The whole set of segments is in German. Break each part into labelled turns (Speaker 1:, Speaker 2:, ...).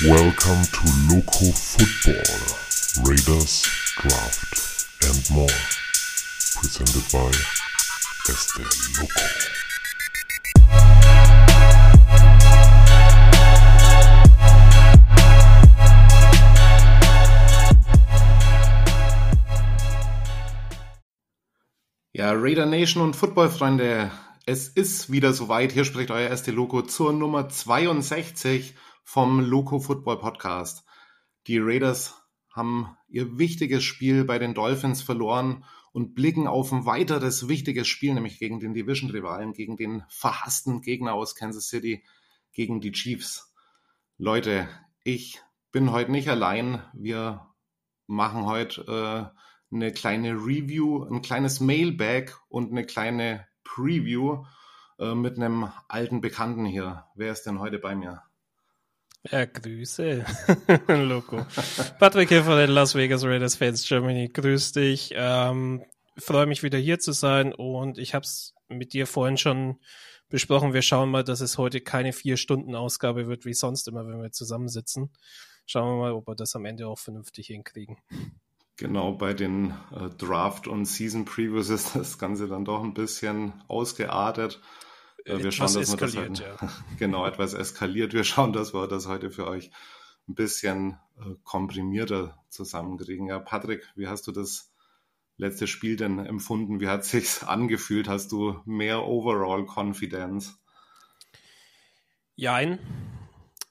Speaker 1: Welcome to Loco Football, Raiders, Draft and more. Presented by Este Loco.
Speaker 2: Ja, Raider Nation und Footballfreunde, es ist wieder soweit. Hier spricht euer erste Loco zur Nummer 62 vom Loco Football Podcast. Die Raiders haben ihr wichtiges Spiel bei den Dolphins verloren und blicken auf ein weiteres wichtiges Spiel, nämlich gegen den Division-Rivalen, gegen den verhassten Gegner aus Kansas City, gegen die Chiefs. Leute, ich bin heute nicht allein. Wir machen heute äh, eine kleine Review, ein kleines Mailbag und eine kleine Preview äh, mit einem alten Bekannten hier. Wer ist denn heute bei mir?
Speaker 3: Ja, Grüße, Loco. Patrick hier den Las Vegas Raiders Fans Germany. Grüß dich. Ähm, freue mich wieder hier zu sein und ich habe es mit dir vorhin schon besprochen. Wir schauen mal, dass es heute keine vier Stunden Ausgabe wird wie sonst immer, wenn wir zusammensitzen. Schauen wir mal, ob wir das am Ende auch vernünftig hinkriegen.
Speaker 2: Genau, bei den äh, Draft- und Season-Previews ist das Ganze dann doch ein bisschen ausgeartet. Äh, wir schauen, dass wir das halt, ja. genau etwas eskaliert. Wir schauen, dass wir das heute für euch ein bisschen äh, komprimierter zusammenkriegen. Ja, Patrick, wie hast du das letzte Spiel denn empfunden? Wie hat es sich angefühlt? Hast du mehr Overall Confidence?
Speaker 3: Jein.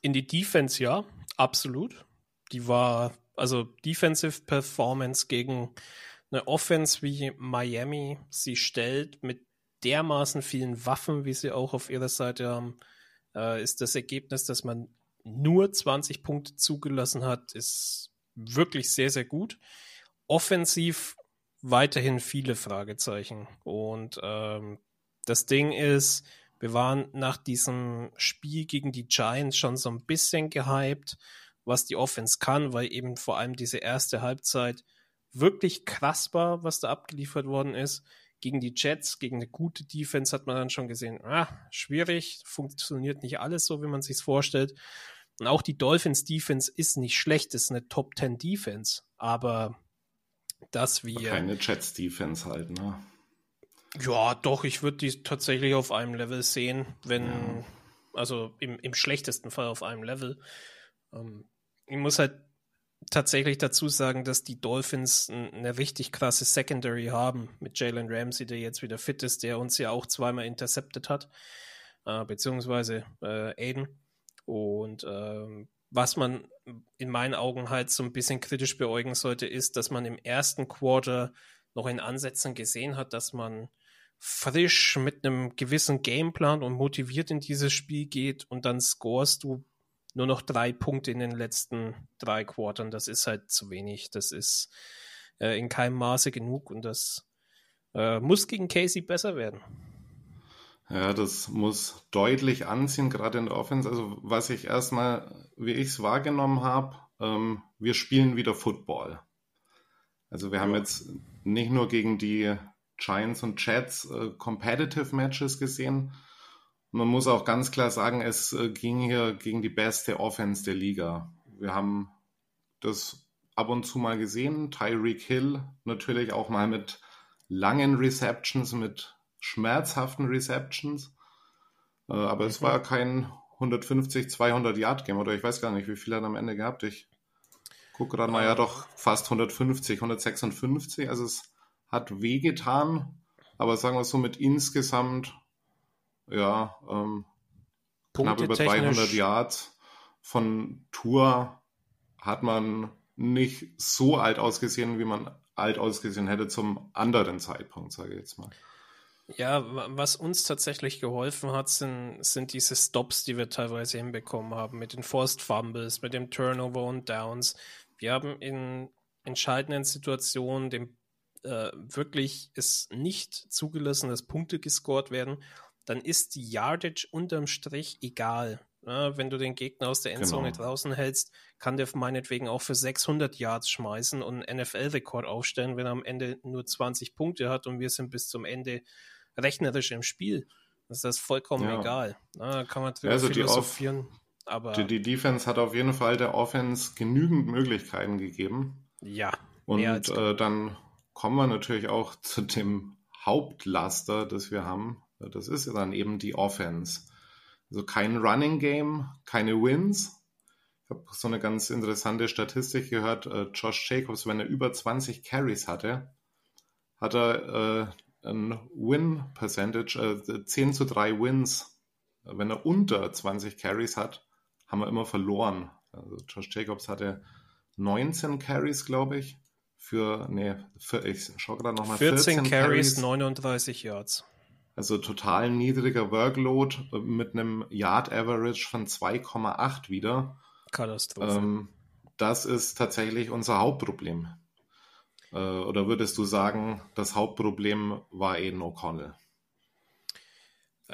Speaker 3: In die Defense ja, absolut. Die war, also Defensive Performance gegen eine Offense wie Miami sie stellt mit dermaßen vielen Waffen, wie sie auch auf ihrer Seite haben, äh, ist das Ergebnis, dass man nur 20 Punkte zugelassen hat, ist wirklich sehr, sehr gut. Offensiv weiterhin viele Fragezeichen. Und ähm, das Ding ist, wir waren nach diesem Spiel gegen die Giants schon so ein bisschen gehypt, was die Offense kann, weil eben vor allem diese erste Halbzeit wirklich krass war, was da abgeliefert worden ist gegen die Jets, gegen eine gute Defense hat man dann schon gesehen, ah, schwierig, funktioniert nicht alles so, wie man sich vorstellt. Und auch die Dolphins Defense ist nicht schlecht, ist eine Top 10 Defense, aber dass wir.
Speaker 2: Keine Jets Defense halt, ne?
Speaker 3: Ja, doch, ich würde die tatsächlich auf einem Level sehen, wenn, ja. also im, im schlechtesten Fall auf einem Level. Ähm, ich muss halt tatsächlich dazu sagen, dass die Dolphins eine richtig krasse Secondary haben mit Jalen Ramsey, der jetzt wieder fit ist, der uns ja auch zweimal intercepted hat, äh, beziehungsweise äh, Aiden. Und äh, was man in meinen Augen halt so ein bisschen kritisch beäugen sollte, ist, dass man im ersten Quarter noch in Ansätzen gesehen hat, dass man frisch mit einem gewissen Gameplan und motiviert in dieses Spiel geht und dann scorest du nur noch drei Punkte in den letzten drei Quartern. Das ist halt zu wenig. Das ist äh, in keinem Maße genug und das äh, muss gegen Casey besser werden.
Speaker 2: Ja, das muss deutlich anziehen, gerade in der Offense. Also, was ich erstmal, wie ich es wahrgenommen habe, ähm, wir spielen wieder Football. Also, wir haben jetzt nicht nur gegen die Giants und Jets äh, Competitive Matches gesehen, man muss auch ganz klar sagen, es äh, ging hier gegen die beste Offense der Liga. Wir haben das ab und zu mal gesehen. Tyreek Hill natürlich auch mal mit langen Receptions, mit schmerzhaften Receptions. Äh, aber mhm. es war kein 150, 200 Yard Game oder ich weiß gar nicht, wie viel er am Ende gehabt. Ich gucke gerade mal, ja doch fast 150, 156. Also es hat wehgetan, aber sagen wir so mit insgesamt ja, ähm, knapp über 300 Yards von Tour hat man nicht so alt ausgesehen, wie man alt ausgesehen hätte zum anderen Zeitpunkt, sage ich jetzt mal.
Speaker 3: Ja, was uns tatsächlich geholfen hat, sind, sind diese Stops, die wir teilweise hinbekommen haben, mit den Forced Fumbles, mit dem Turnover und Downs. Wir haben in entscheidenden Situationen dem, äh, wirklich es nicht zugelassen, dass Punkte gescored werden dann ist die Yardage unterm Strich egal. Ja, wenn du den Gegner aus der Endzone genau. draußen hältst, kann der meinetwegen auch für 600 Yards schmeißen und einen NFL-Rekord aufstellen, wenn er am Ende nur 20 Punkte hat und wir sind bis zum Ende rechnerisch im Spiel. Das ist das vollkommen ja. egal. Da kann man drüber
Speaker 2: also philosophieren.
Speaker 3: Aber
Speaker 2: die, die Defense hat auf jeden Fall der Offense genügend Möglichkeiten gegeben.
Speaker 3: Ja.
Speaker 2: Und äh, dann kommen wir natürlich auch zu dem Hauptlaster, das wir haben. Das ist dann eben die Offense. Also kein Running Game, keine Wins. Ich habe so eine ganz interessante Statistik gehört. Äh, Josh Jacobs, wenn er über 20 Carries hatte, hat er äh, ein Win Percentage, äh, 10 zu 3 Wins. Wenn er unter 20 Carries hat, haben wir immer verloren. Also Josh Jacobs hatte 19 Carries, glaube ich. Für, nee, für, ich schaue gerade nochmal.
Speaker 3: 14, 14 Carries, Carries, 39 Yards.
Speaker 2: Also total niedriger Workload äh, mit einem Yard Average von 2,8 wieder.
Speaker 3: Katastrophe. Ähm,
Speaker 2: das ist tatsächlich unser Hauptproblem. Äh, oder würdest du sagen, das Hauptproblem war Aiden O'Connell?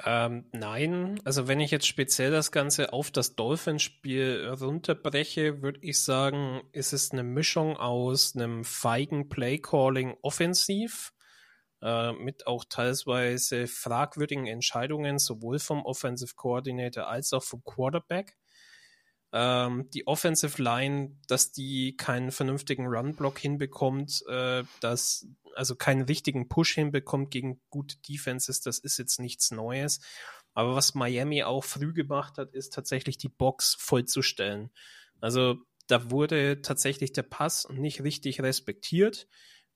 Speaker 3: Ähm, nein, also wenn ich jetzt speziell das Ganze auf das Dolphins-Spiel runterbreche, würde ich sagen, ist es eine Mischung aus einem feigen Play-Calling offensiv äh, mit auch teilweise fragwürdigen Entscheidungen, sowohl vom Offensive Coordinator als auch vom Quarterback. Ähm, die Offensive Line, dass die keinen vernünftigen Run-Block hinbekommt, äh, dass also keinen richtigen Push hinbekommt gegen gute Defenses, das ist jetzt nichts Neues. Aber was Miami auch früh gemacht hat, ist tatsächlich die Box vollzustellen. Also da wurde tatsächlich der Pass nicht richtig respektiert.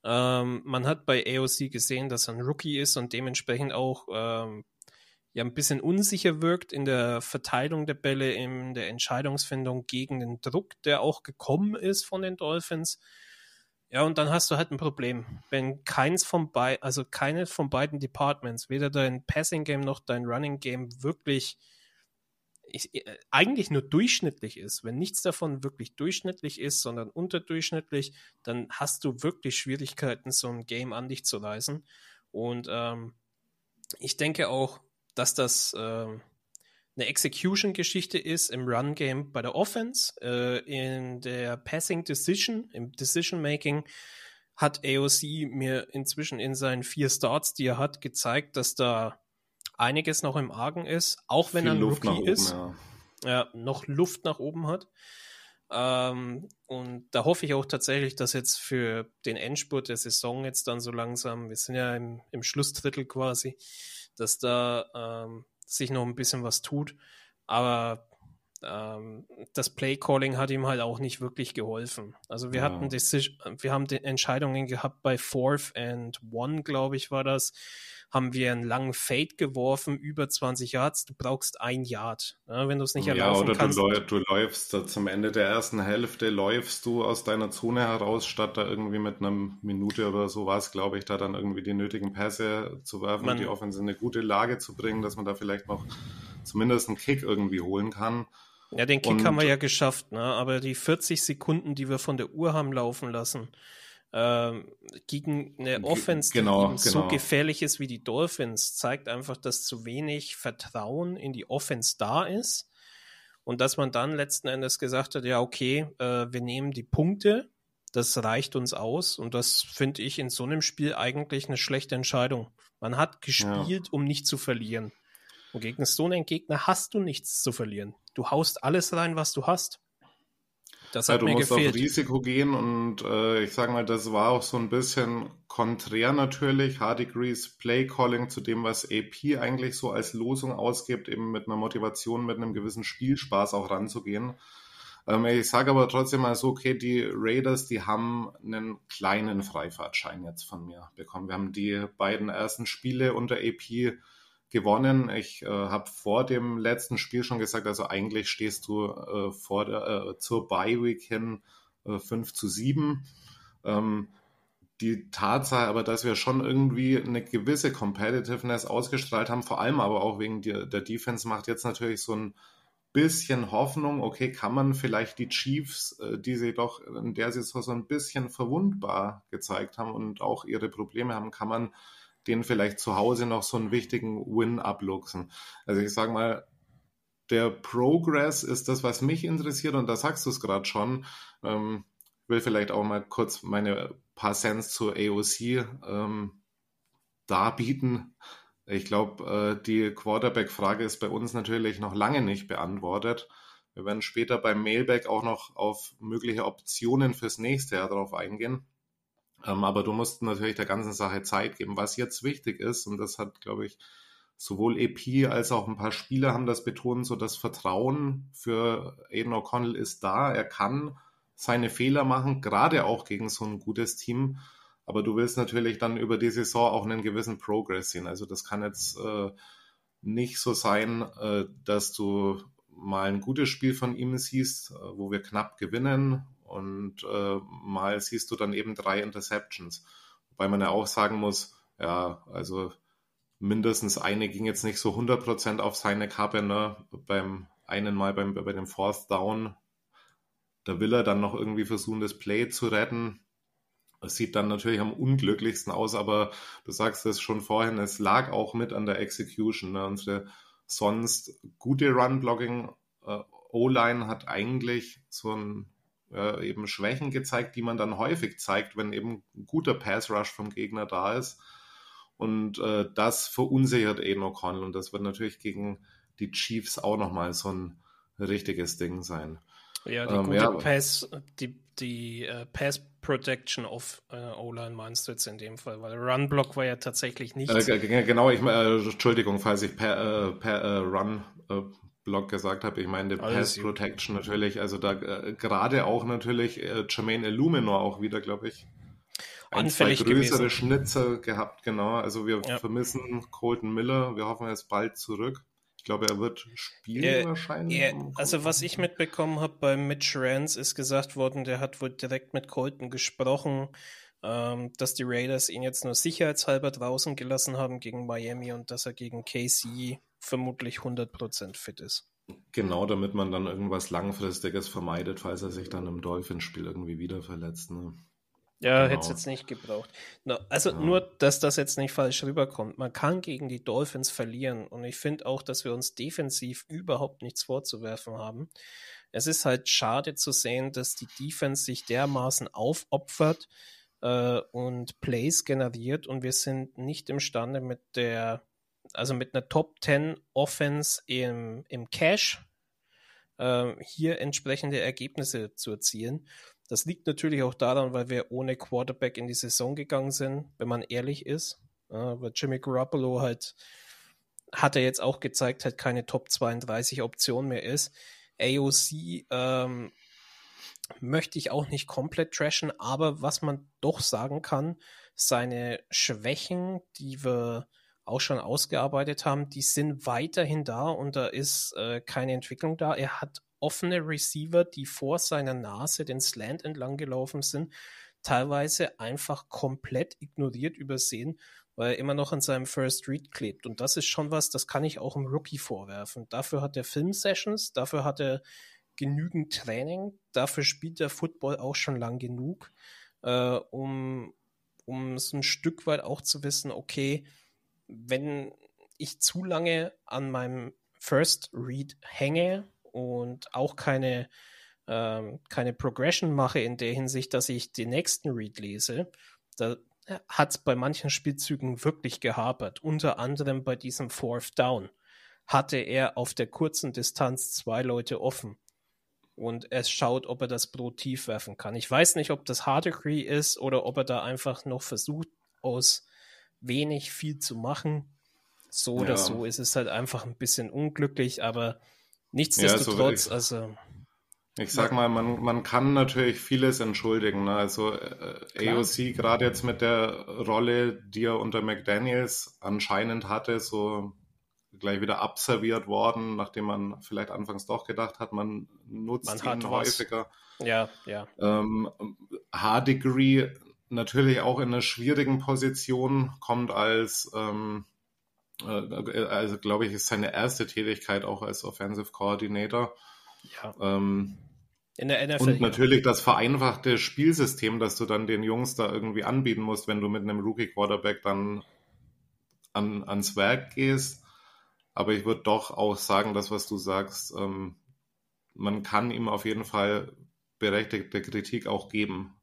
Speaker 3: Ähm, man hat bei AOC gesehen, dass er ein Rookie ist und dementsprechend auch ähm, ja ein bisschen unsicher wirkt in der Verteilung der Bälle, in der Entscheidungsfindung gegen den Druck, der auch gekommen ist von den Dolphins. Ja, und dann hast du halt ein Problem. Wenn keins von beiden, also keine von beiden Departments, weder dein Passing Game noch dein Running Game wirklich ich, äh, eigentlich nur durchschnittlich ist, wenn nichts davon wirklich durchschnittlich ist, sondern unterdurchschnittlich, dann hast du wirklich Schwierigkeiten, so ein Game an dich zu reißen. Und ähm, ich denke auch, dass das ähm, eine Execution-Geschichte ist im Run-Game bei der Offense. Äh, in der Passing Decision, im Decision-Making hat AOC mir inzwischen in seinen vier Starts, die er hat, gezeigt, dass da einiges noch im Argen ist, auch wenn Viel er ein Luft Rookie ist. Oben, ja. ja. noch Luft nach oben hat. Ähm, und da hoffe ich auch tatsächlich, dass jetzt für den Endspurt der Saison jetzt dann so langsam, wir sind ja im, im Schlussdrittel quasi, dass da ähm, sich noch ein bisschen was tut. Aber ähm, das Play-Calling hat ihm halt auch nicht wirklich geholfen. Also wir ja. hatten wir haben die Entscheidungen gehabt bei Fourth and One, glaube ich, war das. Haben wir einen langen Fade geworfen, über 20 Yards. Du brauchst ein Yard, ja, wenn du es nicht ja, erlaufen
Speaker 2: oder
Speaker 3: kannst.
Speaker 2: Oder du, läufst da zum Ende der ersten Hälfte, läufst du aus deiner Zone heraus, statt da irgendwie mit einer Minute oder so war es, glaube ich, da dann irgendwie die nötigen Pässe zu werfen man, und die Offense in eine gute Lage zu bringen, dass man da vielleicht noch zumindest einen Kick irgendwie holen kann.
Speaker 3: Ja, den Kick und, haben wir ja geschafft, ne? aber die 40 Sekunden, die wir von der Uhr haben laufen lassen, gegen eine Offense, genau, die genau. so gefährlich ist wie die Dolphins, zeigt einfach, dass zu wenig Vertrauen in die Offense da ist und dass man dann letzten Endes gesagt hat, ja, okay, äh, wir nehmen die Punkte, das reicht uns aus und das finde ich in so einem Spiel eigentlich eine schlechte Entscheidung. Man hat gespielt, ja. um nicht zu verlieren. Und gegen so einen Gegner hast du nichts zu verlieren. Du haust alles rein, was du hast.
Speaker 2: Das hat ja, du mir musst gefehlt. auf Risiko gehen und äh, ich sage mal, das war auch so ein bisschen konträr natürlich. Hardegrees Play Calling zu dem, was AP eigentlich so als Losung ausgibt, eben mit einer Motivation, mit einem gewissen Spielspaß auch ranzugehen. Ähm, ich sage aber trotzdem mal so, okay, die Raiders, die haben einen kleinen Freifahrtschein jetzt von mir bekommen. Wir haben die beiden ersten Spiele unter AP gewonnen. Ich äh, habe vor dem letzten Spiel schon gesagt, also eigentlich stehst du äh, vor der, äh, zur Bye Week hin äh, 5 zu 7. Ähm, die Tatsache aber, dass wir schon irgendwie eine gewisse Competitiveness ausgestrahlt haben, vor allem aber auch wegen der, der Defense, macht jetzt natürlich so ein bisschen Hoffnung, okay, kann man vielleicht die Chiefs, äh, die sie doch in der Saison so ein bisschen verwundbar gezeigt haben und auch ihre Probleme haben, kann man denen vielleicht zu Hause noch so einen wichtigen Win abluchsen. Also ich sage mal, der Progress ist das, was mich interessiert und da sagst du es gerade schon. Ähm, will vielleicht auch mal kurz meine paar Cents zur AOC ähm, darbieten. Ich glaube, äh, die Quarterback-Frage ist bei uns natürlich noch lange nicht beantwortet. Wir werden später beim Mailback auch noch auf mögliche Optionen fürs nächste Jahr darauf eingehen. Ähm, aber du musst natürlich der ganzen Sache Zeit geben. Was jetzt wichtig ist, und das hat, glaube ich, sowohl EP als auch ein paar Spieler haben das betont, so das Vertrauen für Aiden O'Connell ist da. Er kann seine Fehler machen, gerade auch gegen so ein gutes Team. Aber du willst natürlich dann über die Saison auch einen gewissen Progress sehen. Also das kann jetzt äh, nicht so sein, äh, dass du mal ein gutes Spiel von ihm siehst, äh, wo wir knapp gewinnen und äh, mal siehst du dann eben drei Interceptions. Wobei man ja auch sagen muss, ja, also mindestens eine ging jetzt nicht so 100% auf seine Kappe, ne? Beim einen Mal beim, bei dem Fourth Down, da will er dann noch irgendwie versuchen, das Play zu retten. Es sieht dann natürlich am unglücklichsten aus, aber du sagst es schon vorhin, es lag auch mit an der Execution. Ne? Unsere sonst gute Run-Blocking äh, O-Line hat eigentlich so ein äh, eben Schwächen gezeigt, die man dann häufig zeigt, wenn eben ein guter Pass-Rush vom Gegner da ist. Und äh, das verunsichert Aiden O'Connell und das wird natürlich gegen die Chiefs auch nochmal so ein richtiges Ding sein.
Speaker 3: Ja, die ähm, gute ja, Pass, die, die uh, Pass Protection of uh, O-Line meinst du jetzt in dem Fall, weil Run Block war ja tatsächlich nicht.
Speaker 2: Äh, genau, ich äh, Entschuldigung, falls ich per, per Run Block gesagt habe, ich meine Pass Protection natürlich, also da gerade auch natürlich Jermaine Illuminor auch wieder, glaube ich, ein, zwei größere gewesen. Schnitzer gehabt, genau. Also wir ja. vermissen Colton Miller. Wir hoffen, er ist bald zurück. Ich glaube, er wird spielen er, wahrscheinlich.
Speaker 3: Er, also was ich mitbekommen habe bei Mitch Rance ist gesagt worden, der hat wohl direkt mit Colton gesprochen, ähm, dass die Raiders ihn jetzt nur sicherheitshalber draußen gelassen haben gegen Miami und dass er gegen KC vermutlich 100% fit ist.
Speaker 2: Genau, damit man dann irgendwas Langfristiges vermeidet, falls er sich dann im Dolphinspiel irgendwie wieder verletzt. Ne?
Speaker 3: Ja, genau. hätte es jetzt nicht gebraucht. No, also ja. nur, dass das jetzt nicht falsch rüberkommt. Man kann gegen die Dolphins verlieren und ich finde auch, dass wir uns defensiv überhaupt nichts vorzuwerfen haben. Es ist halt schade zu sehen, dass die Defense sich dermaßen aufopfert äh, und Plays generiert und wir sind nicht imstande mit der, also mit einer Top 10 Offense im, im Cash äh, hier entsprechende Ergebnisse zu erzielen. Das liegt natürlich auch daran, weil wir ohne Quarterback in die Saison gegangen sind, wenn man ehrlich ist. Ja, weil Jimmy Garoppolo halt, hat er jetzt auch gezeigt, halt keine Top 32 Option mehr ist. AOC ähm, möchte ich auch nicht komplett trashen, aber was man doch sagen kann, seine Schwächen, die wir auch schon ausgearbeitet haben, die sind weiterhin da und da ist äh, keine Entwicklung da. Er hat offene Receiver, die vor seiner Nase den Slant entlang gelaufen sind, teilweise einfach komplett ignoriert, übersehen, weil er immer noch an seinem First Read klebt. Und das ist schon was, das kann ich auch im Rookie vorwerfen. Dafür hat er Film-Sessions, dafür hat er genügend Training, dafür spielt er Football auch schon lang genug, äh, um, um so ein Stück weit auch zu wissen, okay, wenn ich zu lange an meinem First Read hänge, und auch keine, ähm, keine Progression mache in der Hinsicht, dass ich den nächsten Read lese, da hat es bei manchen Spielzügen wirklich gehapert. Unter anderem bei diesem Fourth Down hatte er auf der kurzen Distanz zwei Leute offen und er schaut, ob er das Brot tief werfen kann. Ich weiß nicht, ob das Hard Degree ist oder ob er da einfach noch versucht, aus wenig viel zu machen. So ja. oder so ist es halt einfach ein bisschen unglücklich, aber Nichtsdestotrotz, ja, also, also.
Speaker 2: Ich sag mal, man, man kann natürlich vieles entschuldigen. Ne? Also äh, AOC gerade jetzt mit der Rolle, die er unter McDaniels anscheinend hatte, so gleich wieder abserviert worden, nachdem man vielleicht anfangs doch gedacht hat, man nutzt man ihn häufiger.
Speaker 3: Ja, ja.
Speaker 2: Ähm, H-Degree natürlich auch in einer schwierigen Position, kommt als ähm, äh, also glaube ich, ist seine erste Tätigkeit auch als Offensive Coordinator.
Speaker 3: Ja. Ähm, in der
Speaker 2: NFL. Und natürlich das vereinfachte Spielsystem, das du dann den Jungs da irgendwie anbieten musst, wenn du mit einem Rookie-Quarterback dann an, ans Werk gehst. Aber ich würde doch auch sagen, das, was du sagst, ähm, man kann ihm auf jeden Fall berechtigte Kritik auch geben.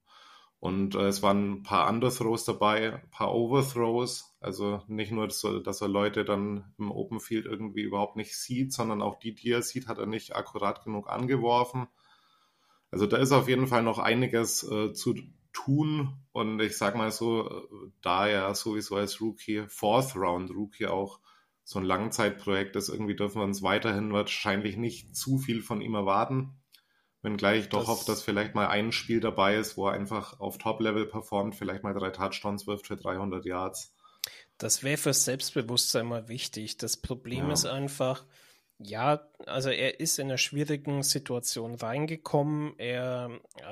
Speaker 2: Und äh, es waren ein paar Underthrows dabei, ein paar Overthrows. Also nicht nur, dass er, dass er, Leute dann im Open Field irgendwie überhaupt nicht sieht, sondern auch die, die er sieht, hat er nicht akkurat genug angeworfen. Also da ist auf jeden Fall noch einiges äh, zu tun. Und ich sag mal so, da er sowieso als Rookie, Fourth Round Rookie auch so ein Langzeitprojekt ist, irgendwie dürfen wir uns weiterhin wahrscheinlich nicht zu viel von ihm erwarten. Wenngleich ich doch das, hoffe, dass vielleicht mal ein Spiel dabei ist, wo er einfach auf Top-Level performt, vielleicht mal drei Touchdowns wirft für 300 Yards.
Speaker 3: Das wäre fürs Selbstbewusstsein mal wichtig. Das Problem ja. ist einfach, ja, also er ist in einer schwierigen Situation reingekommen. Er äh,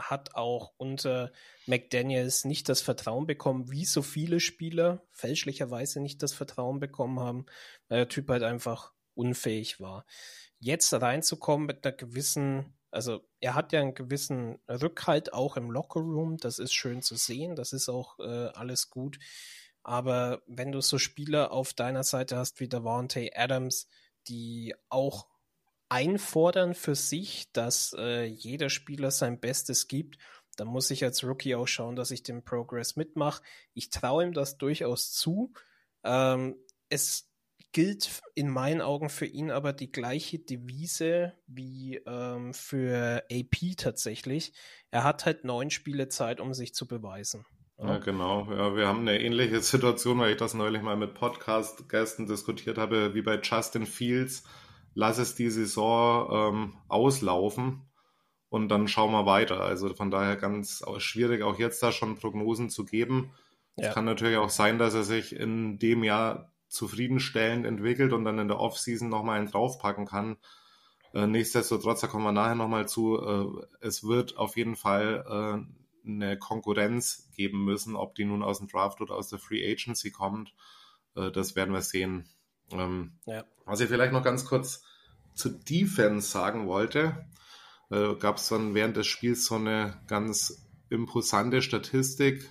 Speaker 3: hat auch unter McDaniels nicht das Vertrauen bekommen, wie so viele Spieler fälschlicherweise nicht das Vertrauen bekommen haben, weil der Typ halt einfach unfähig war. Jetzt reinzukommen mit einer gewissen also er hat ja einen gewissen Rückhalt auch im Lockerroom. Das ist schön zu sehen. Das ist auch äh, alles gut. Aber wenn du so Spieler auf deiner Seite hast wie Davante Adams, die auch einfordern für sich, dass äh, jeder Spieler sein Bestes gibt, dann muss ich als Rookie auch schauen, dass ich den Progress mitmache. Ich traue ihm das durchaus zu. Ähm, es gilt in meinen Augen für ihn aber die gleiche Devise wie ähm, für AP tatsächlich. Er hat halt neun Spiele Zeit, um sich zu beweisen.
Speaker 2: Ja, genau. Ja, wir haben eine ähnliche Situation, weil ich das neulich mal mit Podcast-Gästen diskutiert habe, wie bei Justin Fields. Lass es die Saison ähm, auslaufen und dann schauen wir weiter. Also von daher ganz schwierig, auch jetzt da schon Prognosen zu geben. Es ja. kann natürlich auch sein, dass er sich in dem Jahr zufriedenstellend entwickelt und dann in der Offseason nochmal einen draufpacken kann. Äh, nichtsdestotrotz, da kommen wir nachher nochmal zu, äh, es wird auf jeden Fall äh, eine Konkurrenz geben müssen, ob die nun aus dem Draft oder aus der Free Agency kommt. Das werden wir sehen. Ähm, ja. Was ich vielleicht noch ganz kurz zur Defense sagen wollte, gab es dann während des Spiels so eine ganz imposante Statistik.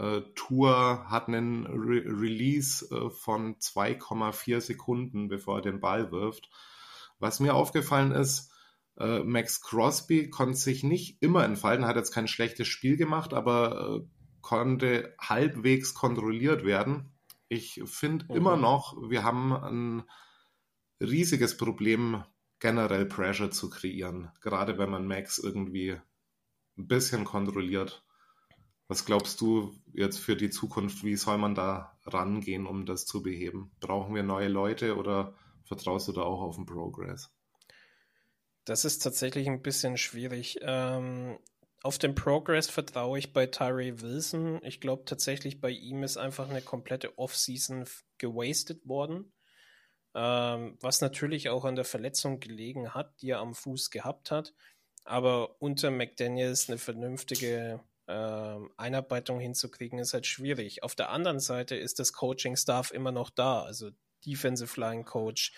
Speaker 2: Äh, Tour hat einen Re Release äh, von 2,4 Sekunden, bevor er den Ball wirft. Was mir aufgefallen ist, äh, Max Crosby konnte sich nicht immer entfalten, hat jetzt kein schlechtes Spiel gemacht, aber konnte halbwegs kontrolliert werden. Ich finde mhm. immer noch, wir haben ein riesiges Problem, generell Pressure zu kreieren, gerade wenn man Max irgendwie ein bisschen kontrolliert. Was glaubst du jetzt für die Zukunft? Wie soll man da rangehen, um das zu beheben? Brauchen wir neue Leute oder vertraust du da auch auf den Progress?
Speaker 3: Das ist tatsächlich ein bisschen schwierig. Ähm, auf den Progress vertraue ich bei Tyree Wilson. Ich glaube tatsächlich, bei ihm ist einfach eine komplette Offseason gewastet worden. Ähm, was natürlich auch an der Verletzung gelegen hat, die er am Fuß gehabt hat. Aber unter McDaniels eine vernünftige ähm, Einarbeitung hinzukriegen, ist halt schwierig. Auf der anderen Seite ist das Coaching-Staff immer noch da. Also Defensive Line Coach,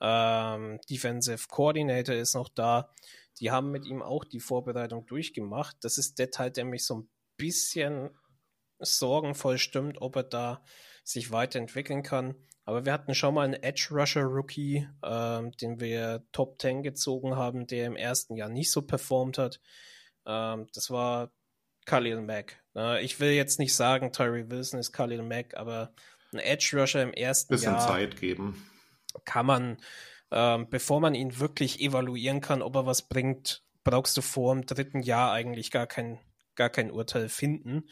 Speaker 3: ähm, Defensive Coordinator ist noch da. Die haben mit ihm auch die Vorbereitung durchgemacht. Das ist der Teil, der mich so ein bisschen sorgenvoll stimmt, ob er da sich weiterentwickeln kann. Aber wir hatten schon mal einen Edge Rusher Rookie, ähm, den wir Top 10 gezogen haben, der im ersten Jahr nicht so performt hat. Ähm, das war Khalil Mack. Ich will jetzt nicht sagen, Tyree Wilson ist Khalil Mack, aber ein Edge Rusher im ersten
Speaker 2: Bisschen
Speaker 3: Jahr.
Speaker 2: Zeit geben.
Speaker 3: Kann man, ähm, bevor man ihn wirklich evaluieren kann, ob er was bringt, brauchst du vor dem dritten Jahr eigentlich gar kein, gar kein Urteil finden.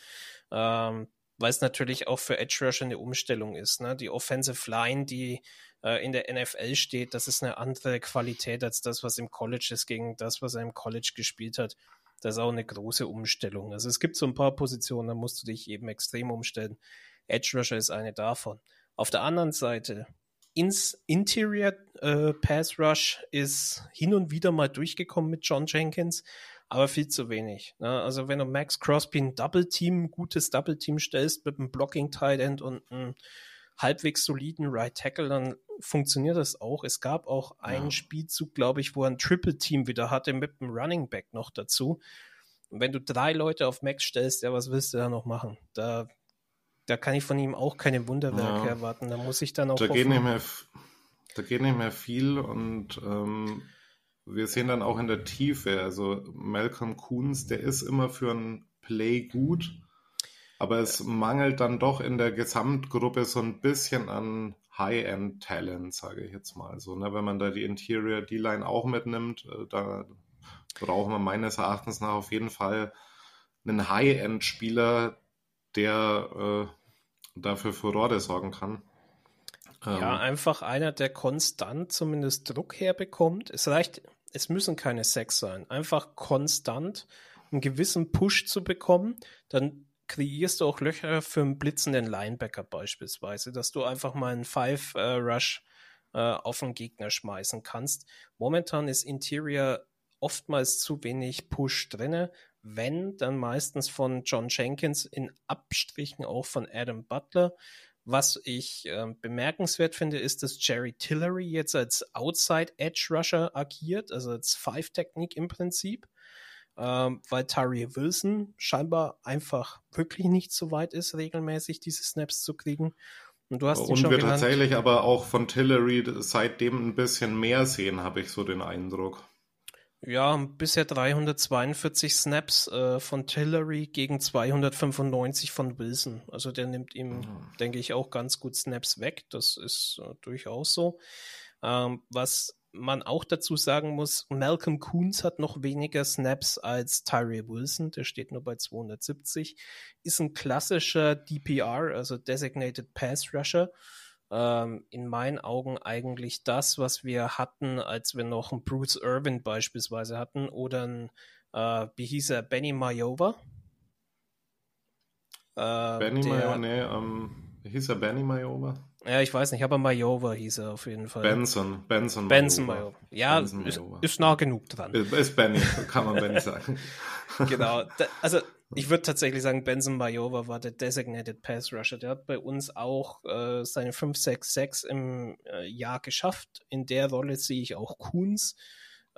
Speaker 3: Ähm, weil es natürlich auch für Edge Rusher eine Umstellung ist. Ne? Die Offensive Line, die äh, in der NFL steht, das ist eine andere Qualität als das, was im College ist, gegen das, was er im College gespielt hat. Das ist auch eine große Umstellung. Also es gibt so ein paar Positionen, da musst du dich eben extrem umstellen. Edge Rusher ist eine davon. Auf der anderen Seite, ins Interior äh, Pass Rush ist hin und wieder mal durchgekommen mit John Jenkins, aber viel zu wenig. Ne? Also wenn du Max Crosby ein Double Team, gutes Double Team stellst mit einem Blocking Tight End und einem halbwegs soliden Right Tackle, dann funktioniert das auch. Es gab auch einen ja. Spielzug, glaube ich, wo er ein Triple Team wieder hatte mit einem Running Back noch dazu. Und wenn du drei Leute auf Max stellst, ja, was willst du da noch machen? Da, da kann ich von ihm auch keine Wunderwerke ja. erwarten. Da muss ich dann auch.
Speaker 2: Da geht, nicht mehr, da geht nicht mehr viel und ähm, wir sehen dann auch in der Tiefe, also Malcolm Coons, der ist immer für ein Play gut, aber es mangelt dann doch in der Gesamtgruppe so ein bisschen an High-End-Talent, sage ich jetzt mal so. Ne? Wenn man da die Interior D-Line auch mitnimmt, äh, da brauchen wir meines Erachtens nach auf jeden Fall einen High-End-Spieler, der äh, dafür Furore sorgen kann.
Speaker 3: Ja, ähm, einfach einer, der konstant zumindest Druck herbekommt. Es reicht, es müssen keine Sex sein. Einfach konstant einen gewissen Push zu bekommen, dann kreierst du auch Löcher für einen blitzenden Linebacker beispielsweise, dass du einfach mal einen Five-Rush äh, auf den Gegner schmeißen kannst. Momentan ist Interior oftmals zu wenig Push drinne. Wenn, dann meistens von John Jenkins in Abstrichen auch von Adam Butler. Was ich äh, bemerkenswert finde, ist, dass Jerry Tillery jetzt als Outside Edge Rusher agiert, also als Five-Technik im Prinzip ähm, weil Tari Wilson scheinbar einfach wirklich nicht so weit ist, regelmäßig diese Snaps zu kriegen.
Speaker 2: Und du hast Und wir genannt. tatsächlich aber auch von Tillery seitdem ein bisschen mehr sehen, habe ich so den Eindruck.
Speaker 3: Ja, bisher 342 Snaps äh, von Tillery gegen 295 von Wilson. Also der nimmt ihm, mhm. denke ich, auch ganz gut Snaps weg. Das ist äh, durchaus so. Ähm, was man auch dazu sagen muss, Malcolm Coons hat noch weniger Snaps als Tyree Wilson, der steht nur bei 270, ist ein klassischer DPR, also Designated Pass Rusher. Ähm, in meinen Augen eigentlich das, was wir hatten, als wir noch einen Bruce Irvin beispielsweise hatten oder ein, äh, wie hieß er, Benny Mayowa.
Speaker 2: Äh, Benny Mayowa, nee, ähm, hieß er Benny Mayowa?
Speaker 3: Ja, ich weiß nicht, aber Majova hieß er auf jeden Fall.
Speaker 2: Benson, Benson
Speaker 3: Benson Majova. Ja, Benson ist, ist nah genug dran.
Speaker 2: Ist Benny, kann man Benny sagen.
Speaker 3: genau, also ich würde tatsächlich sagen, Benson Majova war der Designated Pass Rusher. Der hat bei uns auch äh, seine 5-6-6 im äh, Jahr geschafft. In der Rolle sehe ich auch Kuhns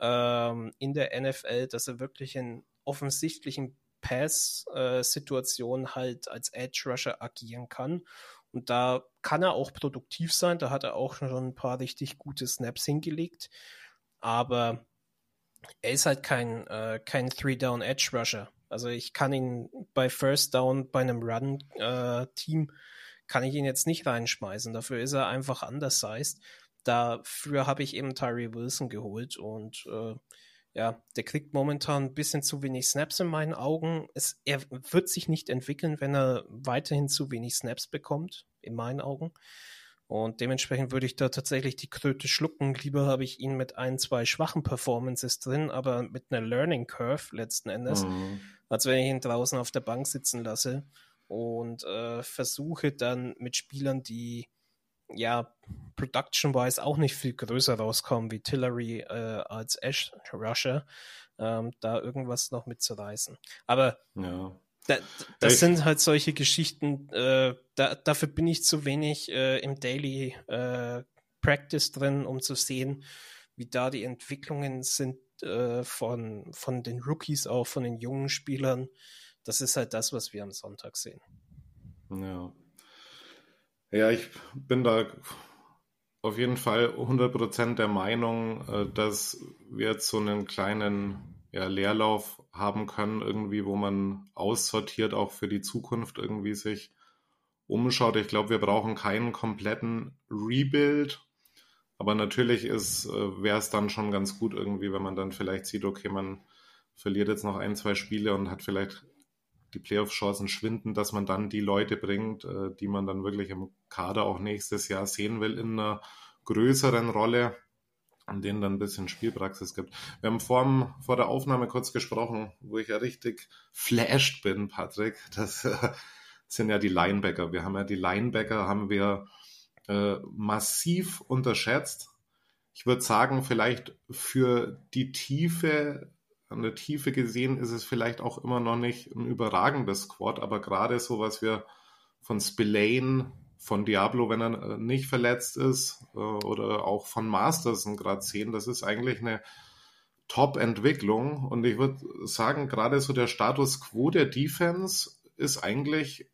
Speaker 3: ähm, in der NFL, dass er wirklich in offensichtlichen Pass-Situationen äh, halt als Edge Rusher agieren kann und da kann er auch produktiv sein. Da hat er auch schon ein paar richtig gute Snaps hingelegt. Aber er ist halt kein, äh, kein Three-Down-Edge-Rusher. Also ich kann ihn bei First Down bei einem Run-Team, äh, kann ich ihn jetzt nicht reinschmeißen. Dafür ist er einfach undersized. Dafür habe ich eben Tyree Wilson geholt und äh, ja, der kriegt momentan ein bisschen zu wenig Snaps in meinen Augen. Es, er wird sich nicht entwickeln, wenn er weiterhin zu wenig Snaps bekommt, in meinen Augen. Und dementsprechend würde ich da tatsächlich die Kröte schlucken. Lieber habe ich ihn mit ein, zwei schwachen Performances drin, aber mit einer Learning Curve letzten Endes, mhm. als wenn ich ihn draußen auf der Bank sitzen lasse und äh, versuche dann mit Spielern, die ja, production-wise auch nicht viel größer rauskommen wie Tillery äh, als Ash Rusher, ähm, da irgendwas noch mitzureißen. Aber ja. da, das Echt? sind halt solche Geschichten, äh, da, dafür bin ich zu wenig äh, im Daily äh, Practice drin, um zu sehen, wie da die Entwicklungen sind äh, von, von den Rookies, auch von den jungen Spielern. Das ist halt das, was wir am Sonntag sehen.
Speaker 2: Ja. Ja, ich bin da auf jeden Fall 100% der Meinung, äh, dass wir jetzt so einen kleinen ja, Leerlauf haben können, irgendwie, wo man aussortiert, auch für die Zukunft irgendwie sich umschaut. Ich glaube, wir brauchen keinen kompletten Rebuild, aber natürlich äh, wäre es dann schon ganz gut irgendwie, wenn man dann vielleicht sieht, okay, man verliert jetzt noch ein, zwei Spiele und hat vielleicht die Playoff-Chancen schwinden, dass man dann die Leute bringt, äh, die man dann wirklich im Kader auch nächstes Jahr sehen will in einer größeren Rolle, an denen dann ein bisschen Spielpraxis gibt. Wir haben vor, vor der Aufnahme kurz gesprochen, wo ich ja richtig flashed bin, Patrick. Das äh, sind ja die Linebacker. Wir haben ja die Linebacker, haben wir äh, massiv unterschätzt. Ich würde sagen, vielleicht für die Tiefe an der Tiefe gesehen ist es vielleicht auch immer noch nicht ein überragendes Squad, aber gerade so, was wir von Spillane, von Diablo, wenn er äh, nicht verletzt ist, äh, oder auch von Masterson gerade sehen, das ist eigentlich eine Top-Entwicklung. Und ich würde sagen, gerade so der Status quo der Defense ist eigentlich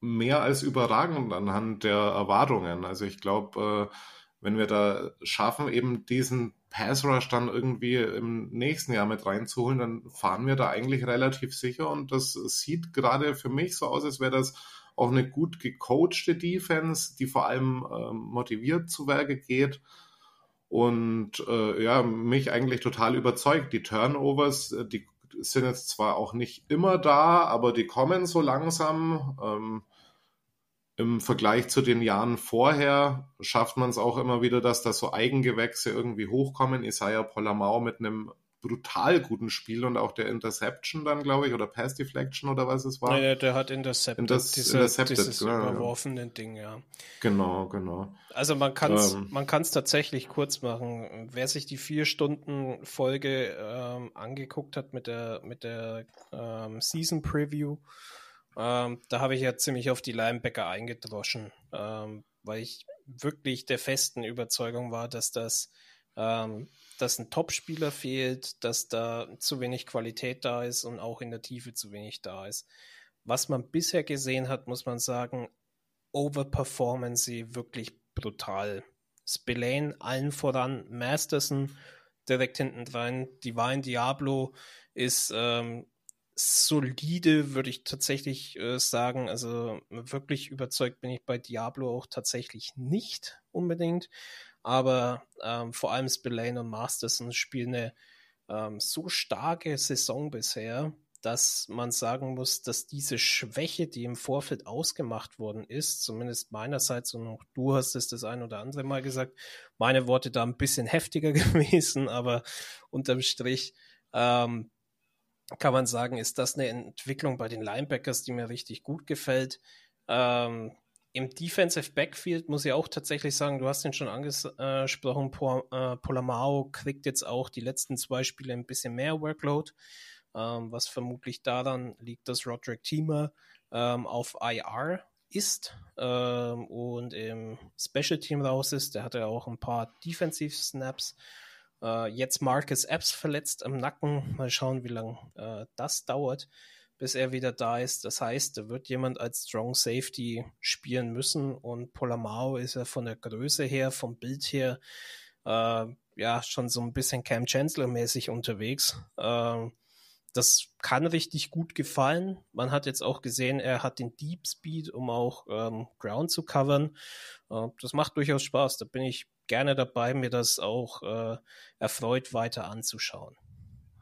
Speaker 2: mehr als überragend anhand der Erwartungen. Also ich glaube, äh, wenn wir da schaffen, eben diesen Pass Rush dann irgendwie im nächsten Jahr mit reinzuholen, dann fahren wir da eigentlich relativ sicher und das sieht gerade für mich so aus, als wäre das auch eine gut gecoachte Defense, die vor allem äh, motiviert zu Werke geht und äh, ja, mich eigentlich total überzeugt. Die Turnovers, äh, die sind jetzt zwar auch nicht immer da, aber die kommen so langsam. Ähm, Im Vergleich zu den Jahren vorher schafft man es auch immer wieder, dass da so Eigengewächse irgendwie hochkommen. Isaiah Polamau mit einem brutal guten Spiel und auch der Interception dann, glaube ich, oder Pass Deflection oder was es war.
Speaker 3: Naja, der hat Intercepted,
Speaker 2: Inter
Speaker 3: diese,
Speaker 2: intercepted
Speaker 3: dieses
Speaker 2: genau,
Speaker 3: überworfene Ding, ja.
Speaker 2: Genau, genau.
Speaker 3: Also man kann es
Speaker 2: Ähm.
Speaker 3: man kann's tatsächlich kurz machen. Wer sich die vier Stunden Folge ähm, angeguckt hat mit der mit der ähm, Season Preview, ähm, da habe ich ja ziemlich auf die Linebacker eingedroschen, ähm, weil ich wirklich der festen Überzeugung war, dass das ähm, dass ein Topspieler fehlt, dass da zu wenig Qualität da ist und auch in der Tiefe zu wenig da ist. Was man bisher gesehen hat, muss man sagen, overperformen sie wirklich brutal. Spillane allen voran, Masterson direkt hinten dran, Divine Diablo ist ähm, solide, würde ich tatsächlich äh, sagen. Also wirklich überzeugt bin ich bei Diablo auch tatsächlich nicht unbedingt. Aber ähm, vor allem Spillane und Masterson spielen eine ähm, so starke Saison bisher, dass man sagen muss, dass diese Schwäche, die im Vorfeld ausgemacht worden ist, zumindest meinerseits und auch du hast es das ein oder andere Mal gesagt, meine Worte da ein bisschen heftiger gewesen, aber unterm Strich ähm, kann man sagen, ist das eine Entwicklung bei den Linebackers, die mir richtig gut gefällt. Ähm, Im Defensive Backfield muss ich auch tatsächlich sagen, du hast ihn schon angesprochen, Pol äh, Polamao kriegt jetzt auch die letzten zwei Spiele ein bisschen mehr Workload, ähm, was vermutlich daran liegt, dass Roderick Teamer ähm, auf IR ist ähm, und im Special Team raus ist. Der hatte auch ein paar Defensive Snaps. Äh, jetzt Marcus Epps verletzt am Nacken. Mal schauen, wie lange äh, das dauert, bis er wieder da ist. Das heißt, da wird jemand als Strong Safety spielen müssen und Polamao ist ja von der Größe her, vom Bild her, äh, ja, schon so ein bisschen Cam Chancellor-mäßig unterwegs. Äh, das kann richtig gut gefallen. Man hat jetzt auch gesehen, er hat den Deep Speed, um auch ähm, Ground zu covern. Äh, das macht durchaus Spaß. Da bin ich gerne dabei, mir das auch äh, erfreut weiter anzuschauen.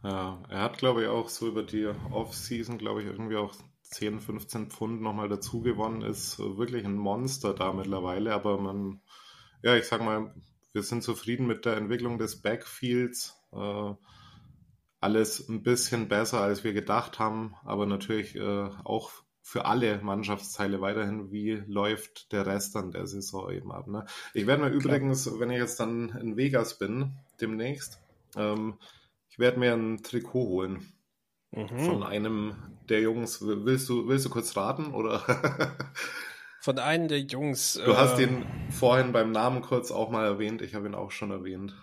Speaker 2: Ja, er hat, glaube ich, auch so über die Off-Season, glaube ich, irgendwie auch 10, 15 Pfund nochmal dazu gewonnen, ist wirklich ein Monster da mittlerweile. Aber man, ja, ich sag mal, wir sind zufrieden mit der Entwicklung des Backfields. Äh, alles ein bisschen besser, als wir gedacht haben, aber natürlich äh, auch für alle Mannschaftsteile weiterhin, wie läuft der Rest an der Saison eben ab. Ne? Ich werde mir Klar. übrigens, wenn ich jetzt dann in Vegas bin, demnächst, ähm, ich werde mir ein Trikot holen. Mhm. Von einem der Jungs. Willst du, willst du kurz raten? Oder?
Speaker 3: Von einem der Jungs.
Speaker 2: Du äh... hast ihn vorhin beim Namen kurz auch mal erwähnt. Ich habe ihn auch schon erwähnt.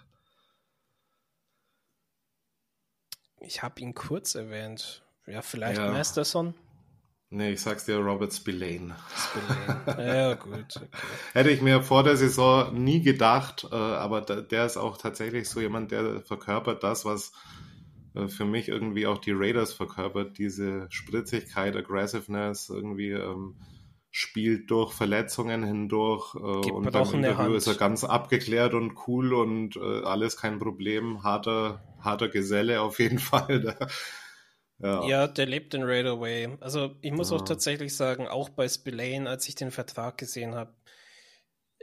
Speaker 3: Ich habe ihn kurz erwähnt. Ja, vielleicht ja. Masterson.
Speaker 2: Nee, ich sag's dir, Robert Spillane.
Speaker 3: Spillane. ja, gut. Okay.
Speaker 2: Hätte ich mir vor der Saison nie gedacht, äh, aber der ist auch tatsächlich so jemand, der verkörpert das, was äh, für mich irgendwie auch die Raiders verkörpert, diese Spritzigkeit, Aggressiveness, irgendwie ähm, spielt durch Verletzungen hindurch äh, und beim Interview ist er ganz abgeklärt und cool und alles kein Problem, harter, harter Geselle auf jeden Fall.
Speaker 3: Ja. ja, der lebt in Raider Way. Also ich muss ja. auch tatsächlich sagen, auch bei Spillane, als ich den Vertrag gesehen habe,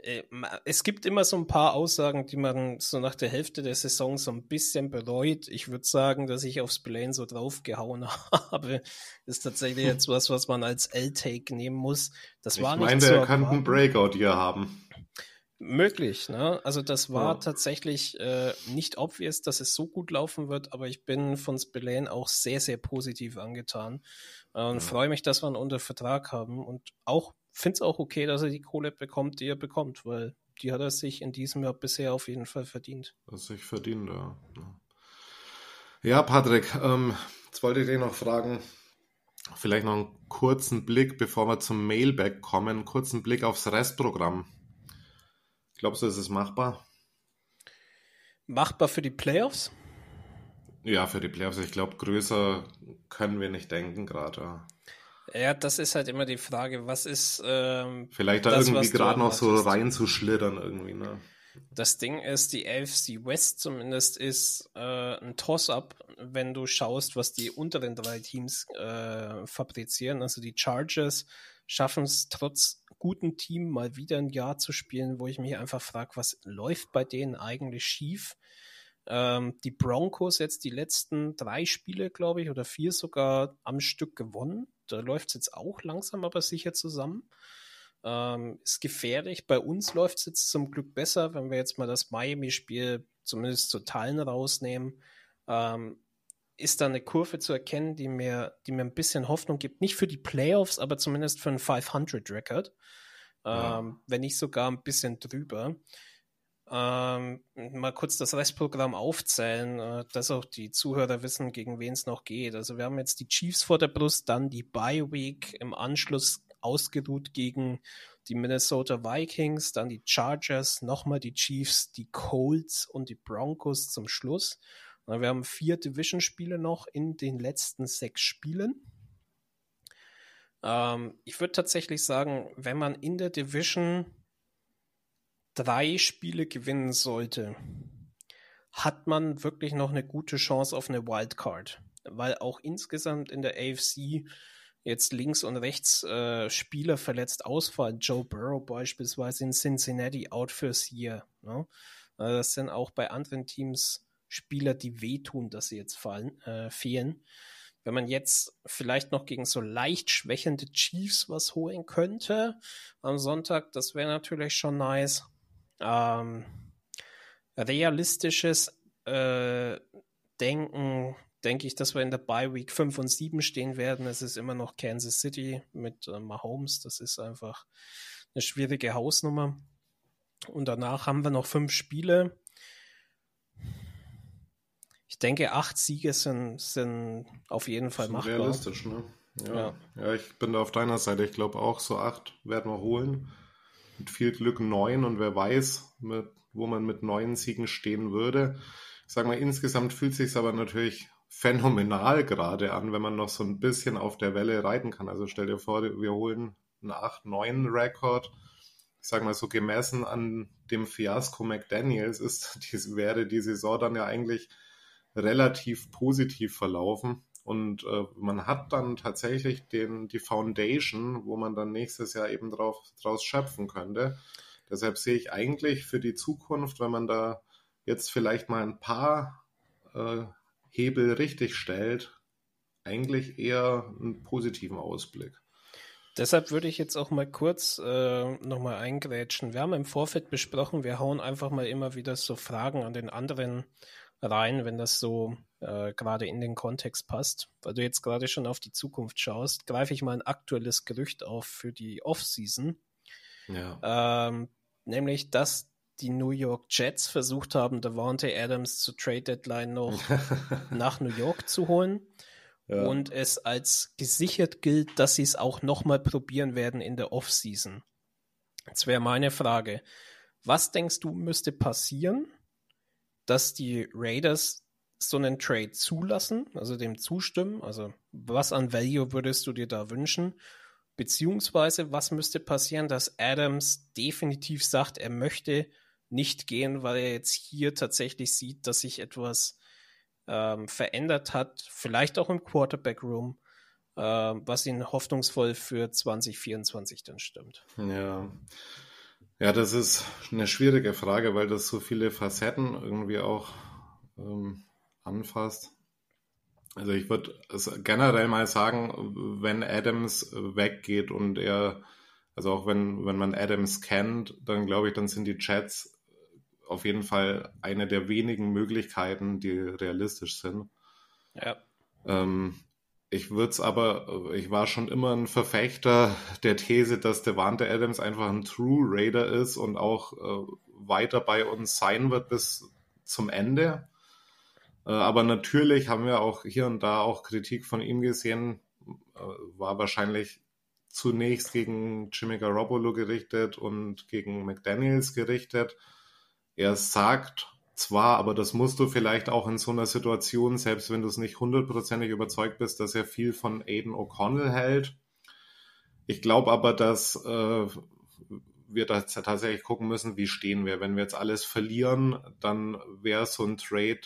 Speaker 3: äh, es gibt immer so ein paar Aussagen, die man so nach der Hälfte der Saison so ein bisschen bereut. Ich würde sagen, dass ich auf Spillane so draufgehauen habe, ist tatsächlich jetzt was, was man als L-Take nehmen muss. Das war
Speaker 2: ich meine, nicht er könnte einen Breakout hier haben.
Speaker 3: Möglich, ne? Also das war ja. tatsächlich äh, nicht obvious, dass es so gut laufen wird, aber ich bin von Spillane auch sehr, sehr positiv angetan äh, und ja. freue mich, dass wir ihn unter Vertrag haben und auch finde es auch okay, dass er die Kohle bekommt, die er bekommt, weil die hat er sich in diesem Jahr bisher auf jeden Fall verdient.
Speaker 2: Das sich verdient, ja. Ja, Patrick, ähm, jetzt wollte ich dich noch fragen, vielleicht noch einen kurzen Blick, bevor wir zum Mailback kommen, einen kurzen Blick aufs Restprogramm. Glaubst du, ist es machbar?
Speaker 3: Machbar für die Playoffs?
Speaker 2: Ja, für die Playoffs. Ich glaube, größer können wir nicht denken gerade.
Speaker 3: Ja, das ist halt immer die Frage, was ist. Ähm,
Speaker 2: Vielleicht da das, irgendwie gerade noch so reinzuschlittern irgendwie, ne?
Speaker 3: Das Ding ist, die AFC West zumindest ist äh, ein Toss-up, wenn du schaust, was die unteren drei Teams äh, fabrizieren. Also die Chargers schaffen es trotz guten Team mal wieder ein Jahr zu spielen, wo ich mich einfach frage, was läuft bei denen eigentlich schief? Ähm, die Broncos jetzt die letzten drei Spiele, glaube ich, oder vier sogar am Stück gewonnen. Da läuft es jetzt auch langsam, aber sicher zusammen. Ähm, ist gefährlich. Bei uns läuft es jetzt zum Glück besser, wenn wir jetzt mal das Miami-Spiel zumindest zu Teilen rausnehmen. Ähm, ist da eine Kurve zu erkennen, die mir, die mir ein bisschen Hoffnung gibt. Nicht für die Playoffs, aber zumindest für einen 500-Record. Ja. Ähm, wenn nicht sogar ein bisschen drüber. Ähm, mal kurz das Restprogramm aufzählen, äh, dass auch die Zuhörer wissen, gegen wen es noch geht. Also wir haben jetzt die Chiefs vor der Brust, dann die Bye Week im Anschluss ausgeruht gegen die Minnesota Vikings, dann die Chargers, nochmal die Chiefs, die Colts und die Broncos zum Schluss. Wir haben vier Division-Spiele noch in den letzten sechs Spielen. Ähm, ich würde tatsächlich sagen, wenn man in der Division drei Spiele gewinnen sollte, hat man wirklich noch eine gute Chance auf eine Wildcard. Weil auch insgesamt in der AFC jetzt links und rechts äh, Spieler verletzt ausfallen. Joe Burrow beispielsweise in Cincinnati out fürs Year. Ne? Also das sind auch bei anderen Teams Spieler, die wehtun, dass sie jetzt fallen, äh, fehlen. Wenn man jetzt vielleicht noch gegen so leicht schwächende Chiefs was holen könnte am Sonntag, das wäre natürlich schon nice. Ähm, realistisches äh, Denken, denke ich, dass wir in der Bye Week 5 und 7 stehen werden. Es ist immer noch Kansas City mit äh, Mahomes. Das ist einfach eine schwierige Hausnummer. Und danach haben wir noch fünf Spiele. Ich denke, acht Siege sind, sind auf jeden Fall machbar.
Speaker 2: Realistisch, ne? Ja. ja. ja, ich bin da auf deiner Seite. Ich glaube auch, so acht werden wir holen mit viel Glück neun und wer weiß, mit, wo man mit neun Siegen stehen würde. Ich sage mal, insgesamt fühlt sich aber natürlich phänomenal gerade an, wenn man noch so ein bisschen auf der Welle reiten kann. Also stell dir vor, wir holen einen 8-9-Rekord. Ich sage mal so gemessen an dem Fiasko McDaniels ist, die, wäre die Saison dann ja eigentlich relativ positiv verlaufen. Und äh, man hat dann tatsächlich den, die Foundation, wo man dann nächstes Jahr eben drauf, draus schöpfen könnte. Deshalb sehe ich eigentlich für die Zukunft, wenn man da jetzt vielleicht mal ein paar äh, Hebel richtig stellt, eigentlich eher einen positiven Ausblick.
Speaker 3: Deshalb würde ich jetzt auch mal kurz äh, nochmal eingrätschen. Wir haben im Vorfeld besprochen, wir hauen einfach mal immer wieder so Fragen an den anderen rein, wenn das so äh, gerade in den Kontext passt. Weil du jetzt gerade schon auf die Zukunft schaust, greife ich mal ein aktuelles Gerücht auf für die Offseason. Ja. Ähm, nämlich, dass die New York Jets versucht haben, Devontae Adams zu Trade Deadline noch nach New York zu holen. Ja. Und es als gesichert gilt, dass sie es auch nochmal probieren werden in der Offseason. Jetzt wäre meine Frage, was denkst du müsste passieren, dass die Raiders so einen Trade zulassen, also dem zustimmen? Also was an Value würdest du dir da wünschen? Beziehungsweise was müsste passieren, dass Adams definitiv sagt, er möchte nicht gehen, weil er jetzt hier tatsächlich sieht, dass sich etwas ähm, verändert hat, vielleicht auch im Quarterback-Room, äh, was ihn hoffnungsvoll für 2024 dann stimmt.
Speaker 2: Ja, ja, das ist eine schwierige Frage, weil das so viele Facetten irgendwie auch ähm, anfasst. Also ich würde generell mal sagen, wenn Adams weggeht und er, also auch wenn, wenn man Adams kennt, dann glaube ich, dann sind die Chats auf jeden Fall eine der wenigen Möglichkeiten, die realistisch sind.
Speaker 3: Ja.
Speaker 2: Ähm, ich würde es aber, ich war schon immer ein Verfechter der These, dass Devante Adams einfach ein True Raider ist und auch äh, weiter bei uns sein wird bis zum Ende. Äh, aber natürlich haben wir auch hier und da auch Kritik von ihm gesehen, äh, war wahrscheinlich zunächst gegen Jimmy Garoppolo gerichtet und gegen McDaniels gerichtet. Er sagt zwar, aber das musst du vielleicht auch in so einer Situation, selbst wenn du es nicht hundertprozentig überzeugt bist, dass er viel von Aiden O'Connell hält. Ich glaube aber, dass äh, wir da tatsächlich gucken müssen, wie stehen wir. Wenn wir jetzt alles verlieren, dann wäre so ein Trade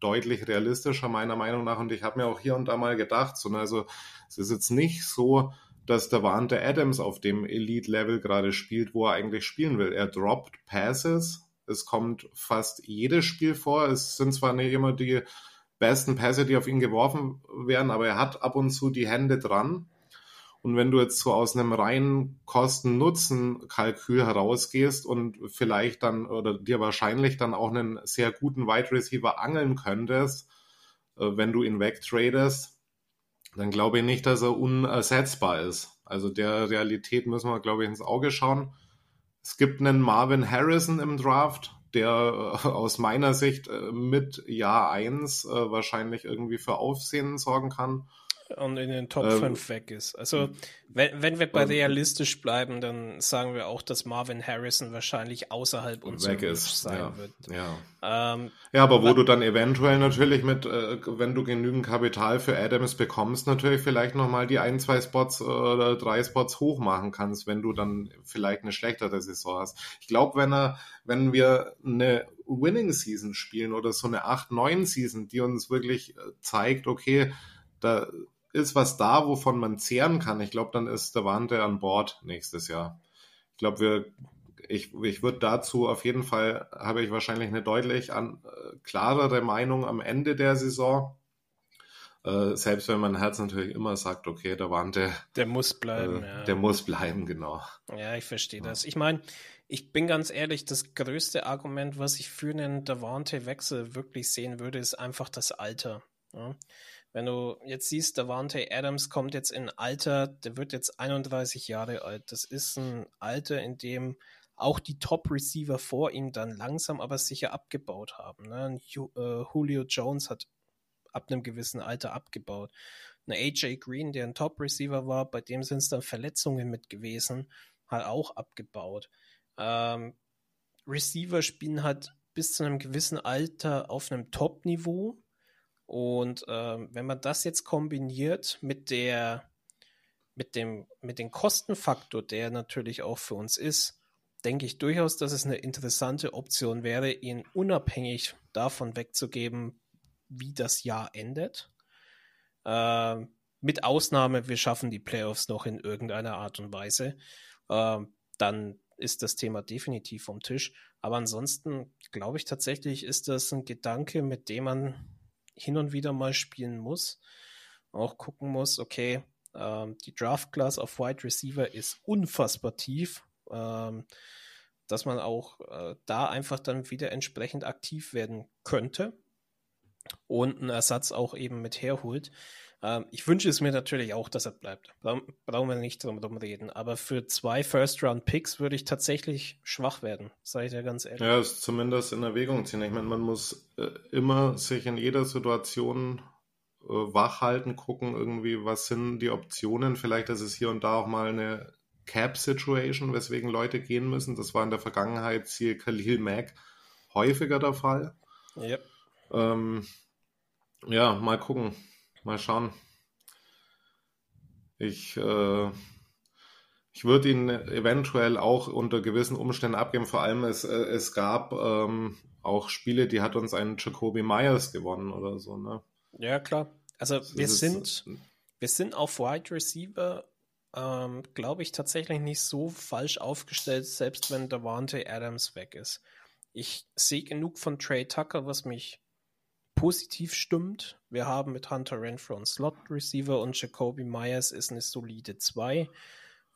Speaker 2: deutlich realistischer, meiner Meinung nach. Und ich habe mir auch hier und da mal gedacht, so, also es ist jetzt nicht so, dass der Warnte Adams auf dem Elite-Level gerade spielt, wo er eigentlich spielen will. Er droppt Passes. Es kommt fast jedes Spiel vor. Es sind zwar nicht immer die besten Pässe, die auf ihn geworfen werden, aber er hat ab und zu die Hände dran. Und wenn du jetzt so aus einem reinen Kosten-Nutzen-Kalkül herausgehst und vielleicht dann oder dir wahrscheinlich dann auch einen sehr guten Wide Receiver angeln könntest, äh, wenn du ihn wegtradest, dann glaube ich nicht, dass er unersetzbar ist. Also der Realität müssen wir, glaube ich, ins Auge schauen. Es gibt einen Marvin Harrison im Draft, der äh, aus meiner Sicht äh, mit Jahr 1 wahrscheinlich irgendwie für Aufsehen sorgen kann
Speaker 3: und in den Top ähm, 5 weg ist. Also, wenn, wenn wir bei ähm, realistisch bleiben, dann sagen wir auch, dass Marvin Harrison wahrscheinlich außerhalb unserer
Speaker 2: weg ist. sein
Speaker 3: ja, wird.
Speaker 2: Ja. Ähm, ja, aber wo du dann eventuell natürlich mit, äh, wenn du genügend Kapital für Adams bekommst, natürlich vielleicht nochmal die ein, zwei Spots äh, oder drei Spots hoch machen kannst, wenn du dann vielleicht eine schlechtere Saison hast. Ich glaube, wenn er, wenn wir eine Winning Season spielen oder so eine 8-9 Season, die uns wirklich äh, zeigt, okay, da ist was da, wovon man zehren kann, ich glaube, dann ist der Wante an Bord nächstes Jahr. Ich glaube, wir, ich, ich würde dazu auf jeden Fall, habe ich wahrscheinlich eine deutlich an, äh, klarere Meinung am Ende der Saison. Äh, selbst wenn mein Herz natürlich immer sagt, okay, der Wante.
Speaker 3: Der muss bleiben,
Speaker 2: äh, ja. Der muss bleiben, genau.
Speaker 3: Ja, ich verstehe ja. das. Ich meine, ich bin ganz ehrlich, das größte Argument, was ich für einen Davante-Wechsel wirklich sehen würde, ist einfach das Alter. Ja? Wenn du jetzt siehst, Davante Adams kommt jetzt in Alter, der wird jetzt 31 Jahre alt. Das ist ein Alter, in dem auch die Top-Receiver vor ihm dann langsam aber sicher abgebaut haben. Ne? Äh, Julio Jones hat ab einem gewissen Alter abgebaut. Eine AJ Green, der ein Top-Receiver war, bei dem sind es dann Verletzungen mit gewesen, hat auch abgebaut. Ähm, Receiver spielen halt bis zu einem gewissen Alter auf einem Top-Niveau und ähm, wenn man das jetzt kombiniert mit der, mit dem, mit dem Kostenfaktor, der natürlich auch für uns ist, denke ich durchaus, dass es eine interessante Option wäre, ihn unabhängig davon wegzugeben, wie das Jahr endet. Ähm, mit Ausnahme, wir schaffen die Playoffs noch in irgendeiner Art und Weise. Ähm, dann ist das Thema definitiv vom Tisch. Aber ansonsten glaube ich tatsächlich, ist das ein Gedanke, mit dem man hin und wieder mal spielen muss. Auch gucken muss, okay, ähm, die Draft Class auf Wide Receiver ist unfassbar tief, ähm, dass man auch äh, da einfach dann wieder entsprechend aktiv werden könnte und einen Ersatz auch eben mit herholt. Ähm, ich wünsche es mir natürlich auch, dass er bleibt. Bra brauchen wir nicht drum, reden. Aber für zwei First-Round-Picks würde ich tatsächlich schwach werden, sage ich dir ganz ehrlich.
Speaker 2: Ja, ist zumindest in Erwägung ziehen. Ich meine, man muss äh, immer sich in jeder Situation äh, wach halten, gucken irgendwie, was sind die Optionen. Vielleicht ist es hier und da auch mal eine Cap-Situation, weswegen Leute gehen müssen. Das war in der Vergangenheit, siehe Khalil Mack, häufiger der Fall.
Speaker 3: Ja.
Speaker 2: Ähm, ja, mal gucken. Mal schauen. Ich, äh, ich würde ihn eventuell auch unter gewissen Umständen abgeben. Vor allem es, äh, es gab ähm, auch Spiele, die hat uns ein Jacoby Myers gewonnen oder so. Ne?
Speaker 3: Ja, klar. Also wir sind, wir sind auf Wide Receiver, ähm, glaube ich, tatsächlich nicht so falsch aufgestellt, selbst wenn Davante Adams weg ist. Ich sehe genug von Trey Tucker, was mich positiv stimmt. Wir haben mit Hunter Renfro einen Slot-Receiver und Jacoby Myers ist eine solide 2.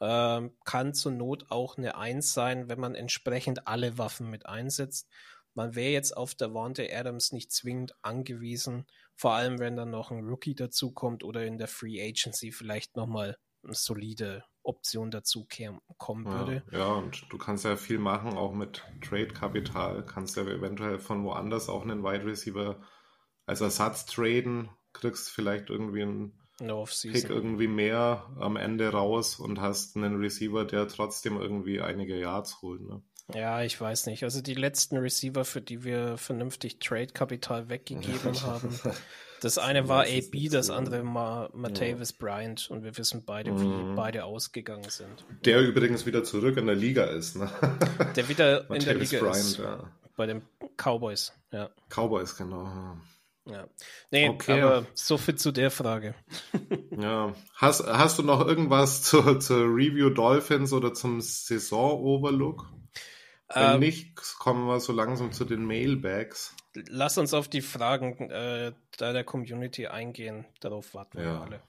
Speaker 3: Ähm, kann zur Not auch eine 1 sein, wenn man entsprechend alle Waffen mit einsetzt. Man wäre jetzt auf der Wante Adams nicht zwingend angewiesen, vor allem wenn dann noch ein Rookie dazukommt oder in der Free Agency vielleicht nochmal eine solide Option dazu kommen würde.
Speaker 2: Ja, ja, und du kannst ja viel machen, auch mit Trade-Kapital. Kannst ja eventuell von woanders auch einen Wide Receiver als Ersatz traden, kriegst vielleicht irgendwie einen Pick irgendwie mehr am Ende raus und hast einen Receiver, der trotzdem irgendwie einige Yards holt. Ne?
Speaker 3: Ja, ich weiß nicht. Also die letzten Receiver, für die wir vernünftig Trade-Kapital weggegeben haben. Das eine war AB, das andere war Martavis ja. Bryant und wir wissen beide, wie mhm. beide ausgegangen sind.
Speaker 2: Der übrigens wieder zurück in der Liga ist. Ne?
Speaker 3: Der wieder in der Liga Bryant, ist. Ja. Bei den Cowboys, ja.
Speaker 2: Cowboys, genau.
Speaker 3: Ja. Nee, okay. aber so viel zu der Frage.
Speaker 2: ja. Hast, hast du noch irgendwas zur, zur Review Dolphins oder zum Saison-Overlook? Wenn ähm, nicht, kommen wir so langsam zu den Mailbags.
Speaker 3: Lass uns auf die Fragen äh, der Community eingehen. Darauf warten ja. wir alle.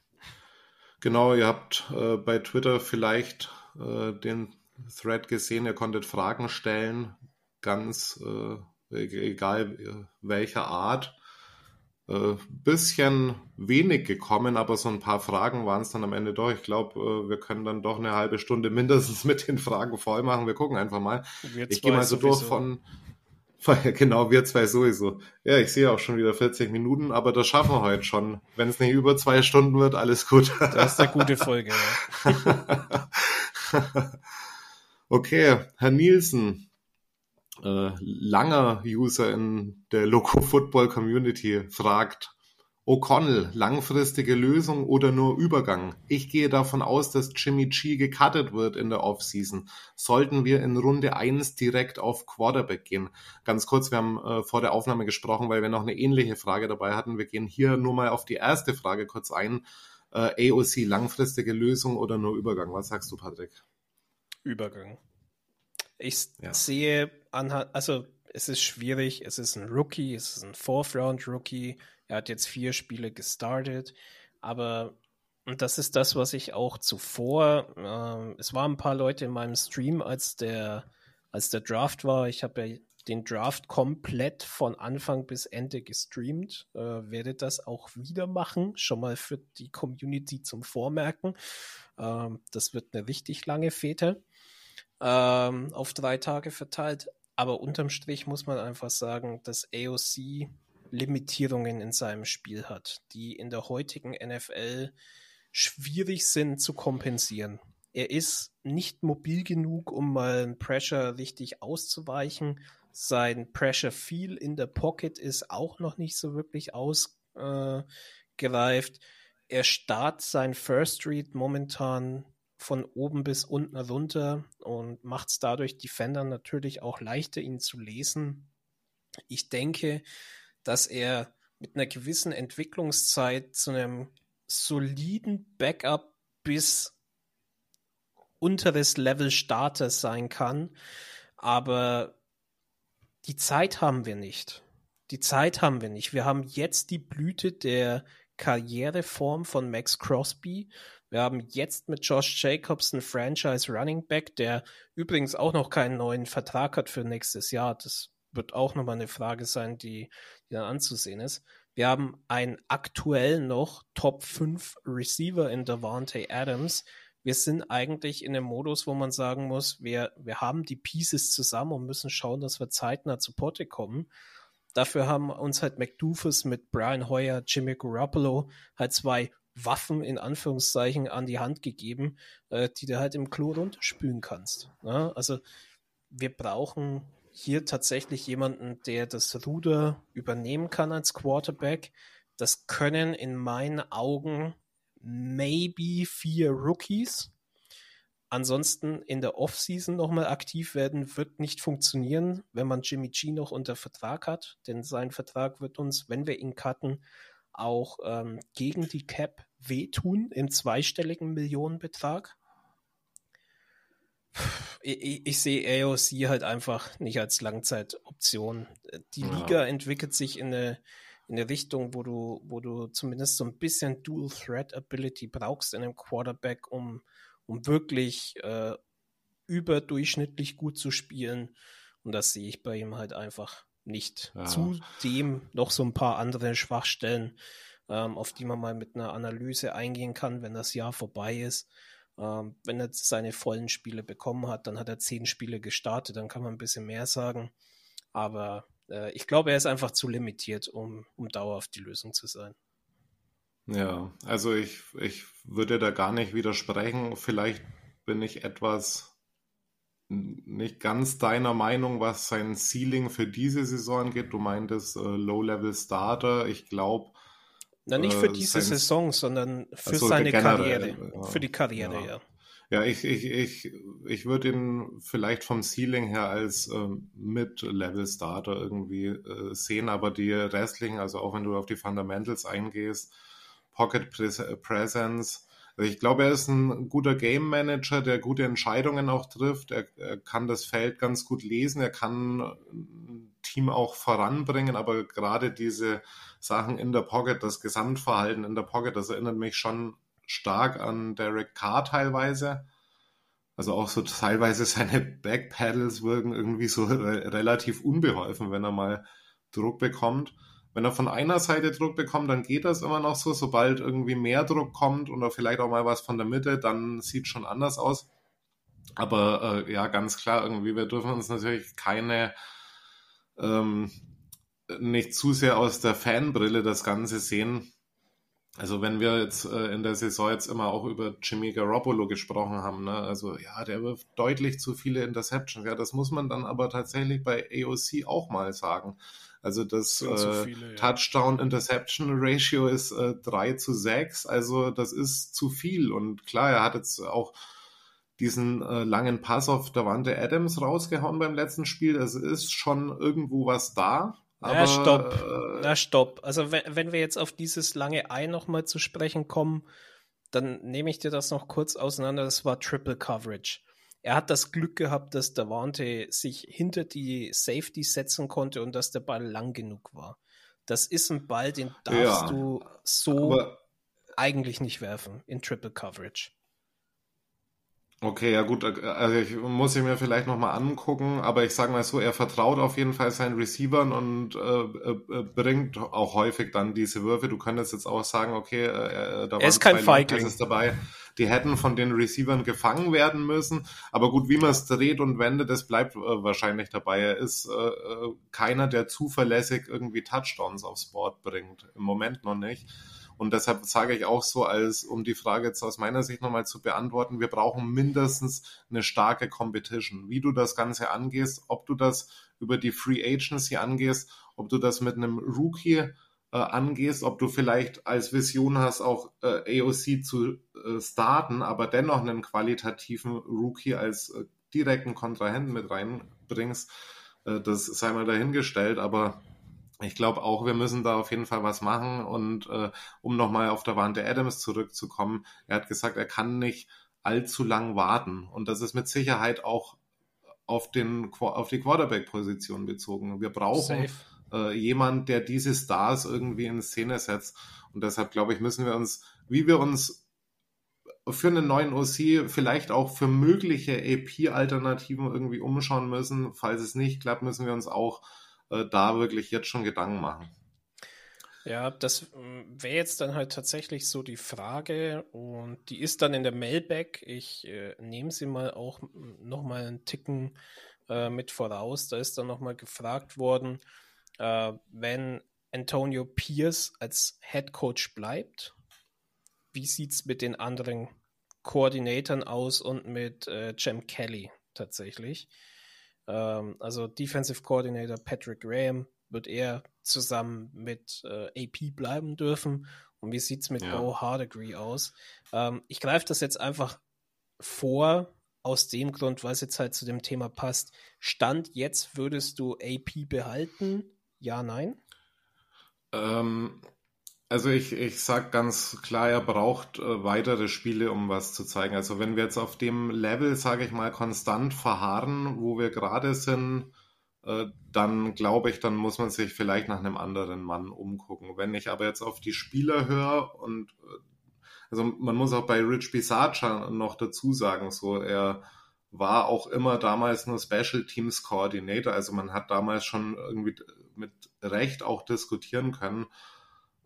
Speaker 2: Genau, ihr habt äh, bei Twitter vielleicht äh, den Thread gesehen, ihr konntet Fragen stellen, ganz äh, e-, egal welcher Art äh, bisschen wenig gekommen, aber so ein paar Fragen waren es dann am Ende doch. Ich glaube, äh, wir können dann doch eine halbe Stunde mindestens mit den Fragen voll machen. Wir gucken einfach mal. Ich gehe mal so durch von, genau, wir zwei sowieso. Ja, ich sehe auch schon wieder 40 Minuten, aber das schaffen wir heute schon. Wenn es nicht über zwei Stunden wird, alles gut.
Speaker 3: Das ist eine gute Folge.
Speaker 2: Ja. okay, Herr Nielsen, äh, langer User in der Loco Football Community fragt, O'Connell, langfristige Lösung oder nur Übergang? Ich gehe davon aus, dass Jimmy G gecuttet wird in der Offseason. Sollten wir in Runde 1 direkt auf Quarterback gehen? Ganz kurz, wir haben äh, vor der Aufnahme gesprochen, weil wir noch eine ähnliche Frage dabei hatten. Wir gehen hier nur mal auf die erste Frage kurz ein. Äh, AOC, langfristige Lösung oder nur Übergang? Was sagst du, Patrick?
Speaker 3: Übergang. Ich ja. sehe anhand, also es ist schwierig, es ist ein Rookie, es ist ein Fourth-Round-Rookie, er hat jetzt vier Spiele gestartet, aber und das ist das, was ich auch zuvor, äh, es waren ein paar Leute in meinem Stream, als der, als der Draft war, ich habe ja den Draft komplett von Anfang bis Ende gestreamt, äh, werde das auch wieder machen, schon mal für die Community zum Vormerken. Äh, das wird eine richtig lange Fete ähm, auf drei Tage verteilt. Aber unterm Strich muss man einfach sagen, dass AOC Limitierungen in seinem Spiel hat, die in der heutigen NFL schwierig sind zu kompensieren. Er ist nicht mobil genug, um mal ein Pressure richtig auszuweichen. Sein Pressure Feel in der Pocket ist auch noch nicht so wirklich ausgereift. Äh, er startet sein First Read momentan von oben bis unten runter und macht es dadurch Defendern natürlich auch leichter, ihn zu lesen. Ich denke, dass er mit einer gewissen Entwicklungszeit zu einem soliden Backup bis unteres Level Starter sein kann. Aber die Zeit haben wir nicht. Die Zeit haben wir nicht. Wir haben jetzt die Blüte der Karriereform von Max Crosby wir haben jetzt mit Josh Jacobs einen Franchise Running Back, der übrigens auch noch keinen neuen Vertrag hat für nächstes Jahr. Das wird auch nochmal eine Frage sein, die, die dann anzusehen ist. Wir haben einen aktuell noch Top 5 Receiver in Davante Adams. Wir sind eigentlich in einem Modus, wo man sagen muss, wir, wir haben die Pieces zusammen und müssen schauen, dass wir zeitnah zu Potte kommen. Dafür haben uns halt McDoufus mit Brian Hoyer, Jimmy Garoppolo halt zwei Waffen in Anführungszeichen an die Hand gegeben, äh, die du halt im Klo runterspülen kannst. Ne? Also wir brauchen hier tatsächlich jemanden, der das Ruder übernehmen kann als Quarterback. Das können in meinen Augen maybe vier Rookies. Ansonsten in der Offseason nochmal aktiv werden, wird nicht funktionieren, wenn man Jimmy G noch unter Vertrag hat, denn sein Vertrag wird uns, wenn wir ihn cutten, auch ähm, gegen die Cap wehtun im zweistelligen Millionenbetrag. Ich, ich, sehe AOC halt einfach nicht als Langzeitoption. Die ja. Liga entwickelt sich in eine, in eine Richtung, wo du, wo du zumindest so ein bisschen Dual Threat Ability brauchst in einem Quarterback, um, um wirklich äh, überdurchschnittlich gut zu spielen. Und das sehe ich bei ihm halt einfach nicht. Ja. Zudem noch so ein paar andere Schwachstellen, ähm, auf die man mal mit einer Analyse eingehen kann, wenn das Jahr vorbei ist. Ähm, wenn er seine vollen Spiele bekommen hat, dann hat er zehn Spiele gestartet, dann kann man ein bisschen mehr sagen. Aber äh, ich glaube, er ist einfach zu limitiert, um, um dauerhaft die Lösung zu sein.
Speaker 2: Ja, also ich, ich würde da gar nicht widersprechen. Vielleicht bin ich etwas nicht ganz deiner Meinung, was sein Ceiling für diese Saison geht. Du meintest äh, Low-Level-Starter. Ich glaube.
Speaker 3: Na, nicht für äh, diese Saison, sondern für also seine generell, Karriere. Ja, für die Karriere, ja.
Speaker 2: ja. Ja, ich, ich, ich, ich würde ihn vielleicht vom Ceiling her als ähm, Mid-Level-Starter irgendwie äh, sehen, aber die restlichen, also auch wenn du auf die Fundamentals eingehst, Pocket Presence, also ich glaube, er ist ein guter Game Manager, der gute Entscheidungen auch trifft. Er, er, kann das Feld ganz gut lesen. Er kann ein Team auch voranbringen, aber gerade diese Sachen in der Pocket, das Gesamtverhalten in der Pocket, das erinnert mich schon stark an Derek Carr teilweise. Also auch so teilweise seine Backpedals wirken irgendwie so re relativ unbeholfen, wenn er mal Druck bekommt. Wenn er von einer Seite Druck bekommt, dann geht das immer noch so. Sobald irgendwie mehr Druck kommt oder vielleicht auch mal was von der Mitte, dann sieht schon anders aus. Aber äh, ja, ganz klar, irgendwie, wir dürfen uns natürlich keine ähm, nicht zu sehr aus der Fanbrille das Ganze sehen. Also wenn wir jetzt äh, in der Saison jetzt immer auch über Jimmy Garoppolo gesprochen haben, ne? also ja, der wirft deutlich zu viele Interceptions. Ja, das muss man dann aber tatsächlich bei AOC auch mal sagen. Also das äh, viele, ja. Touchdown-Interception-Ratio ist äh, 3 zu 6, also das ist zu viel. Und klar, er hat jetzt auch diesen äh, langen Pass auf Davante Adams rausgehauen beim letzten Spiel. Es ist schon irgendwo was da. Aber,
Speaker 3: Na, stopp. Äh, Na, stopp. Also wenn, wenn wir jetzt auf dieses lange Ei nochmal zu sprechen kommen, dann nehme ich dir das noch kurz auseinander. Das war Triple Coverage. Er hat das Glück gehabt, dass Davante sich hinter die Safety setzen konnte und dass der Ball lang genug war. Das ist ein Ball, den darfst ja, du so eigentlich nicht werfen in Triple Coverage.
Speaker 2: Okay, ja gut, also ich muss ich mir vielleicht nochmal angucken, aber ich sage mal so, er vertraut auf jeden Fall seinen Receivern und äh, äh, bringt auch häufig dann diese Würfe. Du könntest jetzt auch sagen, okay, äh,
Speaker 3: da er ist kein Feigling.
Speaker 2: dabei, die hätten von den Receivern gefangen werden müssen, aber gut, wie man es dreht und wendet, es bleibt äh, wahrscheinlich dabei. Er ist äh, äh, keiner, der zuverlässig irgendwie Touchdowns aufs Board bringt. Im Moment noch nicht. Und deshalb sage ich auch so, als um die Frage jetzt aus meiner Sicht nochmal zu beantworten, wir brauchen mindestens eine starke Competition. Wie du das Ganze angehst, ob du das über die Free Agency angehst, ob du das mit einem Rookie äh, angehst, ob du vielleicht als Vision hast, auch äh, AOC zu äh, starten, aber dennoch einen qualitativen Rookie als äh, direkten Kontrahenten mit reinbringst, äh, das sei mal dahingestellt, aber ich glaube auch, wir müssen da auf jeden Fall was machen. Und äh, um nochmal auf der Wante Adams zurückzukommen, er hat gesagt, er kann nicht allzu lang warten. Und das ist mit Sicherheit auch auf, den, auf die Quarterback-Position bezogen. Wir brauchen äh, jemand, der diese Stars irgendwie in Szene setzt. Und deshalb glaube ich, müssen wir uns, wie wir uns für einen neuen OC vielleicht auch für mögliche AP-Alternativen irgendwie umschauen müssen. Falls es nicht klappt, müssen wir uns auch äh, da wirklich jetzt schon Gedanken machen.
Speaker 3: Ja, das mm, wäre jetzt dann halt tatsächlich so die Frage und die ist dann in der Mailback. Ich äh, nehme sie mal auch nochmal einen Ticken äh, mit voraus. Da ist dann nochmal gefragt worden, äh, wenn Antonio Pierce als Head Coach bleibt, wie sieht es mit den anderen Koordinatoren aus und mit äh, Jem Kelly tatsächlich? Ähm, also Defensive Coordinator Patrick Graham wird er zusammen mit äh, AP bleiben dürfen. Und wie sieht es mit ja. Bo Hardegree aus? Ähm, ich greife das jetzt einfach vor, aus dem Grund, weil es jetzt halt zu dem Thema passt. Stand jetzt würdest du AP behalten? Ja, nein?
Speaker 2: Ähm, also ich, ich sag ganz klar, er braucht äh, weitere Spiele, um was zu zeigen. Also wenn wir jetzt auf dem Level, sage ich mal, konstant verharren, wo wir gerade sind, äh, dann glaube ich, dann muss man sich vielleicht nach einem anderen Mann umgucken. Wenn ich aber jetzt auf die Spieler höre und äh, also man muss auch bei Rich Bisaccia noch dazu sagen, so er war auch immer damals nur Special Teams Coordinator. Also man hat damals schon irgendwie mit Recht auch diskutieren können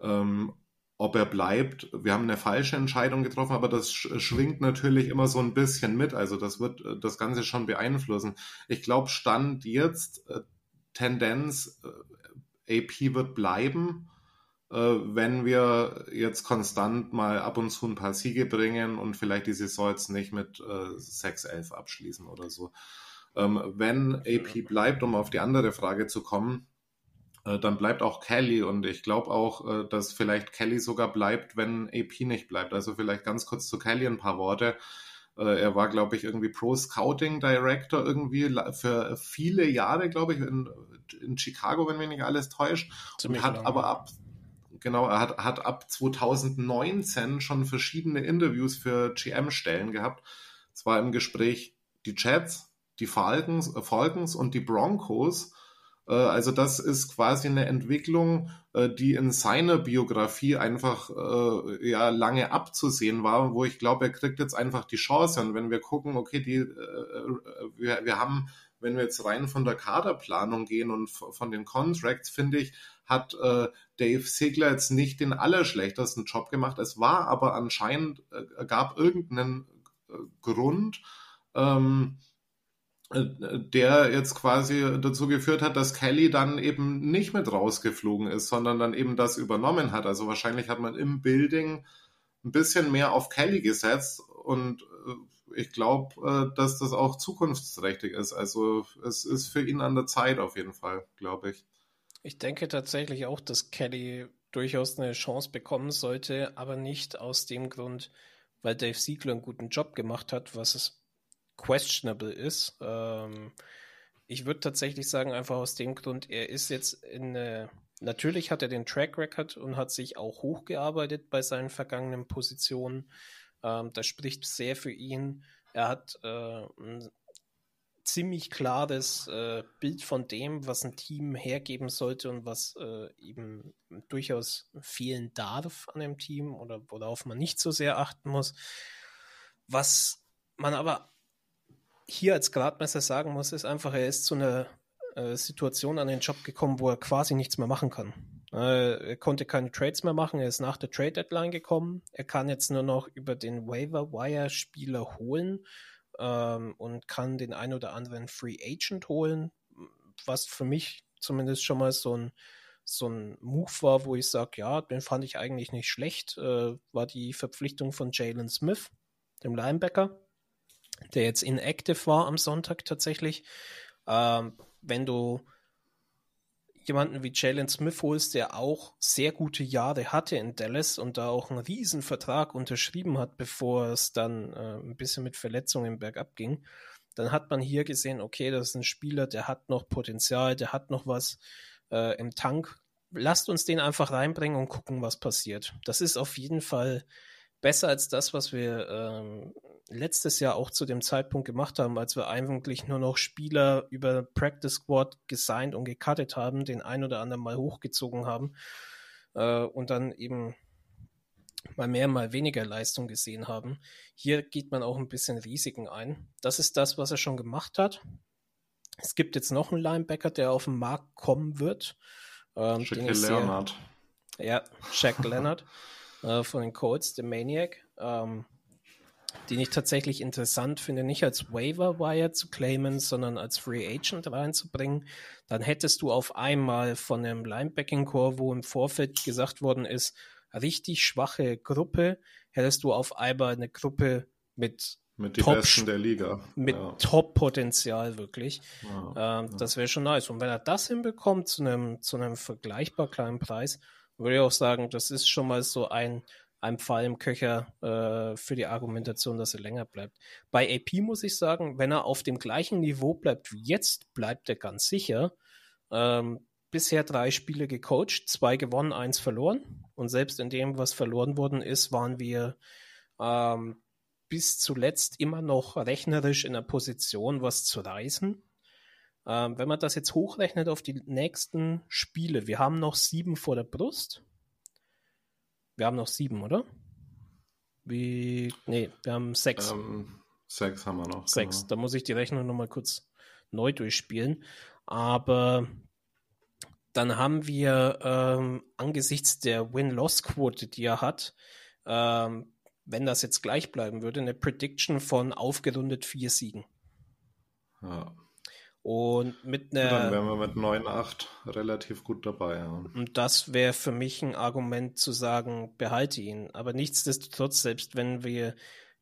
Speaker 2: ähm, ob er bleibt. Wir haben eine falsche Entscheidung getroffen, aber das schwingt natürlich immer so ein bisschen mit. Also das wird äh, das Ganze schon beeinflussen. Ich glaube, Stand jetzt, äh, Tendenz, äh, AP wird bleiben, äh, wenn wir jetzt konstant mal ab und zu ein paar Siege bringen und vielleicht die Saison jetzt nicht mit äh, 6-11 abschließen oder so. Ähm, wenn AP bleibt, um auf die andere Frage zu kommen, äh, dann bleibt auch Kelly und ich glaube auch, äh, dass vielleicht Kelly sogar bleibt, wenn AP nicht bleibt. Also vielleicht ganz kurz zu Kelly ein paar Worte. Äh, er war, glaube ich, irgendwie Pro Scouting Director irgendwie für viele Jahre, glaube ich, in, in, Chicago, wenn mich nicht alles täuscht. Ziemlich und hat lang. aber ab genau, er hat, hat ab 2019 schon verschiedene Interviews für GM-Stellen gehabt. Es war im Gespräch die Jets, die Falcons, äh, Falcons und die Broncos. Äh, also das ist quasi eine Entwicklung, äh, die in seiner Biografie einfach äh, ja lange abzusehen war, wo ich glaube, er kriegt jetzt einfach die Chance. Und wenn wir gucken, okay, die wir, wir haben, wenn wir jetzt rein von der Kaderplanung gehen und von den Contracts, finde ich, hat äh, Dave Sigler jetzt nicht den allerschlechtesten Job gemacht. Es war aber anscheinend, äh, gab irgendeinen äh, Grund, ähm, äh, der jetzt quasi dazu geführt hat, dass Kelly dann eben nicht mit rausgeflogen ist, sondern dann eben das übernommen hat. Also wahrscheinlich hat man im Building ein bisschen mehr auf Kelly gesetzt und äh, ich glaube, äh, dass das auch zukunftsträchtig ist. Also es ist für ihn an der Zeit auf jeden Fall, glaube ich.
Speaker 3: Ich denke tatsächlich auch, dass Kelly durchaus eine Chance bekommen sollte, aber nicht aus dem Grund, weil Dave Siegler einen guten Job gemacht hat, was es questionable ist. Ähm, ich würde tatsächlich sagen, einfach aus dem Grund, er ist jetzt in eine, natürlich hat er den Track Record und hat sich auch hochgearbeitet bei seinen vergangenen Positionen. Ähm, das spricht sehr für ihn. Er hat äh, ein ziemlich klares äh, Bild von dem, was ein Team hergeben sollte und was äh, eben durchaus fehlen darf an einem Team oder worauf man nicht so sehr achten muss. Was man aber hier als Gradmesser sagen muss, ist einfach, er ist zu einer äh, Situation an den Job gekommen, wo er quasi nichts mehr machen kann. Äh, er konnte keine Trades mehr machen, er ist nach der Trade Deadline gekommen. Er kann jetzt nur noch über den Waiver Wire Spieler holen ähm, und kann den ein oder anderen Free Agent holen, was für mich zumindest schon mal so ein, so ein Move war, wo ich sage, ja, den fand ich eigentlich nicht schlecht, äh, war die Verpflichtung von Jalen Smith, dem Linebacker, der jetzt inactive war am Sonntag tatsächlich. Ähm, wenn du jemanden wie Jalen Smith holst, der auch sehr gute Jahre hatte in Dallas und da auch einen Riesenvertrag unterschrieben hat, bevor es dann äh, ein bisschen mit Verletzungen bergab ging, dann hat man hier gesehen, okay, das ist ein Spieler, der hat noch Potenzial, der hat noch was äh, im Tank. Lasst uns den einfach reinbringen und gucken, was passiert. Das ist auf jeden Fall besser als das, was wir ähm, letztes Jahr auch zu dem Zeitpunkt gemacht haben, als wir eigentlich nur noch Spieler über Practice Squad gesigned und gecuttet haben, den ein oder anderen mal hochgezogen haben äh, und dann eben mal mehr, mal weniger Leistung gesehen haben. Hier geht man auch ein bisschen Risiken ein. Das ist das, was er schon gemacht hat. Es gibt jetzt noch einen Linebacker, der auf den Markt kommen wird.
Speaker 2: Ähm, Leonard.
Speaker 3: Ja, Shaq Leonard äh, von den Colts, der Maniac. Ähm, den ich tatsächlich interessant finde, nicht als Waiver Wire zu claimen, sondern als Free Agent reinzubringen, dann hättest du auf einmal von einem Linebacking Core, wo im Vorfeld gesagt worden ist, richtig schwache Gruppe, hättest du auf einmal eine Gruppe mit
Speaker 2: mit die Top, Besten der Liga.
Speaker 3: Mit ja. Top-Potenzial wirklich. Ja, ähm, ja. Das wäre schon nice. Und wenn er das hinbekommt zu einem, zu einem vergleichbar kleinen Preis, würde ich auch sagen, das ist schon mal so ein einem Fall im Köcher äh, für die Argumentation, dass er länger bleibt. Bei AP muss ich sagen, wenn er auf dem gleichen Niveau bleibt wie jetzt, bleibt er ganz sicher. Ähm, bisher drei Spiele gecoacht, zwei gewonnen, eins verloren. Und selbst in dem, was verloren worden ist, waren wir ähm, bis zuletzt immer noch rechnerisch in der Position, was zu reißen. Ähm, wenn man das jetzt hochrechnet auf die nächsten Spiele, wir haben noch sieben vor der Brust. Wir haben noch sieben, oder? Wie. Nee, wir haben sechs.
Speaker 2: Ähm, sechs haben wir noch.
Speaker 3: Sechs. Genau. Da muss ich die Rechnung nochmal kurz neu durchspielen. Aber dann haben wir ähm, angesichts der Win-Loss-Quote, die er hat, ähm, wenn das jetzt gleich bleiben würde, eine Prediction von aufgerundet vier Siegen.
Speaker 2: Ja.
Speaker 3: Und mit einer.
Speaker 2: Dann wären wir mit 9,8 relativ gut dabei. Ja.
Speaker 3: Und das wäre für mich ein Argument zu sagen, behalte ihn. Aber nichtsdestotrotz, selbst wenn wir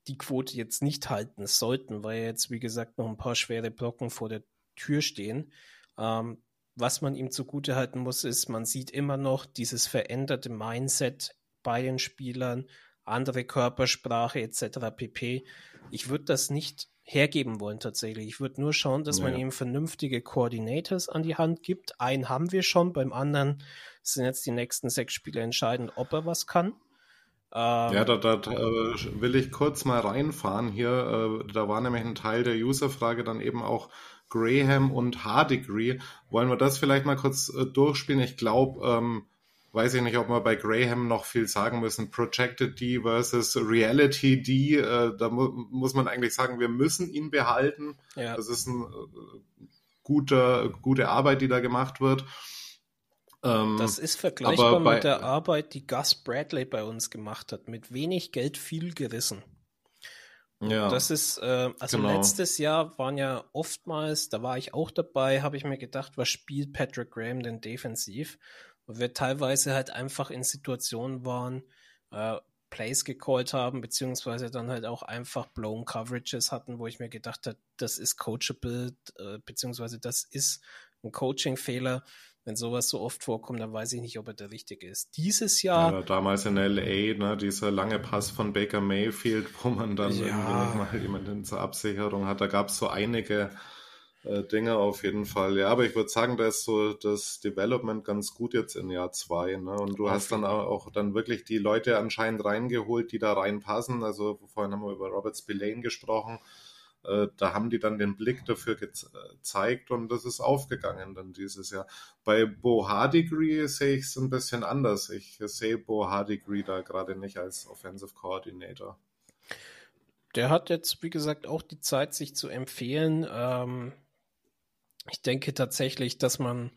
Speaker 3: die Quote jetzt nicht halten sollten, weil jetzt, wie gesagt, noch ein paar schwere Blocken vor der Tür stehen. Ähm, was man ihm zugute halten muss, ist, man sieht immer noch dieses veränderte Mindset bei den Spielern, andere Körpersprache etc. pp. Ich würde das nicht hergeben wollen tatsächlich. Ich würde nur schauen, dass ja. man ihm vernünftige Coordinators an die Hand gibt. Einen haben wir schon, beim anderen sind jetzt die nächsten sechs Spiele entscheidend, ob er was kann.
Speaker 2: Ähm, ja, da, da äh, will ich kurz mal reinfahren hier. Äh, da war nämlich ein Teil der Userfrage dann eben auch Graham und Hardigree. Wollen wir das vielleicht mal kurz äh, durchspielen? Ich glaube, ähm, weiß ich nicht, ob wir bei Graham noch viel sagen müssen. Projected D versus Reality D, äh, da mu muss man eigentlich sagen, wir müssen ihn behalten. Ja. Das ist eine äh, guter, gute Arbeit, die da gemacht wird.
Speaker 3: Ähm, das ist vergleichbar bei, mit der Arbeit, die Gus Bradley bei uns gemacht hat. Mit wenig Geld viel gerissen. Ja. Das ist, äh, also genau. letztes Jahr waren ja oftmals, da war ich auch dabei, habe ich mir gedacht, was spielt Patrick Graham denn defensiv? Weil wir teilweise halt einfach in Situationen waren, äh, Plays gecallt haben, beziehungsweise dann halt auch einfach blown Coverages hatten, wo ich mir gedacht habe, das ist coachable, äh, beziehungsweise das ist ein Coaching-Fehler wenn sowas so oft vorkommt, dann weiß ich nicht, ob er der richtige ist. Dieses Jahr.
Speaker 2: Ja, damals in LA, ne, dieser lange Pass von Baker Mayfield, wo man dann ja. irgendwie mal jemanden zur Absicherung hat. Da gab es so einige äh, Dinge auf jeden Fall. Ja, aber ich würde sagen, da ist so das Development ganz gut jetzt in Jahr zwei. Ne? Und du hast dann auch dann wirklich die Leute anscheinend reingeholt, die da reinpassen. Also vorhin haben wir über Robert Spillane gesprochen äh, da haben die dann den Blick dafür gezeigt und das ist aufgegangen dann dieses Jahr. Bei Bo Hardigree sehe ich es ein bisschen anders. Ich sehe Bo Hardigree da gerade nicht als Offensive Coordinator.
Speaker 3: Der hat jetzt, wie gesagt, auch die Zeit, sich zu empfehlen. Ähm, ich denke tatsächlich, dass man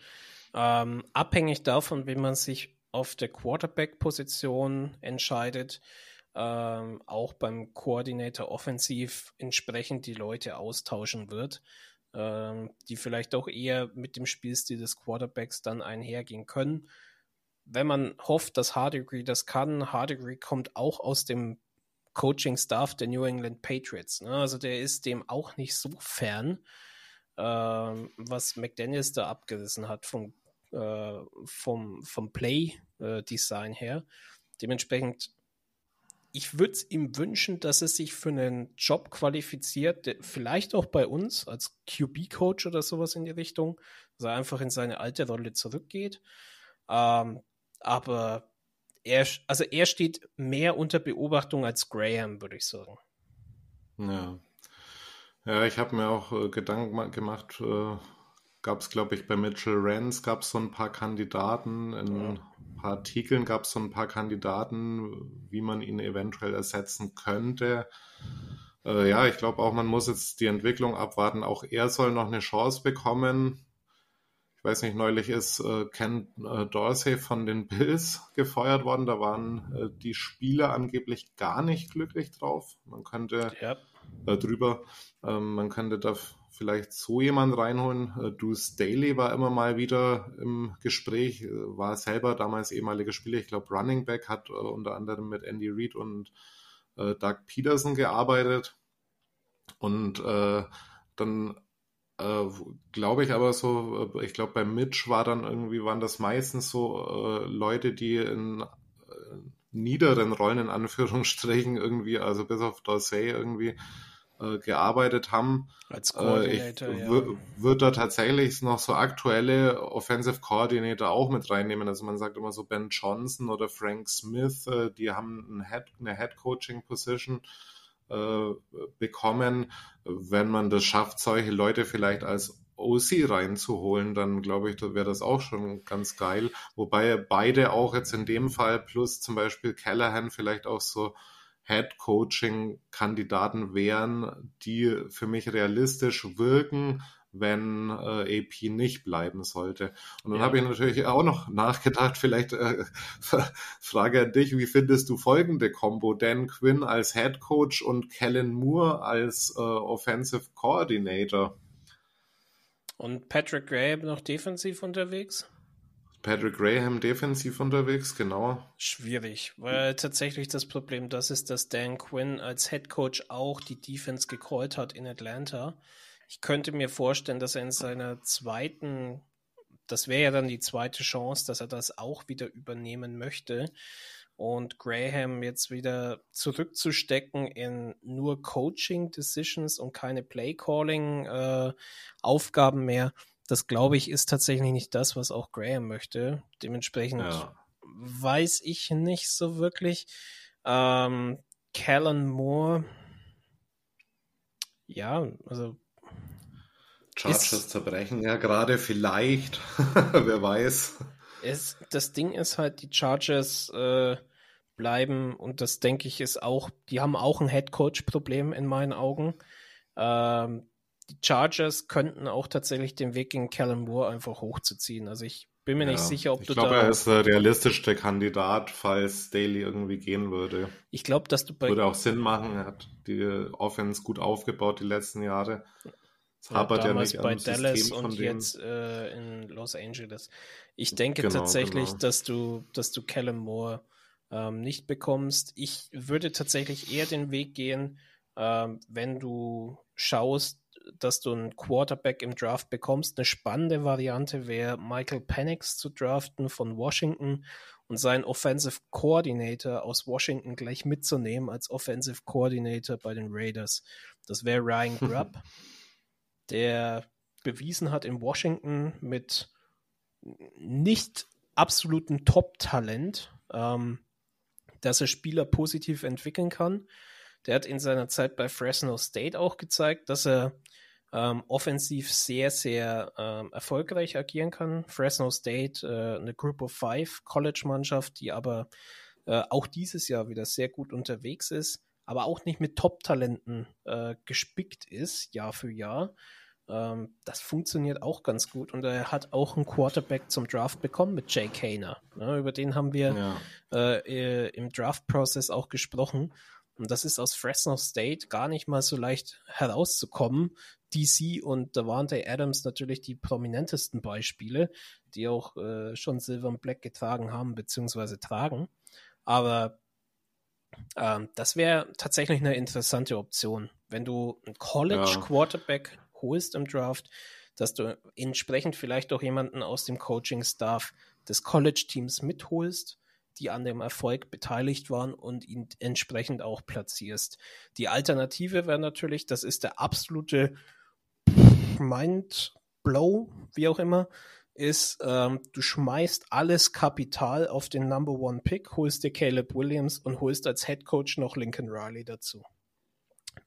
Speaker 3: ähm, abhängig davon, wie man sich auf der Quarterback-Position entscheidet, ähm, auch beim Koordinator offensiv entsprechend die Leute austauschen wird, ähm, die vielleicht auch eher mit dem Spielstil des Quarterbacks dann einhergehen können. Wenn man hofft, dass Hardigree das kann, Hardigree kommt auch aus dem Coaching-Staff der New England Patriots. Ne? Also der ist dem auch nicht so fern, ähm, was McDaniels da abgerissen hat vom, äh, vom, vom Play-Design äh, her. Dementsprechend ich würde es ihm wünschen, dass er sich für einen Job qualifiziert, vielleicht auch bei uns als QB-Coach oder sowas in die Richtung, dass er einfach in seine alte Rolle zurückgeht. Ähm, aber er, also er steht mehr unter Beobachtung als Graham, würde ich sagen.
Speaker 2: Ja. Ja, ich habe mir auch äh, Gedanken gemacht, äh, gab es, glaube ich, bei Mitchell Rance gab es so ein paar Kandidaten. In ja. ein paar Artikeln gab es so ein paar Kandidaten, wie man ihn eventuell ersetzen könnte. Äh, ja, ich glaube auch, man muss jetzt die Entwicklung abwarten. Auch er soll noch eine Chance bekommen. Ich weiß nicht, neulich ist äh, Ken äh, Dorsey von den Bills gefeuert worden. Da waren äh, die Spieler angeblich gar nicht glücklich drauf. Man könnte ja. Äh, ähm, man könnte da vielleicht so jemand reinholen. Äh, Deuce Daly war immer mal wieder im Gespräch, äh, war selber damals ehemaliger Spieler, ich glaube Running Back, hat uh, unter anderem mit Andy Reid und uh, Doug Peterson gearbeitet. Und uh, dann glaube ich aber so, ich glaube bei Mitch war dann irgendwie, waren das meistens so Leute, die in niederen Rollen in Anführungsstrichen irgendwie, also bis auf Dorsey irgendwie äh, gearbeitet haben. Als Coordinator, äh, ich ja. Wird da tatsächlich noch so aktuelle Offensive Coordinator auch mit reinnehmen. Also man sagt immer so Ben Johnson oder Frank Smith, äh, die haben ein Head, eine Head Coaching Position äh, bekommen. Wenn man das schafft, solche Leute vielleicht als OC reinzuholen, dann glaube ich, wäre das auch schon ganz geil. Wobei beide auch jetzt in dem Fall plus zum Beispiel Callahan vielleicht auch so Head-Coaching-Kandidaten wären, die für mich realistisch wirken, wenn äh, AP nicht bleiben sollte. Und dann ja. habe ich natürlich auch noch nachgedacht, vielleicht äh, Frage an dich, wie findest du folgende Combo? Dan Quinn als Head Coach und Kellen Moore als äh, Offensive Coordinator.
Speaker 3: Und Patrick Graham noch defensiv unterwegs?
Speaker 2: Patrick Graham defensiv unterwegs, genau.
Speaker 3: Schwierig, weil tatsächlich das Problem das ist, dass Dan Quinn als Head Coach auch die Defense gecallt hat in Atlanta. Ich könnte mir vorstellen, dass er in seiner zweiten, das wäre ja dann die zweite Chance, dass er das auch wieder übernehmen möchte und Graham jetzt wieder zurückzustecken in nur Coaching Decisions und keine Play Calling äh, Aufgaben mehr das glaube ich ist tatsächlich nicht das, was auch Graham möchte. Dementsprechend ja. weiß ich nicht so wirklich. Ähm, Callan Moore, ja, also
Speaker 2: Chargers zerbrechen ja gerade vielleicht, wer weiß.
Speaker 3: Es, das Ding ist halt, die Chargers äh, bleiben und das denke ich ist auch, die haben auch ein Head Coach Problem in meinen Augen. Ähm, die Chargers könnten auch tatsächlich den Weg gegen Callum Moore einfach hochzuziehen. Also ich bin mir ja, nicht sicher, ob du
Speaker 2: glaub, da. Ich glaube, er ist der realistischste Kandidat, falls Daly irgendwie gehen würde.
Speaker 3: Ich glaube, dass du
Speaker 2: bei. Würde auch Sinn machen. Er hat die Offense gut aufgebaut die letzten Jahre.
Speaker 3: Es ja, hapert ja nicht bei Dallas und jetzt äh, in Los Angeles. Ich denke genau, tatsächlich, genau. dass du, dass du Callum Moore ähm, nicht bekommst. Ich würde tatsächlich eher den Weg gehen, ähm, wenn du schaust, dass du einen Quarterback im Draft bekommst. Eine spannende Variante wäre, Michael Penix zu draften von Washington und seinen Offensive Coordinator aus Washington gleich mitzunehmen als Offensive Coordinator bei den Raiders. Das wäre Ryan Grubb, der bewiesen hat in Washington mit nicht absolutem Top-Talent, ähm, dass er Spieler positiv entwickeln kann. Der hat in seiner Zeit bei Fresno State auch gezeigt, dass er ähm, offensiv sehr, sehr ähm, erfolgreich agieren kann. Fresno State, äh, eine Group of Five College-Mannschaft, die aber äh, auch dieses Jahr wieder sehr gut unterwegs ist, aber auch nicht mit Top-Talenten äh, gespickt ist, Jahr für Jahr. Ähm, das funktioniert auch ganz gut und er hat auch einen Quarterback zum Draft bekommen mit Jay Kaner. Ne, über den haben wir ja. äh, im Draft-Prozess auch gesprochen. Und das ist aus Fresno State gar nicht mal so leicht herauszukommen. DC und Davante Adams natürlich die prominentesten Beispiele, die auch äh, schon Silver und Black getragen haben, beziehungsweise tragen. Aber ähm, das wäre tatsächlich eine interessante Option. Wenn du einen College Quarterback holst im Draft, dass du entsprechend vielleicht auch jemanden aus dem Coaching-Staff des College-Teams mitholst die an dem Erfolg beteiligt waren und ihn entsprechend auch platzierst. Die Alternative wäre natürlich, das ist der absolute Mindblow, wie auch immer, ist, ähm, du schmeißt alles Kapital auf den Number One Pick, holst dir Caleb Williams und holst als Head Coach noch Lincoln Riley dazu.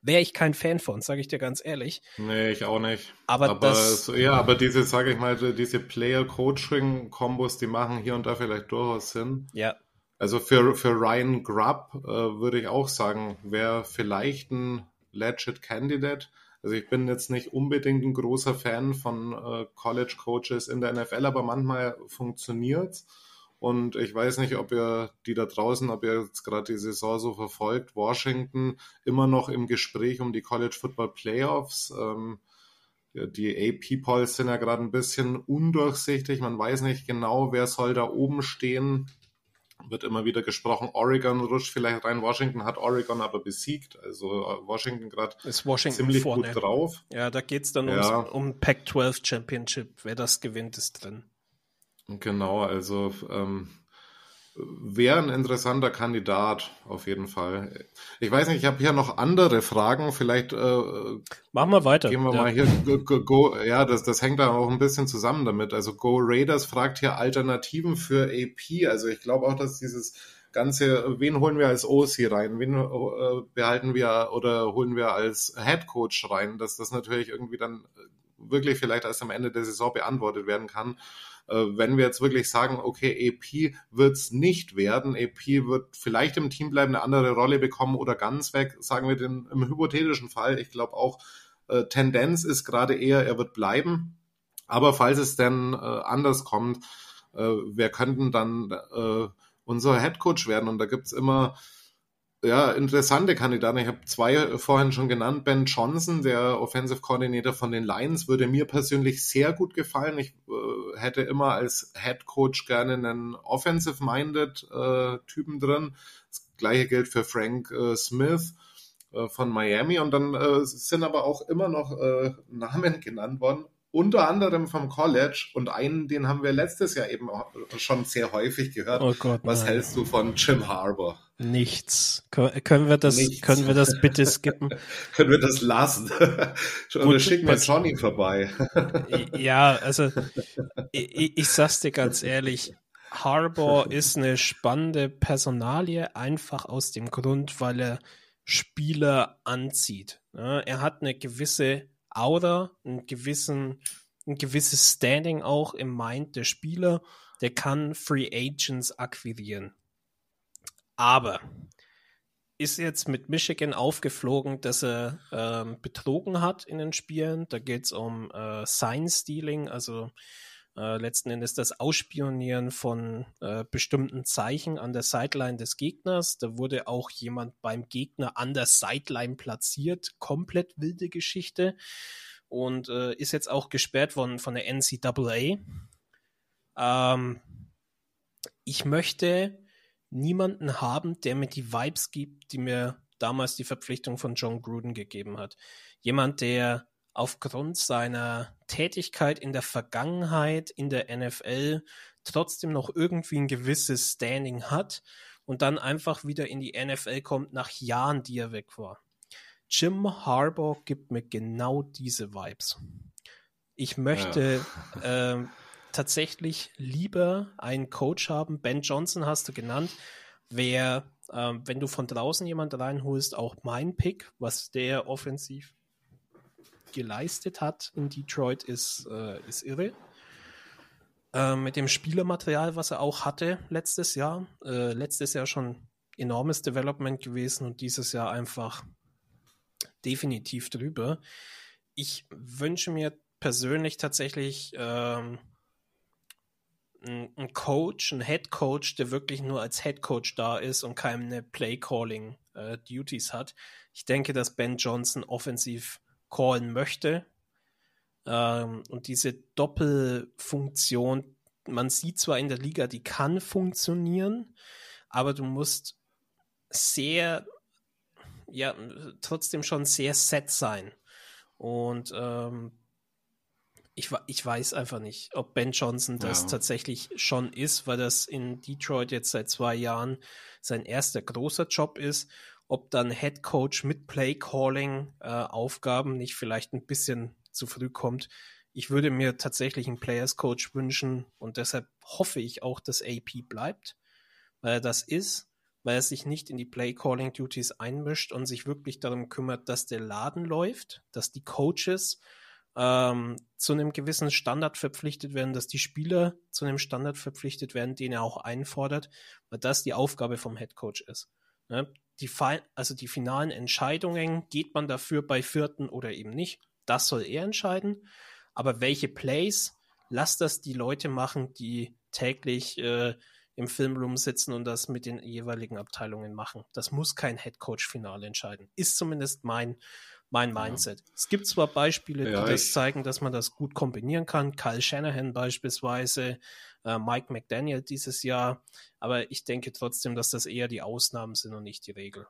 Speaker 3: Wäre ich kein Fan von, sage ich dir ganz ehrlich.
Speaker 2: Nee, ich auch nicht.
Speaker 3: Aber, aber das,
Speaker 2: ja, aber diese, sage ich mal, diese Player-Coaching-Kombos, die machen hier und da vielleicht durchaus Sinn.
Speaker 3: Ja.
Speaker 2: Also für, für Ryan Grubb äh, würde ich auch sagen, wäre vielleicht ein legit Candidate. Also ich bin jetzt nicht unbedingt ein großer Fan von äh, College Coaches in der NFL, aber manchmal funktioniert's. Und ich weiß nicht, ob ihr die da draußen, ob ihr jetzt gerade die Saison so verfolgt, Washington immer noch im Gespräch um die College Football Playoffs. Ähm, die AP-Polls sind ja gerade ein bisschen undurchsichtig. Man weiß nicht genau, wer soll da oben stehen. Wird immer wieder gesprochen, Oregon rutscht vielleicht rein. Washington hat Oregon aber besiegt. Also äh, Washington gerade ziemlich vorne. gut drauf.
Speaker 3: Ja, da geht es dann ja. um Pac-12 Championship. Wer das gewinnt, ist drin.
Speaker 2: Genau, also ähm, wäre ein interessanter Kandidat auf jeden Fall. Ich weiß nicht, ich habe hier noch andere Fragen. Vielleicht äh,
Speaker 3: machen wir weiter.
Speaker 2: Gehen wir ja. mal hier. Go, go, ja, das, das hängt da auch ein bisschen zusammen damit. Also Go Raiders fragt hier Alternativen für AP. Also ich glaube auch, dass dieses ganze, wen holen wir als OC rein, wen äh, behalten wir oder holen wir als Head Coach rein, dass das natürlich irgendwie dann wirklich vielleicht erst am Ende der Saison beantwortet werden kann. Äh, wenn wir jetzt wirklich sagen, okay, AP wird's nicht werden, AP wird vielleicht im Team bleiben, eine andere Rolle bekommen oder ganz weg, sagen wir den im hypothetischen Fall. Ich glaube auch, äh, Tendenz ist gerade eher, er wird bleiben. Aber falls es denn äh, anders kommt, äh, wer könnten dann äh, unser Headcoach werden? Und da gibt's immer ja, interessante Kandidaten. Ich habe zwei vorhin schon genannt. Ben Johnson, der Offensive Coordinator von den Lions, würde mir persönlich sehr gut gefallen. Ich äh, hätte immer als Head Coach gerne einen offensive-minded äh, Typen drin. Das gleiche gilt für Frank äh, Smith äh, von Miami. Und dann äh, sind aber auch immer noch äh, Namen genannt worden, unter anderem vom College und einen, den haben wir letztes Jahr eben schon sehr häufig gehört. Oh Gott, Was nein. hältst du von Jim Harbour?
Speaker 3: Nichts. Können wir das, Nichts. können wir das bitte skippen?
Speaker 2: können wir das lassen? Oder schicken wir Johnny vorbei.
Speaker 3: ja, also ich, ich sag's dir ganz ehrlich, Harbour ist eine spannende Personalie, einfach aus dem Grund, weil er Spieler anzieht. Er hat eine gewisse Aura, einen gewissen, ein gewisses Standing auch im Mind der Spieler. Der kann Free Agents akquirieren. Aber ist jetzt mit Michigan aufgeflogen, dass er ähm, betrogen hat in den Spielen. Da geht es um äh, Sign-Stealing, also äh, letzten Endes das Ausspionieren von äh, bestimmten Zeichen an der Sideline des Gegners. Da wurde auch jemand beim Gegner an der Sideline platziert. Komplett wilde Geschichte. Und äh, ist jetzt auch gesperrt worden von der NCAA. Ähm, ich möchte niemanden haben, der mir die Vibes gibt, die mir damals die Verpflichtung von John Gruden gegeben hat. Jemand, der aufgrund seiner Tätigkeit in der Vergangenheit in der NFL trotzdem noch irgendwie ein gewisses Standing hat und dann einfach wieder in die NFL kommt nach Jahren, die er weg war. Jim Harbour gibt mir genau diese Vibes. Ich möchte ja. äh, tatsächlich lieber einen Coach haben. Ben Johnson hast du genannt. Wer, äh, wenn du von draußen jemand reinholst, auch mein Pick, was der offensiv geleistet hat in Detroit, ist, äh, ist irre. Äh, mit dem Spielermaterial, was er auch hatte letztes Jahr. Äh, letztes Jahr schon enormes Development gewesen und dieses Jahr einfach definitiv drüber. Ich wünsche mir persönlich tatsächlich ähm, einen Coach, einen Head Coach, der wirklich nur als Head Coach da ist und keine Play Calling äh, Duties hat. Ich denke, dass Ben Johnson offensiv callen möchte. Ähm, und diese Doppelfunktion, man sieht zwar in der Liga, die kann funktionieren, aber du musst sehr, ja, trotzdem schon sehr set sein. Und ähm, ich, ich weiß einfach nicht, ob Ben Johnson das ja. tatsächlich schon ist, weil das in Detroit jetzt seit zwei Jahren sein erster großer Job ist ob dann Head Coach mit Play Calling äh, Aufgaben nicht vielleicht ein bisschen zu früh kommt. Ich würde mir tatsächlich einen Players Coach wünschen und deshalb hoffe ich auch, dass AP bleibt, weil er das ist, weil er sich nicht in die Play Calling Duties einmischt und sich wirklich darum kümmert, dass der Laden läuft, dass die Coaches ähm, zu einem gewissen Standard verpflichtet werden, dass die Spieler zu einem Standard verpflichtet werden, den er auch einfordert, weil das die Aufgabe vom Head Coach ist. Ne? Die, also die finalen Entscheidungen, geht man dafür bei Vierten oder eben nicht, das soll er entscheiden. Aber welche Plays, lass das die Leute machen, die täglich äh, im Filmroom sitzen und das mit den jeweiligen Abteilungen machen. Das muss kein Headcoach-Finale entscheiden. Ist zumindest mein, mein Mindset. Ja. Es gibt zwar Beispiele, ja, die das zeigen, dass man das gut kombinieren kann. Kyle Shanahan beispielsweise, äh, Mike McDaniel dieses Jahr. Aber ich denke trotzdem, dass das eher die Ausnahmen sind und nicht die Regel.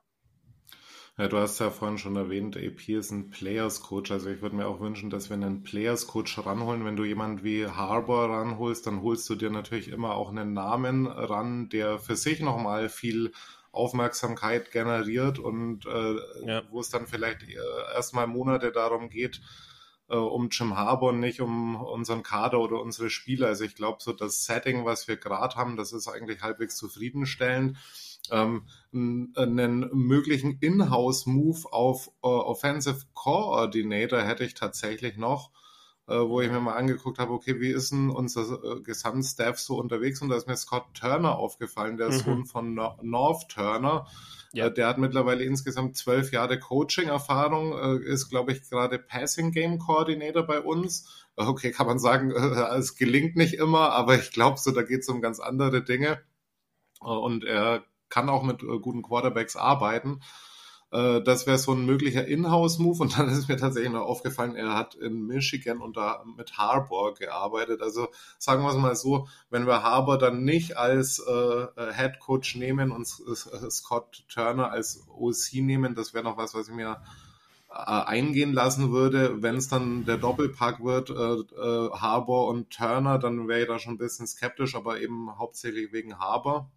Speaker 2: Ja, du hast ja vorhin schon erwähnt, AP ist ein Players Coach. Also ich würde mir auch wünschen, dass wir einen Players Coach ranholen. Wenn du jemanden wie Harbour ranholst, dann holst du dir natürlich immer auch einen Namen ran, der für sich nochmal viel Aufmerksamkeit generiert und äh, ja. wo es dann vielleicht äh, erstmal Monate darum geht, äh, um Jim Harbour, nicht um unseren Kader oder unsere Spieler. Also ich glaube, so das Setting, was wir gerade haben, das ist eigentlich halbwegs zufriedenstellend. Ähm, einen möglichen In-House-Move auf äh, Offensive Coordinator hätte ich tatsächlich noch, wo ich mir mal angeguckt habe, okay, wie ist denn unser äh, Gesamtstaff so unterwegs? Und da ist mir Scott Turner aufgefallen, der mhm. Sohn von no North Turner. Ja. Äh, der hat mittlerweile insgesamt zwölf Jahre Coaching-Erfahrung, äh, ist, glaube ich, gerade Passing Game Coordinator bei uns. Äh, okay, kann man sagen, es gelingt nicht immer, aber ich glaube so, da geht es um ganz andere Dinge. Und er kann auch mit guten Quarterbacks arbeiten. Äh, das wäre so ein möglicher Inhouse-Move. Und dann ist mir tatsächlich noch aufgefallen, er hat in Michigan unter mit Harbour gearbeitet. Also sagen wir es mal so, wenn wir Harbour dann nicht als äh, äh Head Coach nehmen und äh, Scott Turner als OC nehmen, das wäre noch was, was ich mir eingehen lassen würde, wenn es dann der Doppelpack wird, äh, äh, Harbour und Turner, dann wäre ich da schon ein bisschen skeptisch, aber eben hauptsächlich wegen Harbour.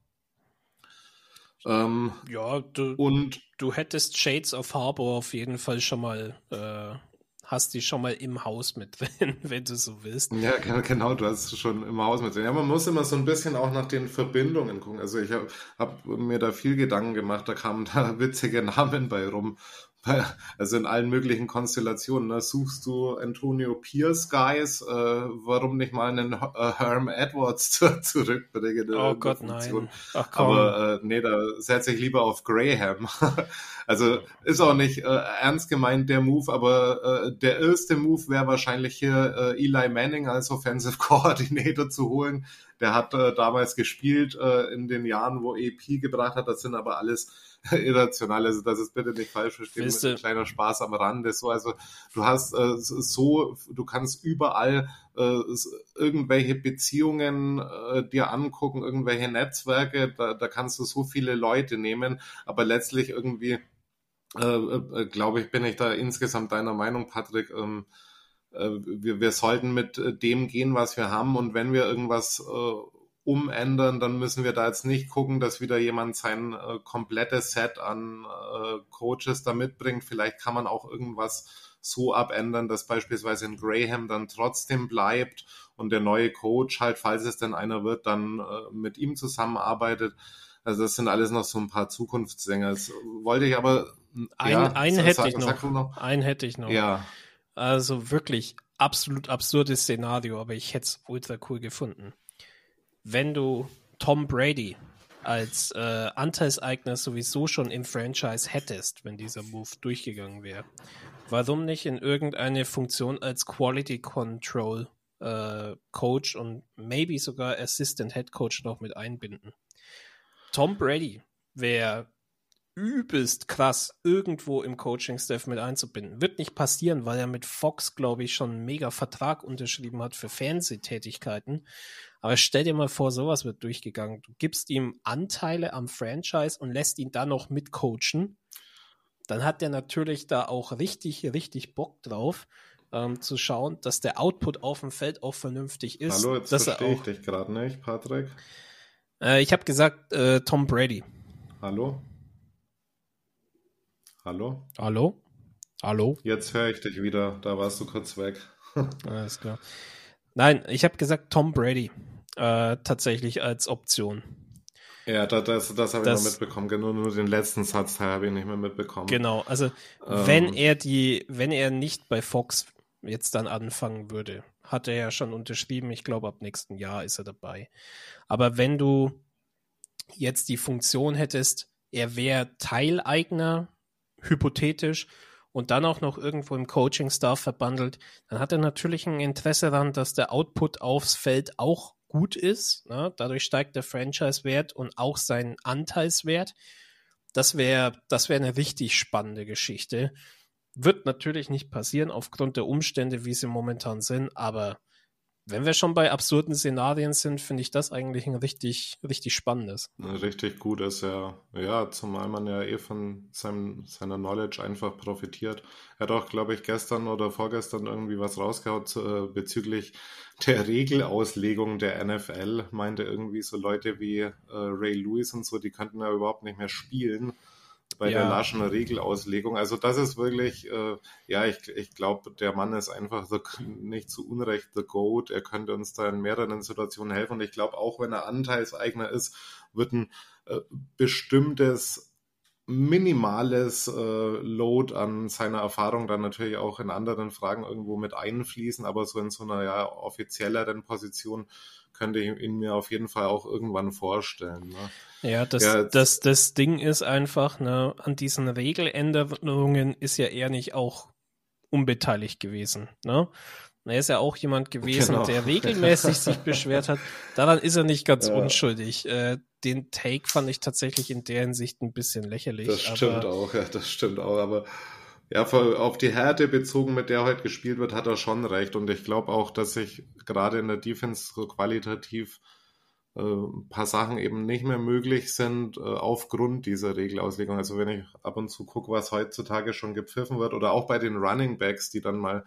Speaker 3: Ähm, ja, du, und du hättest Shades of Harbor auf jeden Fall schon mal, äh, hast die schon mal im Haus mit drin, wenn du so willst.
Speaker 2: Ja, genau, du hast schon im Haus mit drin. Ja, man muss immer so ein bisschen auch nach den Verbindungen gucken. Also ich habe hab mir da viel Gedanken gemacht, da kamen da witzige Namen bei rum also in allen möglichen Konstellationen. Ne? Suchst du Antonio Pierce Guys, äh, warum nicht mal einen äh, Herm Edwards zu, zurückbringen?
Speaker 3: Oh Gott, nein.
Speaker 2: Ach, komm. Aber äh, nee, da setze ich lieber auf Graham. also ist auch nicht äh, ernst gemeint der Move, aber äh, der erste Move wäre wahrscheinlich hier äh, Eli Manning als Offensive Coordinator zu holen. Der hat äh, damals gespielt äh, in den Jahren, wo EP gebracht hat. Das sind aber alles irrational. Also das ist bitte nicht falsch verstehen. Ein kleiner Spaß am Rande. So, also du hast äh, so, du kannst überall äh, irgendwelche Beziehungen äh, dir angucken, irgendwelche Netzwerke. Da, da kannst du so viele Leute nehmen, aber letztlich irgendwie äh, äh, glaube ich, bin ich da insgesamt deiner Meinung, Patrick. Ähm, äh, wir, wir sollten mit äh, dem gehen, was wir haben. Und wenn wir irgendwas äh, umändern, dann müssen wir da jetzt nicht gucken, dass wieder jemand sein äh, komplettes Set an äh, Coaches da mitbringt. Vielleicht kann man auch irgendwas so abändern, dass beispielsweise in Graham dann trotzdem bleibt und der neue Coach halt, falls es denn einer wird, dann äh, mit ihm zusammenarbeitet. Also das sind alles noch so ein paar Zukunftssänger. Das wollte ich aber.
Speaker 3: Ein, ja, einen sag, hätte ich noch. noch. Einen hätte ich noch.
Speaker 2: Ja.
Speaker 3: Also wirklich absolut absurdes Szenario, aber ich hätte es ultra cool gefunden wenn du Tom Brady als äh, Anteilseigner sowieso schon im Franchise hättest, wenn dieser Move durchgegangen wäre, warum nicht in irgendeine Funktion als Quality Control äh, Coach und maybe sogar Assistant Head Coach noch mit einbinden? Tom Brady wäre übelst krass, irgendwo im Coaching-Staff mit einzubinden. Wird nicht passieren, weil er mit Fox, glaube ich, schon einen mega Vertrag unterschrieben hat für Fernsehtätigkeiten. Aber stell dir mal vor, sowas wird durchgegangen. Du gibst ihm Anteile am Franchise und lässt ihn dann noch mitcoachen. Dann hat er natürlich da auch richtig, richtig Bock drauf, ähm, zu schauen, dass der Output auf dem Feld auch vernünftig ist.
Speaker 2: Hallo, jetzt verstehe ich dich gerade nicht, Patrick.
Speaker 3: Äh, ich habe gesagt, äh, Tom Brady.
Speaker 2: Hallo? Hallo?
Speaker 3: Hallo? Hallo?
Speaker 2: Jetzt höre ich dich wieder. Da warst du kurz weg.
Speaker 3: Alles klar. Nein, ich habe gesagt Tom Brady äh, tatsächlich als Option.
Speaker 2: Ja, das, das, das habe ich noch mitbekommen. Genau, nur den letzten Satz habe ich nicht mehr mitbekommen.
Speaker 3: Genau, also ähm, wenn er die, wenn er nicht bei Fox jetzt dann anfangen würde, hat er ja schon unterschrieben, ich glaube ab nächsten Jahr ist er dabei. Aber wenn du jetzt die Funktion hättest, er wäre Teileigner, hypothetisch, und dann auch noch irgendwo im Coaching-Staff verbandelt, dann hat er natürlich ein Interesse daran, dass der Output aufs Feld auch gut ist. Ne? Dadurch steigt der Franchise-Wert und auch sein Anteilswert. Das wäre das wäre eine richtig spannende Geschichte. Wird natürlich nicht passieren aufgrund der Umstände, wie sie momentan sind, aber wenn wir schon bei absurden Szenarien sind, finde ich das eigentlich ein richtig, richtig spannendes.
Speaker 2: Richtig gut ist ja, ja, zumal man ja eh von seinem, seiner Knowledge einfach profitiert. Er hat auch, glaube ich, gestern oder vorgestern irgendwie was rausgehaut äh, bezüglich der Regelauslegung der NFL. Meinte irgendwie so Leute wie äh, Ray Lewis und so, die könnten ja überhaupt nicht mehr spielen bei ja. der laschen Regelauslegung. Also das ist wirklich, äh, ja, ich, ich glaube, der Mann ist einfach the, nicht zu Unrecht the Goat. Er könnte uns da in mehreren Situationen helfen. Und ich glaube, auch wenn er Anteilseigner ist, wird ein äh, bestimmtes minimales äh, Load an seiner Erfahrung dann natürlich auch in anderen Fragen irgendwo mit einfließen, aber so in so einer ja offizielleren Position könnte ich ihn mir auf jeden Fall auch irgendwann vorstellen. Ne?
Speaker 3: Ja, das, ja, das, das Ding ist einfach, ne, an diesen Regeländerungen ist ja er nicht auch unbeteiligt gewesen. Ne? Er ist ja auch jemand gewesen, genau. der regelmäßig sich beschwert hat. Daran ist er nicht ganz ja. unschuldig. Äh, den Take fand ich tatsächlich in der Hinsicht ein bisschen lächerlich.
Speaker 2: Das stimmt auch, ja, das stimmt auch, aber ja, auf die Härte bezogen, mit der heute gespielt wird, hat er schon recht. Und ich glaube auch, dass sich gerade in der Defense so qualitativ äh, ein paar Sachen eben nicht mehr möglich sind äh, aufgrund dieser Regelauslegung. Also wenn ich ab und zu gucke, was heutzutage schon gepfiffen wird oder auch bei den Running Backs, die dann mal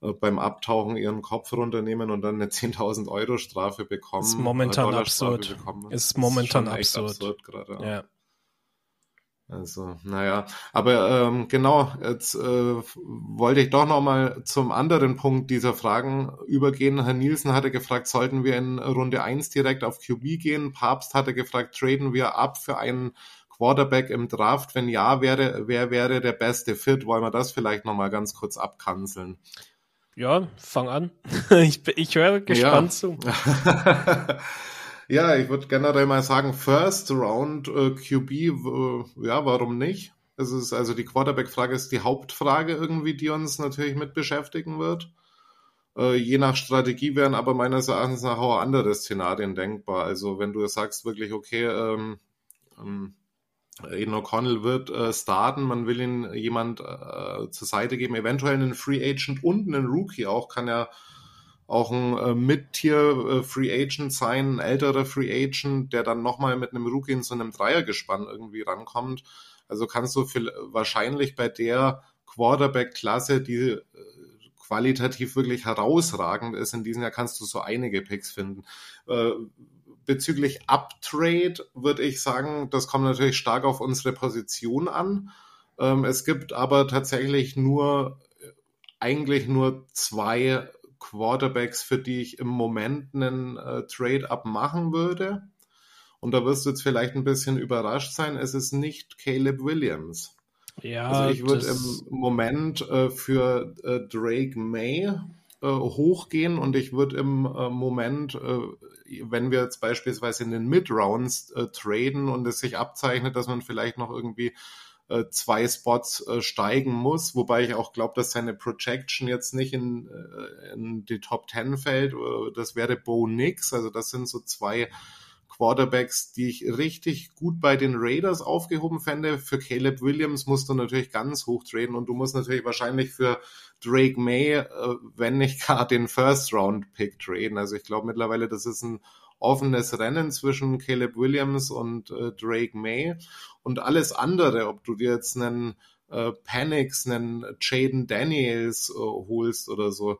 Speaker 2: äh, beim Abtauchen ihren Kopf runternehmen und dann eine 10.000 Euro Strafe bekommen.
Speaker 3: Ist momentan absurd. Bekommen. Ist momentan ist absurd. absurd
Speaker 2: gerade. Ja. Also, naja, aber ähm, genau, jetzt äh, wollte ich doch nochmal zum anderen Punkt dieser Fragen übergehen. Herr Nielsen hatte gefragt, sollten wir in Runde 1 direkt auf QB gehen? Papst hatte gefragt, traden wir ab für einen Quarterback im Draft? Wenn ja, wäre, wer wäre der beste Fit? Wollen wir das vielleicht nochmal ganz kurz abkanzeln?
Speaker 3: Ja, fang an. ich, ich höre gespannt ja. zu.
Speaker 2: ja, ich würde generell mal sagen, First Round äh, QB, äh, ja, warum nicht? Es ist also die Quarterback-Frage ist die Hauptfrage irgendwie, die uns natürlich mit beschäftigen wird. Äh, je nach Strategie wären aber meines Erachtens nach auch andere Szenarien denkbar. Also wenn du sagst wirklich, okay, ähm, ähm, Aiden O'Connell wird äh, starten, man will ihn jemand äh, zur Seite geben, eventuell einen Free Agent und einen Rookie auch, kann ja auch ein äh, Mid-Tier-Free äh, Agent sein, ein älterer Free Agent, der dann nochmal mit einem Rookie in so einem Dreiergespann irgendwie rankommt. Also kannst du viel, wahrscheinlich bei der Quarterback-Klasse, die äh, qualitativ wirklich herausragend ist, in diesem Jahr kannst du so einige Picks finden. Äh, bezüglich Uptrade würde ich sagen, das kommt natürlich stark auf unsere Position an. Ähm, es gibt aber tatsächlich nur, eigentlich nur zwei Quarterbacks, für die ich im Moment einen äh, Trade-up machen würde. Und da wirst du jetzt vielleicht ein bisschen überrascht sein. Es ist nicht Caleb Williams. Ja, also ich würde im Moment äh, für äh, Drake May äh, hochgehen und ich würde im äh, Moment wenn wir jetzt beispielsweise in den Mid-Rounds äh, traden und es sich abzeichnet, dass man vielleicht noch irgendwie äh, zwei Spots äh, steigen muss, wobei ich auch glaube, dass seine Projection jetzt nicht in, äh, in die Top 10 fällt. Äh, das wäre Bo Nix, also das sind so zwei Quarterbacks, die ich richtig gut bei den Raiders aufgehoben fände. Für Caleb Williams musst du natürlich ganz hoch traden und du musst natürlich wahrscheinlich für Drake May, wenn nicht gar den First-Round-Pick traden. Also ich glaube mittlerweile, das ist ein offenes Rennen zwischen Caleb Williams und äh, Drake May. Und alles andere, ob du dir jetzt einen äh, Panics, einen Jaden Daniels äh, holst oder so,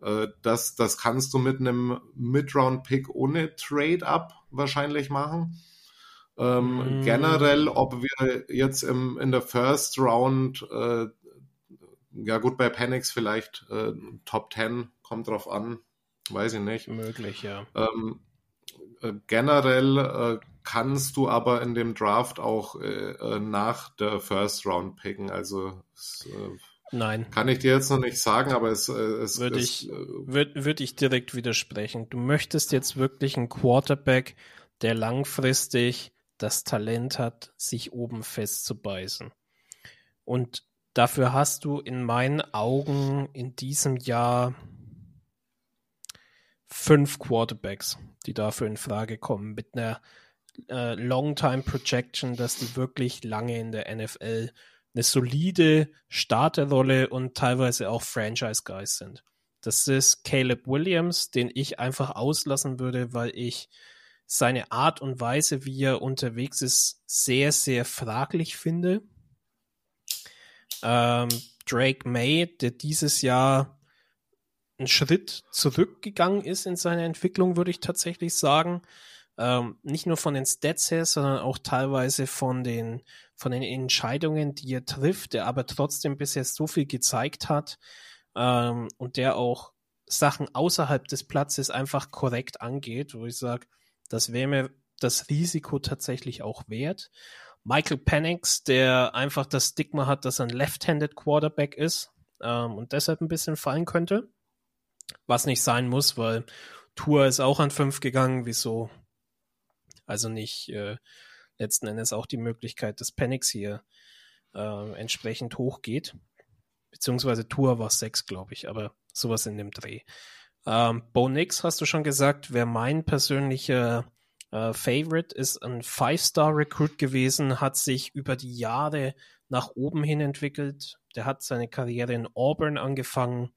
Speaker 2: äh, das, das kannst du mit einem Mid-Round-Pick ohne Trade-Up wahrscheinlich machen. Ähm, mm. Generell, ob wir jetzt im, in der First Round, äh, ja gut, bei Panics vielleicht äh, Top 10, kommt drauf an, weiß ich nicht.
Speaker 3: Möglich, ja.
Speaker 2: Ähm, äh, generell äh, kannst du aber in dem Draft auch äh, nach der First Round picken. Also es,
Speaker 3: Nein.
Speaker 2: Kann ich dir jetzt noch nicht sagen, aber es, es
Speaker 3: würde ich, äh, würde würd ich direkt widersprechen. Du möchtest jetzt wirklich einen Quarterback, der langfristig das Talent hat, sich oben festzubeißen. Und dafür hast du in meinen Augen in diesem Jahr fünf Quarterbacks, die dafür in Frage kommen, mit einer äh, Long-Time Projection, dass die wirklich lange in der NFL eine solide Starterrolle und teilweise auch Franchise-Guys sind. Das ist Caleb Williams, den ich einfach auslassen würde, weil ich seine Art und Weise, wie er unterwegs ist, sehr, sehr fraglich finde. Ähm, Drake May, der dieses Jahr einen Schritt zurückgegangen ist in seiner Entwicklung, würde ich tatsächlich sagen. Ähm, nicht nur von den Stats her, sondern auch teilweise von den, von den Entscheidungen, die er trifft, der aber trotzdem bisher so viel gezeigt hat ähm, und der auch Sachen außerhalb des Platzes einfach korrekt angeht, wo ich sage, das wäre mir das Risiko tatsächlich auch wert. Michael Penix, der einfach das Stigma hat, dass er ein Left-Handed Quarterback ist ähm, und deshalb ein bisschen fallen könnte. Was nicht sein muss, weil Tour ist auch an fünf gegangen. Wieso also nicht äh, letzten Endes auch die Möglichkeit, dass Penix hier äh, entsprechend hochgeht. Beziehungsweise Tour war sechs, glaube ich, aber sowas in dem Dreh. Ähm, Bo Nix, hast du schon gesagt, wäre mein persönlicher äh, Favorite, ist ein Five-Star-Recruit gewesen, hat sich über die Jahre nach oben hin entwickelt. Der hat seine Karriere in Auburn angefangen,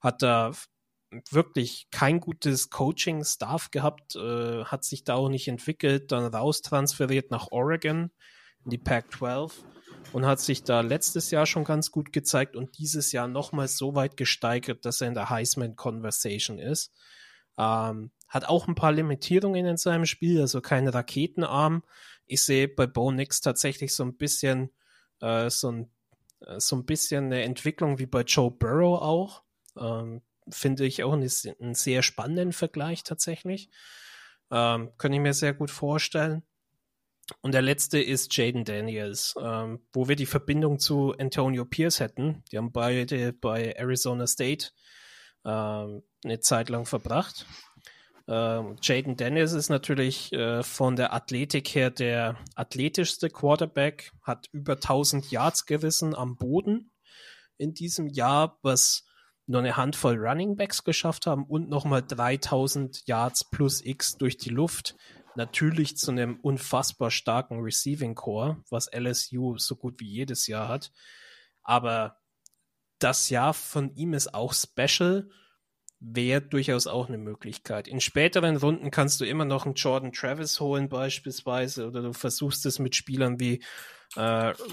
Speaker 3: hat da wirklich kein gutes Coaching-Staff gehabt, äh, hat sich da auch nicht entwickelt, dann raustransferiert nach Oregon in die Pac-12 und hat sich da letztes Jahr schon ganz gut gezeigt und dieses Jahr nochmal so weit gesteigert, dass er in der Heisman Conversation ist. Ähm, hat auch ein paar Limitierungen in seinem Spiel, also kein Raketenarm. Ich sehe bei Bo Nix tatsächlich so ein bisschen äh, so, ein, äh, so ein bisschen eine Entwicklung wie bei Joe Burrow auch. Ähm, Finde ich auch einen, einen, sehr spannenden Vergleich tatsächlich. Ähm, kann ich mir sehr gut vorstellen. Und der letzte ist Jaden Daniels, ähm, wo wir die Verbindung zu Antonio Pierce hätten. Die haben beide bei Arizona State ähm, eine Zeit lang verbracht. Ähm, Jaden Daniels ist natürlich äh, von der Athletik her der athletischste Quarterback, hat über 1000 Yards gerissen am Boden in diesem Jahr, was nur eine Handvoll Running Backs geschafft haben und nochmal 3000 Yards plus X durch die Luft. Natürlich zu einem unfassbar starken Receiving Core, was LSU so gut wie jedes Jahr hat. Aber das Jahr von ihm ist auch special wäre durchaus auch eine Möglichkeit. In späteren Runden kannst du immer noch einen Jordan Travis holen beispielsweise oder du versuchst es mit Spielern wie äh,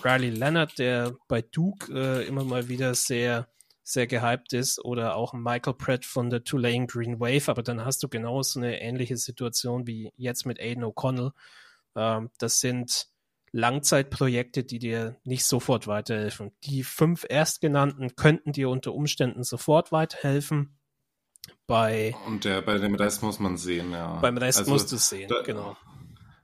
Speaker 3: Riley Leonard, der bei Duke äh, immer mal wieder sehr sehr gehypt ist oder auch Michael Pratt von der Tulane Green Wave, aber dann hast du genau so eine ähnliche Situation wie jetzt mit Aiden O'Connell. Ähm, das sind Langzeitprojekte, die dir nicht sofort weiterhelfen. Die fünf Erstgenannten könnten dir unter Umständen sofort weiterhelfen. Bei,
Speaker 2: Und der, bei dem Rest muss man sehen, ja.
Speaker 3: Beim Rest also, musst du sehen, da, genau.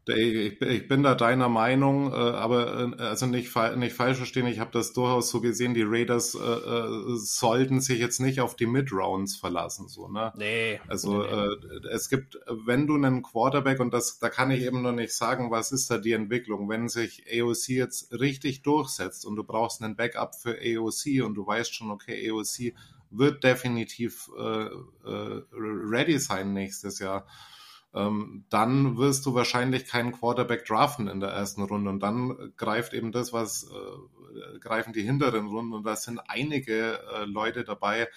Speaker 2: Ich, ich, bin da deiner Meinung, äh, aber äh, also nicht, nicht falsch verstehen, ich habe das durchaus so gesehen, die Raiders äh, äh, sollten sich jetzt nicht auf die Mid-Rounds verlassen, so, ne?
Speaker 3: Nee.
Speaker 2: Also
Speaker 3: nee.
Speaker 2: Äh, es gibt, wenn du einen Quarterback, und das, da kann ich eben noch nicht sagen, was ist da die Entwicklung, wenn sich AOC jetzt richtig durchsetzt und du brauchst einen Backup für AOC und du weißt schon, okay, AOC wird definitiv äh, äh, ready sein nächstes Jahr. Ähm, dann wirst du wahrscheinlich keinen Quarterback draften in der ersten Runde und dann greift eben das, was äh, greifen die hinteren Runden und da sind einige äh, Leute dabei,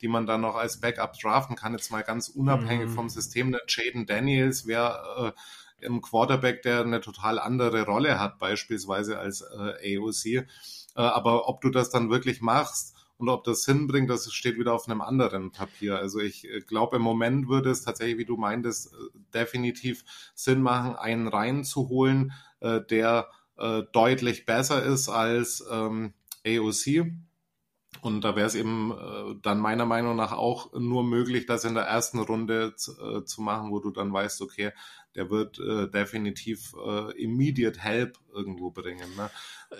Speaker 2: die man dann noch als Backup draften kann. Jetzt mal ganz unabhängig mhm. vom System. Der Jaden Daniels wäre äh, ein Quarterback, der eine total andere Rolle hat, beispielsweise als äh, AOC. Äh, aber ob du das dann wirklich machst, und ob das hinbringt, das steht wieder auf einem anderen Papier. Also ich äh, glaube, im Moment würde es tatsächlich, wie du meintest, äh, definitiv Sinn machen, einen reinzuholen, äh, der äh, deutlich besser ist als ähm, AOC. Und da wäre es eben äh, dann meiner Meinung nach auch nur möglich, das in der ersten Runde äh, zu machen, wo du dann weißt, okay, der wird äh, definitiv äh, immediate help irgendwo bringen. Ne?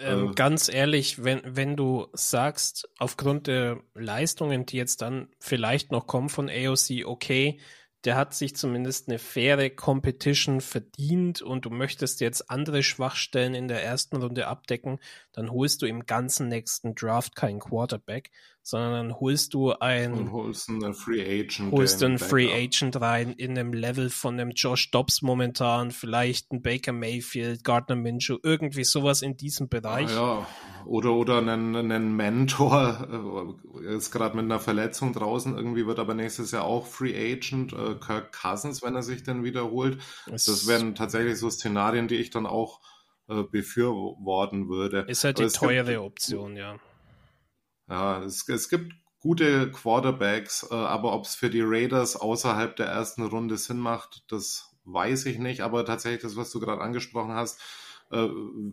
Speaker 3: Ähm, äh, ganz ehrlich, wenn, wenn du sagst, aufgrund der Leistungen, die jetzt dann vielleicht noch kommen von AOC, okay, der hat sich zumindest eine faire Competition verdient und du möchtest jetzt andere Schwachstellen in der ersten Runde abdecken, dann holst du im ganzen nächsten Draft keinen Quarterback, sondern dann holst du ein
Speaker 2: und holst einen Free Agent,
Speaker 3: holst einen Free Agent rein in einem Level von einem Josh Dobbs momentan, vielleicht ein Baker Mayfield, Gardner Minshew, irgendwie sowas in diesem Bereich.
Speaker 2: Ah, ja, oder oder einen, einen Mentor, äh, ist gerade mit einer Verletzung draußen, irgendwie wird aber nächstes Jahr auch Free Agent, äh, Kirk Cousins, wenn er sich dann wiederholt. Es das wären tatsächlich so Szenarien, die ich dann auch äh, befürworten würde.
Speaker 3: Ist halt die teure Option, ja.
Speaker 2: Ja, es, es gibt gute Quarterbacks, äh, aber ob es für die Raiders außerhalb der ersten Runde Sinn macht, das weiß ich nicht. Aber tatsächlich das, was du gerade angesprochen hast, äh,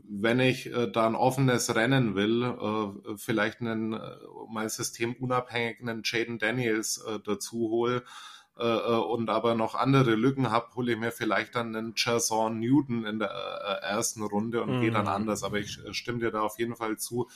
Speaker 2: wenn ich äh, da ein offenes Rennen will, vielleicht einen äh, mal systemunabhängigen Jaden Daniels dazu hole, und aber noch andere Lücken habe, hole ich mir vielleicht dann einen Jason Newton in der ersten Runde und mm. gehe dann mhm. anders. Aber ich stimme dir da auf jeden Fall zu.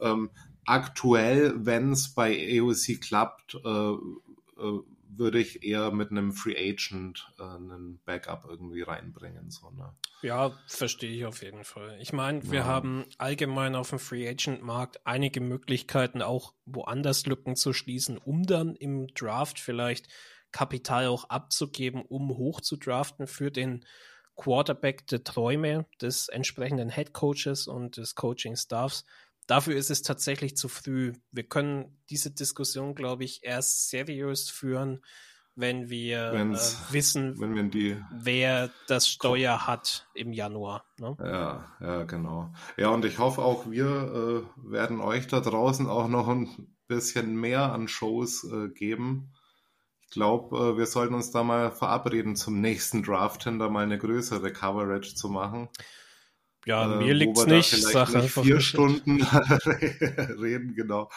Speaker 2: Ähm, aktuell, wenn es bei AOC klappt, äh, äh, würde ich eher mit einem Free Agent äh, einen Backup irgendwie reinbringen. So, ne?
Speaker 3: Ja, verstehe ich auf jeden Fall. Ich meine, wir ja. haben allgemein auf dem Free Agent Markt einige Möglichkeiten, auch woanders Lücken zu schließen, um dann im Draft vielleicht Kapital auch abzugeben, um hoch zu draften für den Quarterback der Träume des entsprechenden Head Coaches und des Coaching Staffs. Dafür ist es tatsächlich zu früh. Wir können diese Diskussion, glaube ich, erst seriös führen, wenn wir äh, wissen,
Speaker 2: wenn wir die
Speaker 3: wer das Steuer hat im Januar. Ne?
Speaker 2: Ja, ja, genau. Ja, und ich hoffe auch, wir äh, werden euch da draußen auch noch ein bisschen mehr an Shows äh, geben. Ich glaube, äh, wir sollten uns da mal verabreden, zum nächsten Draft hin da mal eine größere Coverage zu machen.
Speaker 3: Ja, mir liegt es nicht.
Speaker 2: Sag nicht vier Stunden reden, genau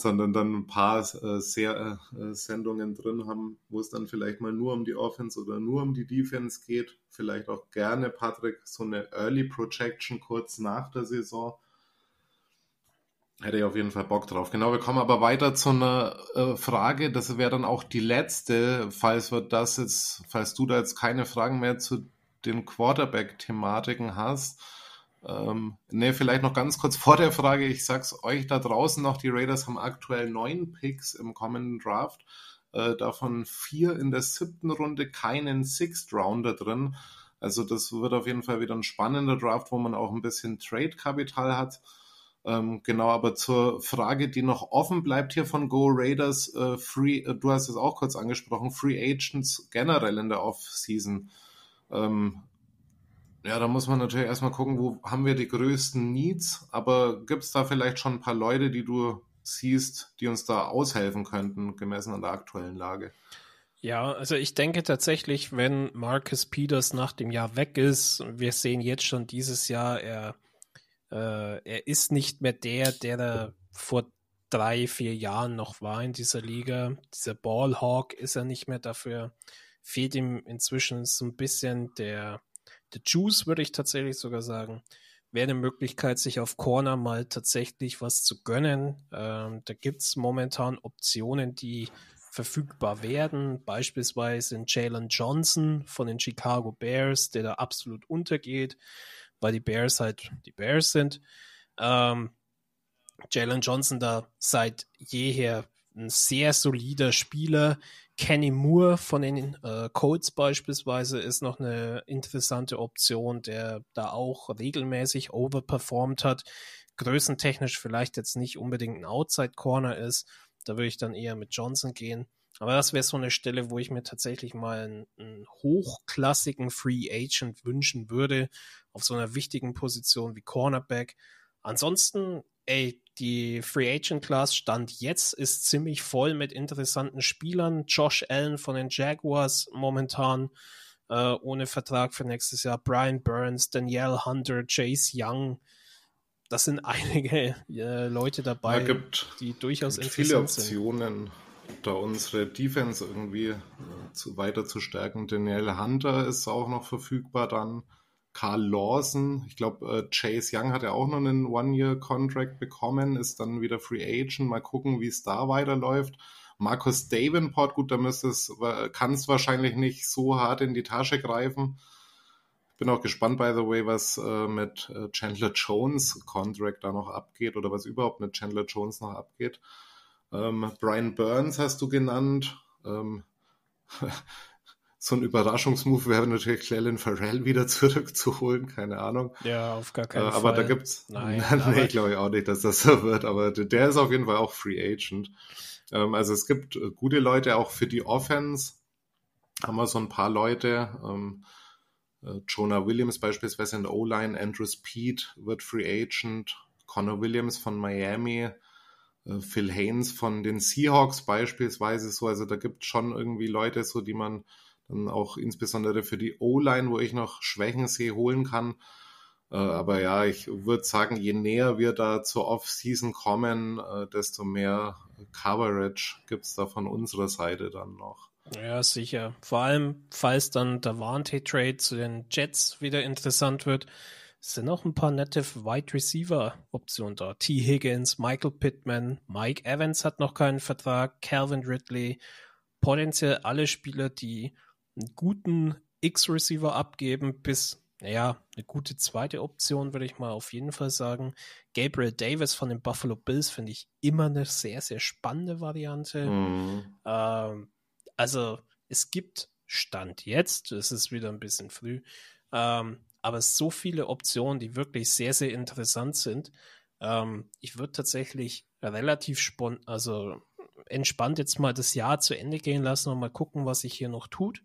Speaker 2: sondern dann ein paar äh, sehr, äh, Sendungen drin haben, wo es dann vielleicht mal nur um die Offense oder nur um die Defense geht. Vielleicht auch gerne, Patrick, so eine Early Projection kurz nach der Saison. Hätte ich auf jeden Fall Bock drauf. Genau, wir kommen aber weiter zu einer äh, Frage. Das wäre dann auch die letzte, falls wir das jetzt, falls du da jetzt keine Fragen mehr zu den Quarterback-Thematiken hast ähm, ne, vielleicht noch ganz kurz vor der Frage. Ich sag's euch da draußen noch, die Raiders haben aktuell neun Picks im kommenden Draft. Äh, davon vier in der siebten Runde, keinen Sixth Rounder drin. Also das wird auf jeden Fall wieder ein spannender Draft, wo man auch ein bisschen Trade-Kapital hat. Ähm, genau, aber zur Frage, die noch offen bleibt hier von Go Raiders, äh, Free, äh, du hast es auch kurz angesprochen, Free Agents generell in der Off-Season. Ähm, ja, da muss man natürlich erstmal gucken, wo haben wir die größten Needs, aber gibt es da vielleicht schon ein paar Leute, die du siehst, die uns da aushelfen könnten, gemessen an der aktuellen Lage?
Speaker 3: Ja, also ich denke tatsächlich, wenn Marcus Peters nach dem Jahr weg ist, wir sehen jetzt schon dieses Jahr, er, äh, er ist nicht mehr der, der er vor drei, vier Jahren noch war in dieser Liga. Dieser Ballhawk ist er nicht mehr dafür. Fehlt ihm inzwischen so ein bisschen der, The Juice würde ich tatsächlich sogar sagen. Wäre eine Möglichkeit, sich auf Corner mal tatsächlich was zu gönnen. Ähm, da gibt es momentan Optionen, die verfügbar werden. Beispielsweise in Jalen Johnson von den Chicago Bears, der da absolut untergeht, weil die Bears halt die Bears sind. Ähm, Jalen Johnson da seit jeher ein sehr solider Spieler, Kenny Moore von den äh, Colts beispielsweise ist noch eine interessante Option, der da auch regelmäßig overperformed hat. Größentechnisch vielleicht jetzt nicht unbedingt ein Outside Corner ist. Da würde ich dann eher mit Johnson gehen. Aber das wäre so eine Stelle, wo ich mir tatsächlich mal einen, einen, hochklassigen Free Agent wünschen würde, auf so einer wichtigen Position wie Cornerback. Ansonsten, ey, die Free Agent Class Stand jetzt ist ziemlich voll mit interessanten Spielern. Josh Allen von den Jaguars momentan äh, ohne Vertrag für nächstes Jahr. Brian Burns, Danielle Hunter, Chase Young. Das sind einige äh, Leute dabei,
Speaker 2: ja, gibt,
Speaker 3: die durchaus
Speaker 2: gibt viele Optionen, sind. da unsere Defense irgendwie äh, zu, weiter zu stärken. Danielle Hunter ist auch noch verfügbar dann. Carl Lawson, ich glaube, äh, Chase Young hat ja auch noch einen One-Year-Contract bekommen, ist dann wieder Free Agent. Mal gucken, wie es da weiterläuft. Markus Davenport, gut, da müsste es, kann es wahrscheinlich nicht so hart in die Tasche greifen. Bin auch gespannt, by the way, was äh, mit äh, Chandler Jones Contract da noch abgeht oder was überhaupt mit Chandler Jones noch abgeht. Ähm, Brian Burns hast du genannt. Ähm, so ein Überraschungsmove wäre natürlich Clelin Farrell wieder zurückzuholen, keine Ahnung.
Speaker 3: Ja, auf gar keinen
Speaker 2: äh,
Speaker 3: Fall.
Speaker 2: Aber da gibt's,
Speaker 3: nein,
Speaker 2: nee, glaube ich auch nicht, dass das so wird, aber der ist auf jeden Fall auch Free Agent. Ähm, also es gibt äh, gute Leute auch für die Offense. Haben wir so ein paar Leute, ähm, äh, Jonah Williams beispielsweise in der O-Line, Andrew Speed wird Free Agent, Connor Williams von Miami, äh, Phil Haynes von den Seahawks beispielsweise so. Also da gibt schon irgendwie Leute so, die man dann auch insbesondere für die O-Line, wo ich noch Schwächen sehe, holen kann. Äh, aber ja, ich würde sagen, je näher wir da zur Off-Season kommen, äh, desto mehr Coverage gibt es da von unserer Seite dann noch.
Speaker 3: Ja, sicher. Vor allem, falls dann der Davante-Trade zu den Jets wieder interessant wird, sind noch ein paar nette Wide Receiver-Optionen da. T. Higgins, Michael Pittman, Mike Evans hat noch keinen Vertrag, Calvin Ridley, potenziell alle Spieler, die einen guten X-Receiver abgeben, bis, naja, eine gute zweite Option, würde ich mal auf jeden Fall sagen. Gabriel Davis von den Buffalo Bills finde ich immer eine sehr, sehr spannende Variante. Mhm. Ähm, also es gibt Stand jetzt. Es ist wieder ein bisschen früh. Ähm, aber so viele Optionen, die wirklich sehr, sehr interessant sind. Ähm, ich würde tatsächlich relativ spon also entspannt jetzt mal das Jahr zu Ende gehen lassen und mal gucken, was sich hier noch tut.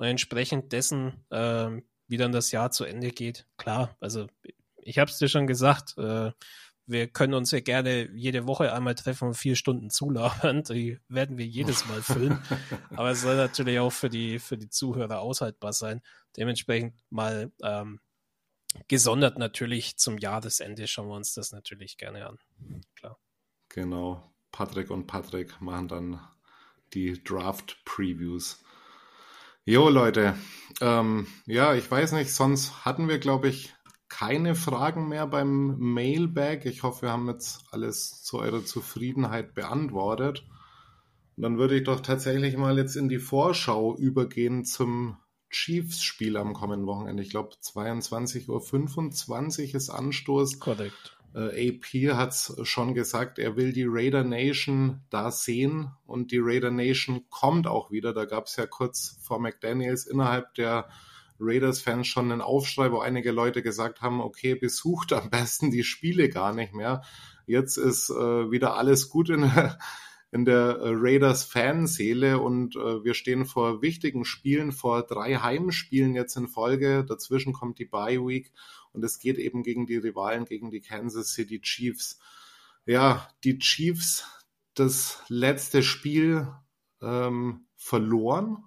Speaker 3: Und entsprechend dessen, äh, wie dann das Jahr zu Ende geht, klar, also ich habe es dir schon gesagt, äh, wir können uns ja gerne jede Woche einmal treffen und vier Stunden zulabern. Die werden wir jedes Mal füllen. Aber es soll natürlich auch für die, für die Zuhörer aushaltbar sein. Dementsprechend mal ähm, gesondert natürlich zum Jahresende schauen wir uns das natürlich gerne an. Klar.
Speaker 2: Genau. Patrick und Patrick machen dann die Draft-Previews. Jo, Leute. Ähm, ja, ich weiß nicht, sonst hatten wir, glaube ich, keine Fragen mehr beim Mailbag. Ich hoffe, wir haben jetzt alles zu eurer Zufriedenheit beantwortet. Und dann würde ich doch tatsächlich mal jetzt in die Vorschau übergehen zum Chiefs-Spiel am kommenden Wochenende. Ich glaube, 22.25 Uhr ist Anstoß.
Speaker 3: Korrekt.
Speaker 2: Äh, AP hat es schon gesagt, er will die Raider Nation da sehen und die Raider Nation kommt auch wieder. Da gab es ja kurz vor McDaniels innerhalb der Raiders-Fans schon einen Aufschrei, wo einige Leute gesagt haben, okay, besucht am besten die Spiele gar nicht mehr. Jetzt ist äh, wieder alles gut in der, in der äh, Raiders-Fanseele und äh, wir stehen vor wichtigen Spielen, vor drei Heimspielen jetzt in Folge. Dazwischen kommt die Bye Week und es geht eben gegen die Rivalen, gegen die Kansas City Chiefs. Ja, die Chiefs das letzte Spiel ähm, verloren.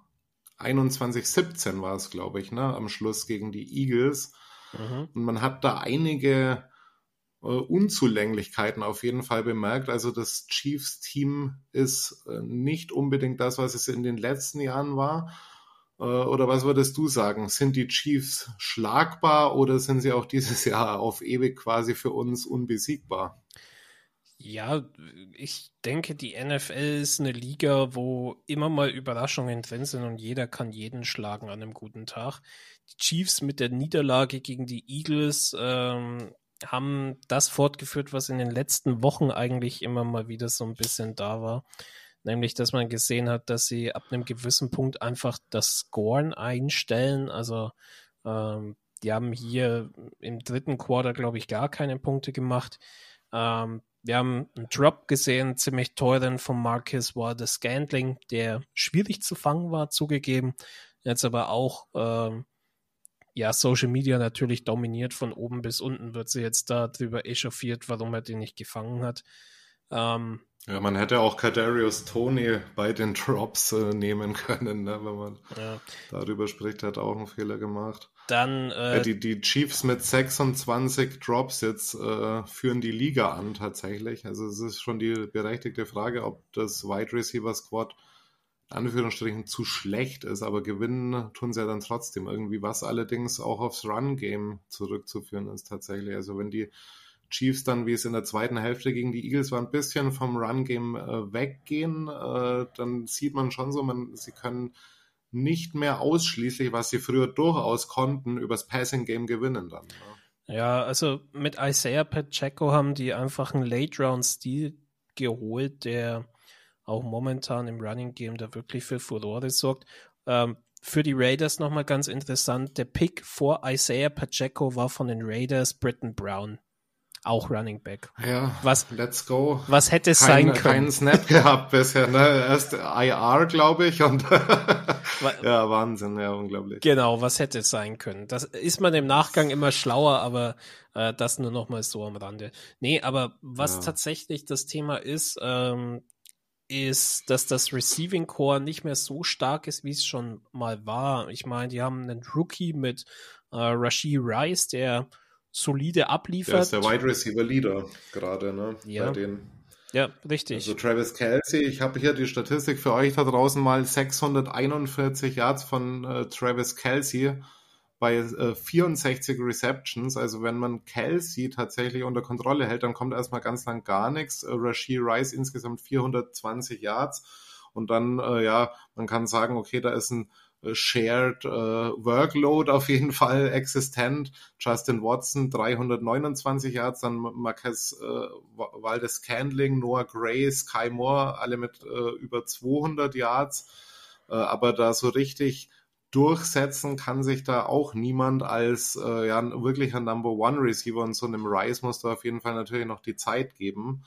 Speaker 2: 21-17 war es, glaube ich, ne, am Schluss gegen die Eagles. Mhm. Und man hat da einige äh, Unzulänglichkeiten auf jeden Fall bemerkt. Also das Chiefs-Team ist äh, nicht unbedingt das, was es in den letzten Jahren war. Äh, oder was würdest du sagen? Sind die Chiefs schlagbar oder sind sie auch dieses Jahr auf ewig quasi für uns unbesiegbar?
Speaker 3: Ja, ich denke, die NFL ist eine Liga, wo immer mal Überraschungen drin sind und jeder kann jeden schlagen an einem guten Tag. Die Chiefs mit der Niederlage gegen die Eagles ähm, haben das fortgeführt, was in den letzten Wochen eigentlich immer mal wieder so ein bisschen da war nämlich dass man gesehen hat, dass sie ab einem gewissen Punkt einfach das Scoren einstellen. Also ähm, die haben hier im dritten Quarter, glaube ich, gar keine Punkte gemacht. Ähm, wir haben einen Drop gesehen, ziemlich teuren von Marcus war das Scandling, der schwierig zu fangen war, zugegeben. Jetzt aber auch ähm, ja, Social Media natürlich dominiert von oben bis unten, wird sie jetzt da drüber echauffiert, warum er den nicht gefangen hat. Ähm,
Speaker 2: ja, man hätte auch Kadarius Tony bei den Drops äh, nehmen können, ne, wenn man ja. darüber spricht, hat auch einen Fehler gemacht.
Speaker 3: Dann
Speaker 2: äh, ja, die, die Chiefs mit 26 Drops jetzt äh, führen die Liga an tatsächlich. Also es ist schon die berechtigte Frage, ob das Wide Receiver Squad Anführungsstrichen zu schlecht ist, aber gewinnen tun sie ja dann trotzdem irgendwie, was allerdings auch aufs Run Game zurückzuführen ist tatsächlich. Also wenn die Chiefs dann, wie es in der zweiten Hälfte gegen die Eagles war, ein bisschen vom Run-Game äh, weggehen, äh, dann sieht man schon so, man, sie können nicht mehr ausschließlich, was sie früher durchaus konnten, übers Passing-Game gewinnen dann.
Speaker 3: Ja. ja, also mit Isaiah Pacheco haben die einfach einen Late-Round-Stil geholt, der auch momentan im Running-Game da wirklich für Furore sorgt. Ähm, für die Raiders nochmal ganz interessant, der Pick vor Isaiah Pacheco war von den Raiders Britton Brown auch Running Back.
Speaker 2: Ja, was, let's go.
Speaker 3: Was hätte es sein können?
Speaker 2: Keinen Snap gehabt bisher, ne? Erst IR, glaube ich, und ja, Wahnsinn, ja, unglaublich.
Speaker 3: Genau, was hätte es sein können? Das ist man im Nachgang immer schlauer, aber äh, das nur noch mal so am Rande. Nee, aber was ja. tatsächlich das Thema ist, ähm, ist, dass das Receiving Core nicht mehr so stark ist, wie es schon mal war. Ich meine, die haben einen Rookie mit äh, Rashid Rice, der solide abliefert. Der
Speaker 2: ist der Wide Receiver Leader gerade, ne?
Speaker 3: Ja. Bei den ja, richtig.
Speaker 2: Also Travis Kelsey, ich habe hier die Statistik für euch da draußen mal 641 Yards von äh, Travis Kelsey bei äh, 64 Receptions. Also wenn man Kelsey tatsächlich unter Kontrolle hält, dann kommt erstmal ganz lang gar nichts. Äh, Rashid Rice insgesamt 420 Yards. Und dann, äh, ja, man kann sagen, okay, da ist ein Shared äh, Workload auf jeden Fall existent. Justin Watson 329 Yards, dann Marquez äh, Waldes Candling, Noah Gray, Sky Moore, alle mit äh, über 200 Yards. Äh, aber da so richtig durchsetzen kann sich da auch niemand als äh, ja, wirklicher Number One Receiver und so einem Rice musst du auf jeden Fall natürlich noch die Zeit geben.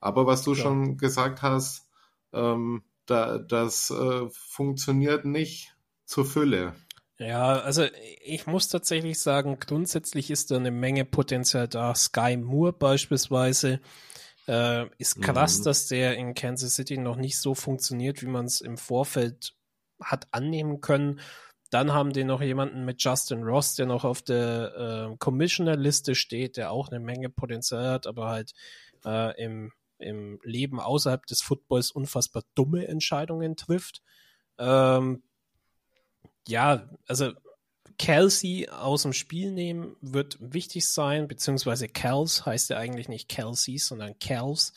Speaker 2: Aber was du ja. schon gesagt hast, ähm, da, das äh, funktioniert nicht zur Fülle.
Speaker 3: Ja, also ich muss tatsächlich sagen, grundsätzlich ist da eine Menge Potenzial da. Sky Moore beispielsweise äh, ist krass, mhm. dass der in Kansas City noch nicht so funktioniert, wie man es im Vorfeld hat annehmen können. Dann haben die noch jemanden mit Justin Ross, der noch auf der äh, Commissioner-Liste steht, der auch eine Menge Potenzial hat, aber halt äh, im, im Leben außerhalb des Footballs unfassbar dumme Entscheidungen trifft. Ähm, ja, also Kelsey aus dem Spiel nehmen wird wichtig sein, beziehungsweise Kels heißt ja eigentlich nicht Kelsey, sondern Kels.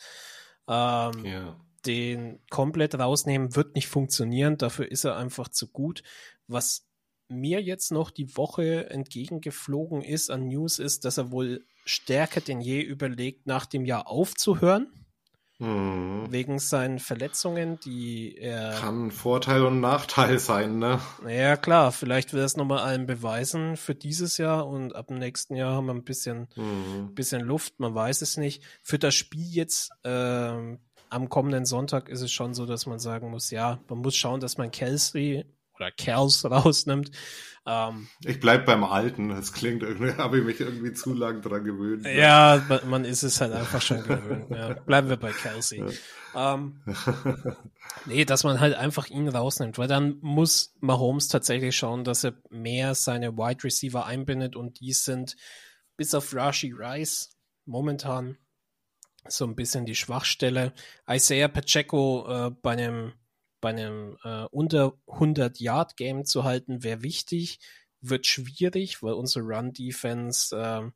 Speaker 3: Ähm, ja. Den komplett rausnehmen wird nicht funktionieren, dafür ist er einfach zu gut. Was mir jetzt noch die Woche entgegengeflogen ist an News ist, dass er wohl stärker denn je überlegt, nach dem Jahr aufzuhören. Mhm. Wegen seinen Verletzungen, die er.
Speaker 2: Kann Vorteil und Nachteil sein, ne?
Speaker 3: Ja, klar. Vielleicht er es nochmal allen beweisen für dieses Jahr und ab dem nächsten Jahr haben wir ein bisschen, mhm. bisschen Luft. Man weiß es nicht. Für das Spiel jetzt äh, am kommenden Sonntag ist es schon so, dass man sagen muss, ja, man muss schauen, dass man Kelsey oder Kerls rausnimmt. Ähm,
Speaker 2: ich bleib beim Alten. Das klingt irgendwie, habe ich mich irgendwie zu lang dran gewöhnt.
Speaker 3: Ja, man ist es halt einfach schon gewöhnt. Ja. Bleiben wir bei Kelsey. Ja. Ähm, nee, dass man halt einfach ihn rausnimmt, weil dann muss Mahomes tatsächlich schauen, dass er mehr seine Wide Receiver einbindet und die sind bis auf Rashi Rice momentan so ein bisschen die Schwachstelle. Isaiah Pacheco äh, bei einem bei einem äh, unter 100 Yard Game zu halten, wäre wichtig. Wird schwierig, weil unsere Run Defense äh,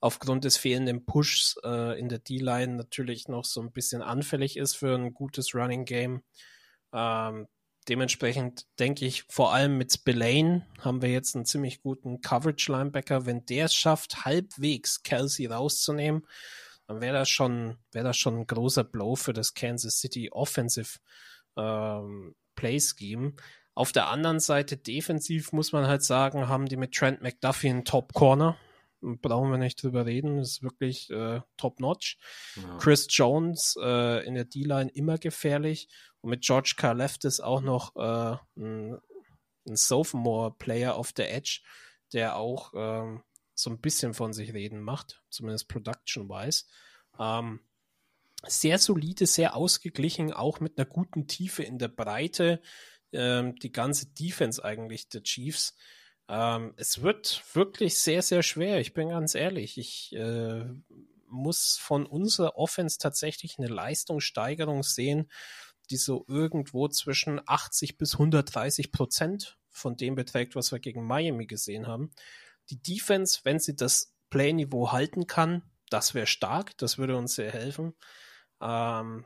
Speaker 3: aufgrund des fehlenden Pushs äh, in der D-Line natürlich noch so ein bisschen anfällig ist für ein gutes Running Game. Ähm, dementsprechend denke ich, vor allem mit Spillane haben wir jetzt einen ziemlich guten Coverage-Linebacker. Wenn der es schafft, halbwegs Kelsey rauszunehmen, dann wäre das schon, wäre das schon ein großer Blow für das Kansas City Offensive ähm, Play-Scheme. Auf der anderen Seite defensiv muss man halt sagen, haben die mit Trent McDuffie einen Top-Corner. Brauchen wir nicht drüber reden, das ist wirklich äh, top-notch. Ja. Chris Jones äh, in der D-Line immer gefährlich. Und mit George Karleftis auch noch äh, ein, ein Sophomore-Player auf der Edge, der auch ähm, so ein bisschen von sich reden macht, zumindest production-wise. Ähm, sehr solide, sehr ausgeglichen, auch mit einer guten Tiefe in der Breite. Ähm, die ganze Defense eigentlich der Chiefs. Ähm, es wird wirklich sehr, sehr schwer. Ich bin ganz ehrlich. Ich äh, muss von unserer Offense tatsächlich eine Leistungssteigerung sehen, die so irgendwo zwischen 80 bis 130 Prozent von dem beträgt, was wir gegen Miami gesehen haben. Die Defense, wenn sie das Play-Niveau halten kann, das wäre stark, das würde uns sehr helfen. Ähm,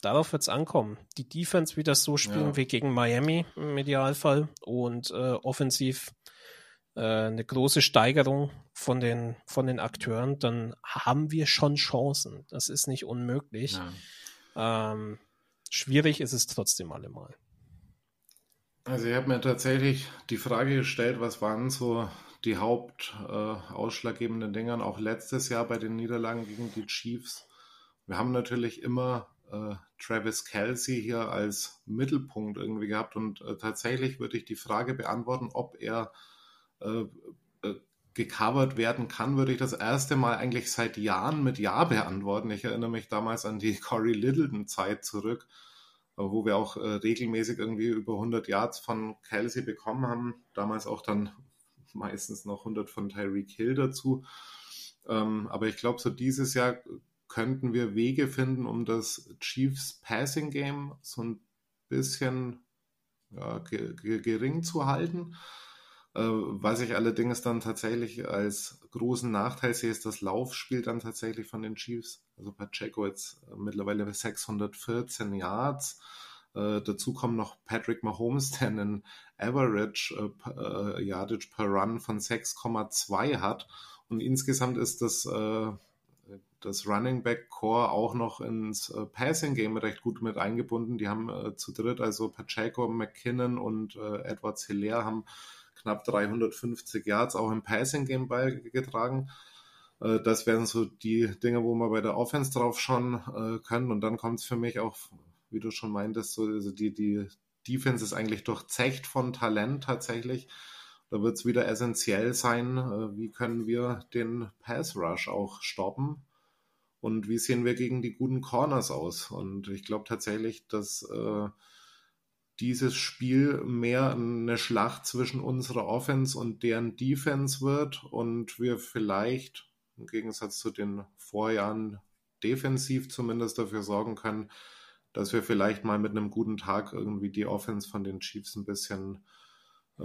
Speaker 3: darauf wird es ankommen. Die Defense wieder so spielen ja. wie gegen Miami im Idealfall und äh, offensiv äh, eine große Steigerung von den, von den Akteuren, dann haben wir schon Chancen. Das ist nicht unmöglich. Ja. Ähm, schwierig ist es trotzdem allemal.
Speaker 2: Also ich habe mir tatsächlich die Frage gestellt, was waren so die hauptausschlaggebenden äh, Dinge auch letztes Jahr bei den Niederlagen gegen die Chiefs. Wir haben natürlich immer äh, Travis Kelsey hier als Mittelpunkt irgendwie gehabt und äh, tatsächlich würde ich die Frage beantworten, ob er äh, äh, gecovert werden kann, würde ich das erste Mal eigentlich seit Jahren mit Ja beantworten. Ich erinnere mich damals an die Corey Littleton-Zeit zurück, äh, wo wir auch äh, regelmäßig irgendwie über 100 Yards von Kelsey bekommen haben. Damals auch dann meistens noch 100 von Tyreek Hill dazu. Ähm, aber ich glaube, so dieses Jahr könnten wir Wege finden, um das Chiefs Passing Game so ein bisschen ja, gering zu halten. Äh, was ich allerdings dann tatsächlich als großen Nachteil sehe, ist das Laufspiel dann tatsächlich von den Chiefs. Also Pacheco jetzt äh, mittlerweile 614 Yards. Äh, dazu kommen noch Patrick Mahomes, der einen Average äh, äh Yardage per Run von 6,2 hat. Und insgesamt ist das äh, das Running Back Core auch noch ins äh, Passing Game recht gut mit eingebunden. Die haben äh, zu dritt, also Pacheco, McKinnon und äh, Edwards Hilaire haben knapp 350 Yards auch im Passing Game beigetragen. Äh, das wären so die Dinge, wo wir bei der Offense drauf schauen äh, können. Und dann kommt es für mich auch, wie du schon meintest, so also die, die Defense ist eigentlich durchzecht von Talent tatsächlich. Da wird es wieder essentiell sein, äh, wie können wir den Pass Rush auch stoppen und wie sehen wir gegen die guten Corners aus. Und ich glaube tatsächlich, dass äh, dieses Spiel mehr eine Schlacht zwischen unserer Offense und deren Defense wird und wir vielleicht im Gegensatz zu den Vorjahren defensiv zumindest dafür sorgen können, dass wir vielleicht mal mit einem guten Tag irgendwie die Offense von den Chiefs ein bisschen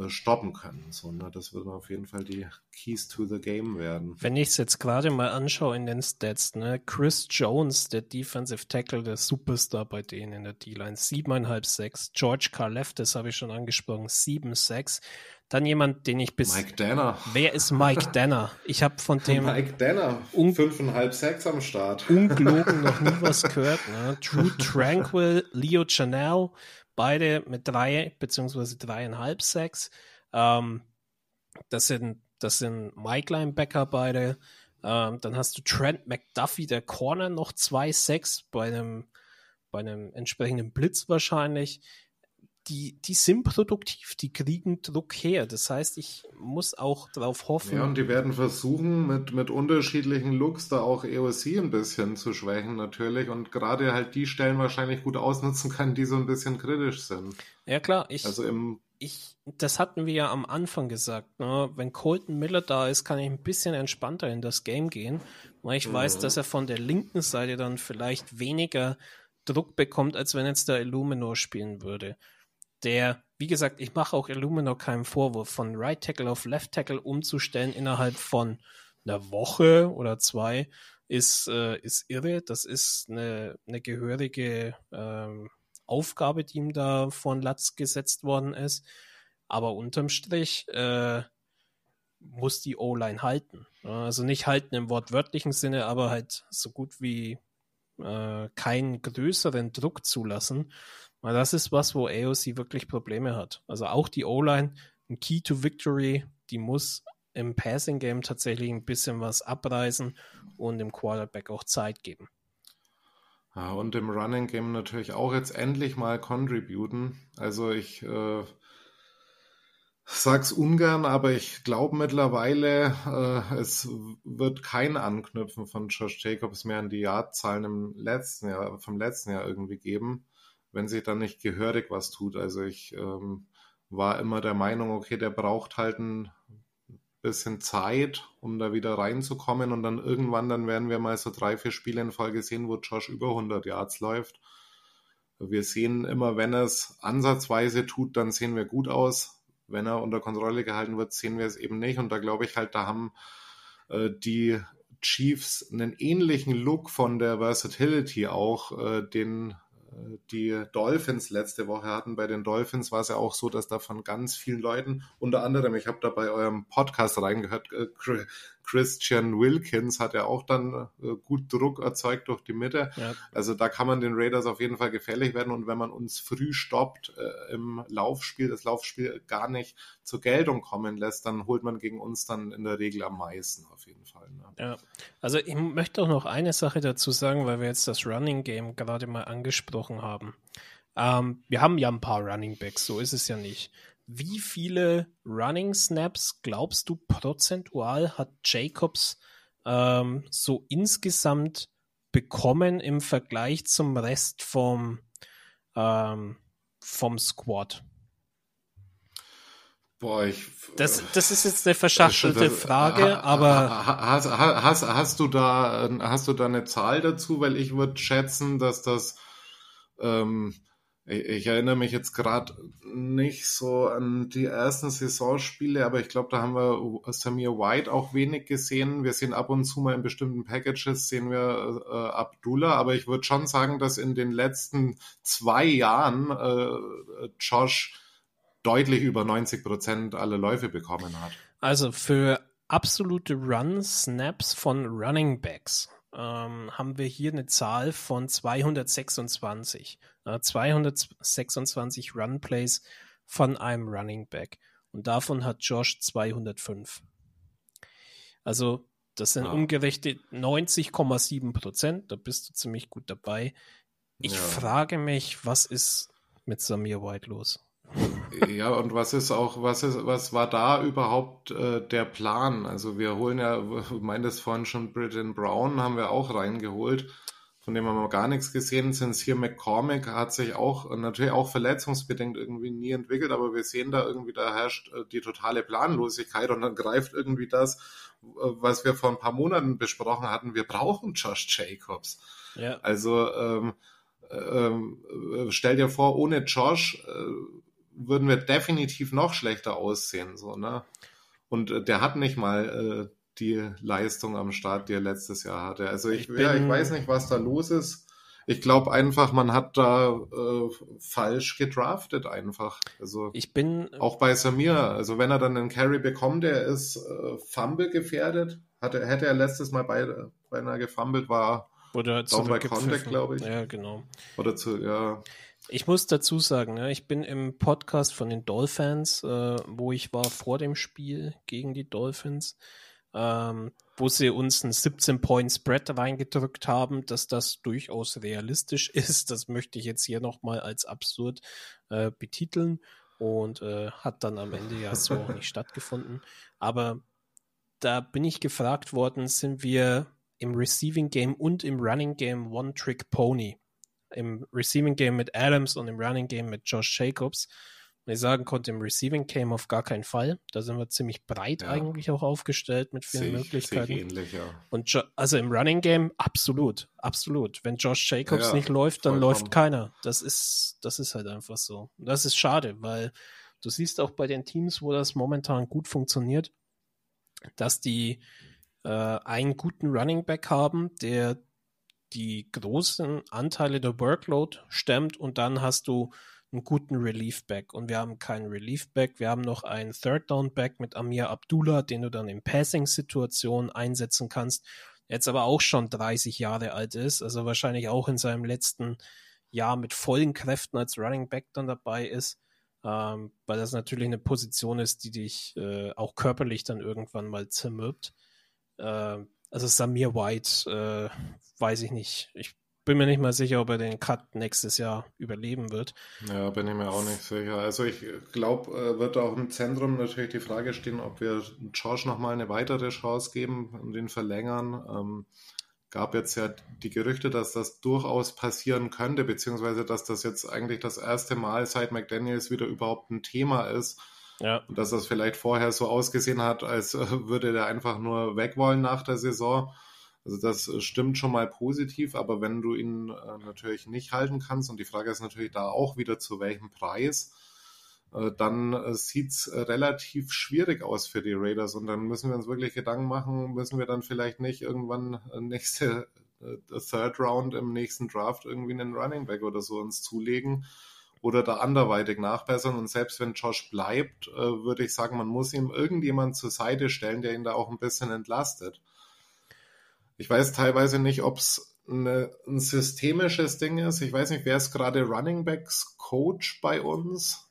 Speaker 2: stoppen können. So, ne? Das würden auf jeden Fall die Keys to the Game werden.
Speaker 3: Wenn ich es jetzt gerade mal anschaue in den Stats, ne? Chris Jones, der Defensive Tackle, der Superstar bei denen in der D-Line, 7,5, 6. George Carlef, das habe ich schon angesprochen, 7, 6. Dann jemand, den ich bis.
Speaker 2: Mike Danner.
Speaker 3: Wer ist Mike Danner? Ich habe von dem.
Speaker 2: Mike Danner. Un fünfeinhalb, sechs am Start.
Speaker 3: Ungelogen noch nie was gehört. Ne? Drew Tranquil, Leo Chanel, beide mit drei beziehungsweise dreieinhalb Sacks. Ähm, das sind, das sind Mike Linebacker beide. Ähm, dann hast du Trent McDuffie, der Corner, noch zwei Sacks bei einem, bei einem entsprechenden Blitz wahrscheinlich die, die sind produktiv, die kriegen Druck her. Das heißt, ich muss auch darauf hoffen.
Speaker 2: Ja, und die werden versuchen, mit, mit unterschiedlichen Looks da auch EOC ein bisschen zu schwächen, natürlich. Und gerade halt die Stellen wahrscheinlich gut ausnutzen können, die so ein bisschen kritisch sind.
Speaker 3: Ja, klar. Ich, also im ich, das hatten wir ja am Anfang gesagt. Ne? Wenn Colton Miller da ist, kann ich ein bisschen entspannter in das Game gehen, weil ich mhm. weiß, dass er von der linken Seite dann vielleicht weniger Druck bekommt, als wenn jetzt der Illuminor spielen würde der, wie gesagt, ich mache auch Illuminor keinen Vorwurf, von Right Tackle auf Left Tackle umzustellen innerhalb von einer Woche oder zwei, ist, äh, ist irre. Das ist eine, eine gehörige ähm, Aufgabe, die ihm da von Latz gesetzt worden ist. Aber unterm Strich äh, muss die O-Line halten. Also nicht halten im wortwörtlichen Sinne, aber halt so gut wie äh, keinen größeren Druck zulassen. Weil das ist was, wo AOC wirklich Probleme hat. Also auch die O-Line, ein Key to Victory, die muss im Passing Game tatsächlich ein bisschen was abreißen und dem Quarterback auch Zeit geben.
Speaker 2: Ja, und im Running Game natürlich auch jetzt endlich mal contributen. Also ich äh, sag's ungern, aber ich glaube mittlerweile, äh, es wird kein Anknüpfen von Josh Jacobs mehr an die Yardzahlen im letzten Jahr, vom letzten Jahr irgendwie geben wenn sich dann nicht gehörig was tut. Also ich ähm, war immer der Meinung, okay, der braucht halt ein bisschen Zeit, um da wieder reinzukommen und dann irgendwann, dann werden wir mal so drei, vier Spiele in Folge sehen, wo Josh über 100 Yards läuft. Wir sehen immer, wenn er es ansatzweise tut, dann sehen wir gut aus. Wenn er unter Kontrolle gehalten wird, sehen wir es eben nicht. Und da glaube ich halt, da haben äh, die Chiefs einen ähnlichen Look von der Versatility auch, äh, den die Dolphins letzte Woche hatten. Bei den Dolphins war es ja auch so, dass da von ganz vielen Leuten, unter anderem, ich habe da bei eurem Podcast reingehört, äh, Christian Wilkins hat ja auch dann äh, gut Druck erzeugt durch die Mitte. Ja. Also da kann man den Raiders auf jeden Fall gefährlich werden und wenn man uns früh stoppt äh, im Laufspiel, das Laufspiel gar nicht zur Geltung kommen lässt, dann holt man gegen uns dann in der Regel am meisten auf jeden Fall. Ne?
Speaker 3: Ja, also ich möchte auch noch eine Sache dazu sagen, weil wir jetzt das Running Game gerade mal angesprochen haben. Ähm, wir haben ja ein paar Running Backs, so ist es ja nicht. Wie viele Running Snaps glaubst du prozentual hat Jacobs ähm, so insgesamt bekommen im Vergleich zum Rest vom, ähm, vom Squad?
Speaker 2: Boah, ich,
Speaker 3: das, das ist jetzt eine verschachtelte das, Frage, aber
Speaker 2: hast, hast, hast, du da hast du da eine Zahl dazu? Weil ich würde schätzen, dass das ähm, ich, erinnere mich jetzt gerade nicht so an die ersten Saisonspiele, aber ich glaube, da haben wir Samir White auch wenig gesehen. Wir sehen ab und zu mal in bestimmten Packages sehen wir äh, Abdullah, aber ich würde schon sagen, dass in den letzten zwei Jahren äh, Josh deutlich über 90 Prozent aller Läufe bekommen hat.
Speaker 3: Also für absolute Run-Snaps von Running Backs ähm, haben wir hier eine Zahl von 226. Äh, 226 Run Plays von einem Running Back. Und davon hat Josh 205. Also das sind ja. umgerechnet 90,7 Prozent. Da bist du ziemlich gut dabei. Ich ja. frage mich, was ist mit Samir White los?
Speaker 2: Ja, und was ist auch, was ist, was war da überhaupt äh, der Plan? Also wir holen ja, du meintest vorhin schon Britton Brown, haben wir auch reingeholt. Von dem haben wir gar nichts gesehen. Sind hier McCormick hat sich auch natürlich auch verletzungsbedingt irgendwie nie entwickelt, aber wir sehen da irgendwie, da herrscht äh, die totale Planlosigkeit und dann greift irgendwie das, äh, was wir vor ein paar Monaten besprochen hatten. Wir brauchen Josh Jacobs. Ja. Also ähm, ähm, äh, stell dir vor, ohne Josh äh, würden wir definitiv noch schlechter aussehen. So, ne? Und äh, der hat nicht mal äh, die Leistung am Start, die er letztes Jahr hatte. Also ich, ich, ja, ich weiß nicht, was da los ist. Ich glaube einfach, man hat da äh, falsch gedraftet einfach. Also
Speaker 3: ich bin
Speaker 2: auch bei Samir. Also wenn er dann einen Carry bekommt, der ist äh, Fumble gefährdet. Hatte, hätte er letztes Mal bei, beinahe gefummelt, war
Speaker 3: oder
Speaker 2: down bei Contact, glaube ich.
Speaker 3: Ja, genau.
Speaker 2: Oder zu, ja.
Speaker 3: Ich muss dazu sagen, ja, ich bin im Podcast von den Dolphins, äh, wo ich war vor dem Spiel gegen die Dolphins, ähm, wo sie uns einen 17-Point-Spread reingedrückt haben, dass das durchaus realistisch ist. Das möchte ich jetzt hier nochmal als absurd äh, betiteln und äh, hat dann am Ende ja so auch nicht stattgefunden. Aber da bin ich gefragt worden, sind wir im Receiving Game und im Running Game One-Trick-Pony? Im Receiving Game mit Adams und im Running Game mit Josh Jacobs. Und ich sagen konnte, im Receiving Game auf gar keinen Fall. Da sind wir ziemlich breit ja. eigentlich auch aufgestellt mit vielen sich, Möglichkeiten. Ähnlich, ja. Und jo also im Running Game absolut, absolut. Wenn Josh Jacobs ja, nicht läuft, dann vollkommen. läuft keiner. Das ist, das ist halt einfach so. Und das ist schade, weil du siehst auch bei den Teams, wo das momentan gut funktioniert, dass die äh, einen guten Running Back haben, der die großen Anteile der Workload stemmt und dann hast du einen guten Relief-Back. Und wir haben keinen Relief-Back, wir haben noch einen Third-Down-Back mit Amir Abdullah, den du dann in Passing-Situationen einsetzen kannst, jetzt aber auch schon 30 Jahre alt ist, also wahrscheinlich auch in seinem letzten Jahr mit vollen Kräften als Running Back dann dabei ist, ähm, weil das natürlich eine Position ist, die dich äh, auch körperlich dann irgendwann mal zermürbt. Äh, also Samir White, äh, weiß ich nicht. Ich bin mir nicht mal sicher, ob er den Cut nächstes Jahr überleben wird.
Speaker 2: Ja, bin ich mir auch nicht sicher. Also ich glaube, äh, wird auch im Zentrum natürlich die Frage stehen, ob wir Josh nochmal eine weitere Chance geben und den verlängern. Ähm, gab jetzt ja die Gerüchte, dass das durchaus passieren könnte, beziehungsweise dass das jetzt eigentlich das erste Mal seit McDaniels wieder überhaupt ein Thema ist ja. Und dass das vielleicht vorher so ausgesehen hat, als äh, würde der einfach nur weg wollen nach der Saison. Also das äh, stimmt schon mal positiv, aber wenn du ihn äh, natürlich nicht halten kannst, und die Frage ist natürlich da auch wieder zu welchem Preis, dann äh, sieht's relativ schwierig aus für die Raiders und dann müssen wir uns wirklich Gedanken machen, müssen wir dann vielleicht nicht irgendwann nächste Third Round im nächsten Draft irgendwie einen Running Back oder so uns zulegen oder da anderweitig nachbessern. Und selbst wenn Josh bleibt, äh, würde ich sagen, man muss ihm irgendjemand zur Seite stellen, der ihn da auch ein bisschen entlastet. Ich weiß teilweise nicht, ob es ein systemisches Ding ist. Ich weiß nicht, wer ist gerade Running Backs Coach bei uns?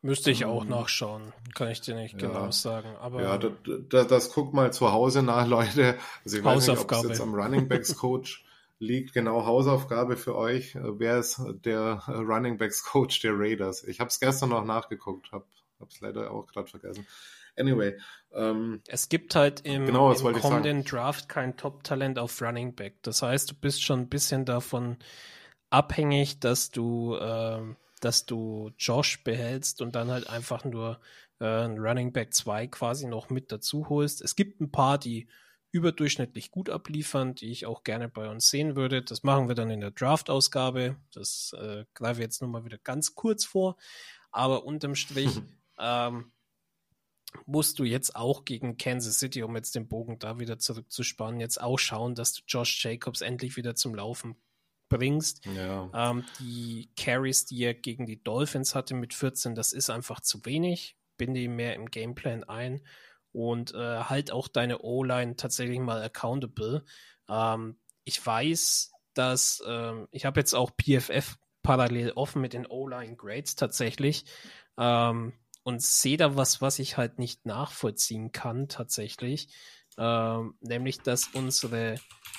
Speaker 3: Müsste ich auch ähm, nachschauen, kann ich dir nicht ja, genau sagen. Aber
Speaker 2: ja, das, das, das guckt mal zu Hause nach, Leute. Also ich weiß nicht, ob es jetzt am Running Backs Coach liegt genau Hausaufgabe für euch. Wer ist der Running Backs Coach der Raiders? Ich habe es gestern noch nachgeguckt, habe es leider auch gerade vergessen. Anyway. Ähm,
Speaker 3: es gibt halt im, genau, im kommenden Draft kein Top-Talent auf Running Back. Das heißt, du bist schon ein bisschen davon abhängig, dass du, äh, dass du Josh behältst und dann halt einfach nur äh, ein Running Back 2 quasi noch mit dazu holst. Es gibt ein paar, die überdurchschnittlich gut abliefern, die ich auch gerne bei uns sehen würde. Das machen wir dann in der Draft-Ausgabe. Das äh, greife ich jetzt nur mal wieder ganz kurz vor. Aber unterm Strich ähm, musst du jetzt auch gegen Kansas City, um jetzt den Bogen da wieder zurückzuspannen, jetzt auch schauen, dass du Josh Jacobs endlich wieder zum Laufen bringst. Ja. Ähm, die Carries, die er gegen die Dolphins hatte mit 14, das ist einfach zu wenig. Binde ihm mehr im Gameplan ein und äh, halt auch deine O-Line tatsächlich mal accountable. Ähm, ich weiß, dass ähm, ich habe jetzt auch PFF parallel offen mit den O-Line Grades tatsächlich ähm, und sehe da was, was ich halt nicht nachvollziehen kann tatsächlich, ähm, nämlich dass unsere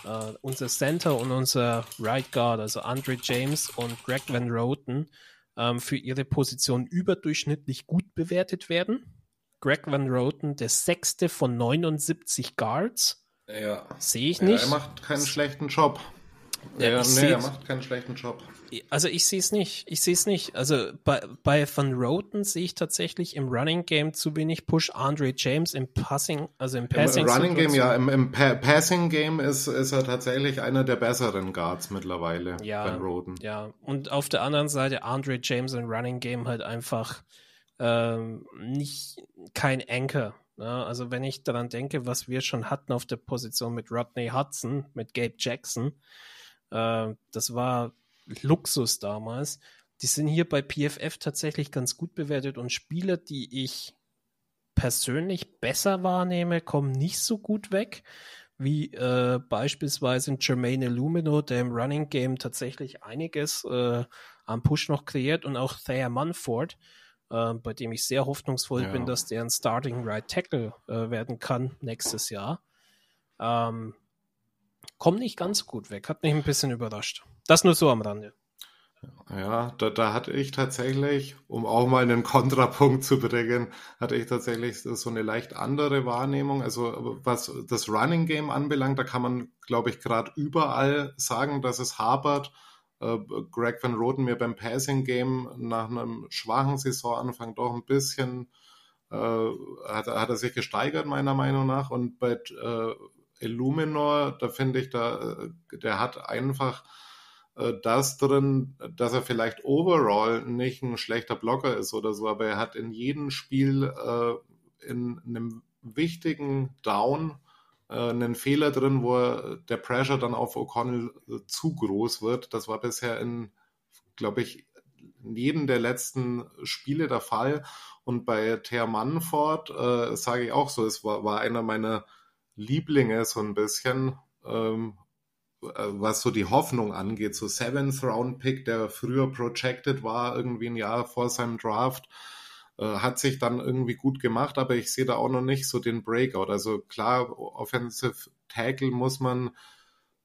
Speaker 3: äh, unser Center und unser Right Guard, also Andre James und Greg Van Roten, ähm, für ihre Position überdurchschnittlich gut bewertet werden. Greg Van Roten, der sechste von 79 Guards.
Speaker 2: Ja.
Speaker 3: Sehe ich nicht.
Speaker 2: Ja, er macht keinen schlechten Job. Ja, ja nee, er macht keinen schlechten Job.
Speaker 3: Also ich sehe es nicht. Ich sehe es nicht. Also bei, bei Van Roten sehe ich tatsächlich im Running Game zu wenig Push. Andre James im Passing, also im Passing.
Speaker 2: Im Running Game, ja. Im, im pa Passing Game ist, ist er tatsächlich einer der besseren Guards mittlerweile.
Speaker 3: Ja.
Speaker 2: Van Roten.
Speaker 3: Ja. Und auf der anderen Seite Andre James im Running Game halt einfach ähm, nicht kein. Ja, ne? also wenn ich daran denke, was wir schon hatten auf der Position mit Rodney Hudson, mit Gabe Jackson, äh, das war Luxus damals. Die sind hier bei PFF tatsächlich ganz gut bewertet und Spieler, die ich persönlich besser wahrnehme, kommen nicht so gut weg wie äh, beispielsweise Jermaine Illumino, der im Running Game tatsächlich einiges äh, am Push noch kreiert und auch Thayer Munford, äh, bei dem ich sehr hoffnungsvoll ja. bin, dass der ein Starting Right Tackle äh, werden kann nächstes Jahr. Ähm, kommt nicht ganz gut weg, hat mich ein bisschen überrascht. Das nur so am Rande.
Speaker 2: Ja, da, da hatte ich tatsächlich, um auch mal einen Kontrapunkt zu bringen, hatte ich tatsächlich so eine leicht andere Wahrnehmung. Also was das Running Game anbelangt, da kann man, glaube ich, gerade überall sagen, dass es hapert. Äh, Greg Van Roten mir beim Passing Game nach einem schwachen Saisonanfang doch ein bisschen äh, hat, hat er sich gesteigert, meiner Meinung nach. Und bei äh, Illuminor, da finde ich, da, äh, der hat einfach äh, das drin, dass er vielleicht overall nicht ein schlechter Blocker ist oder so, aber er hat in jedem Spiel äh, in einem wichtigen Down einen Fehler drin, wo er, der Pressure dann auf O'Connell äh, zu groß wird. Das war bisher in, glaube ich, jedem der letzten Spiele der Fall. Und bei Thea Manford äh, sage ich auch so, es war, war einer meiner Lieblinge so ein bisschen, ähm, äh, was so die Hoffnung angeht. So Seventh Round Pick, der früher projected war, irgendwie ein Jahr vor seinem Draft, äh, hat sich dann irgendwie gut gemacht, aber ich sehe da auch noch nicht so den Breakout. Also klar, Offensive Tackle muss man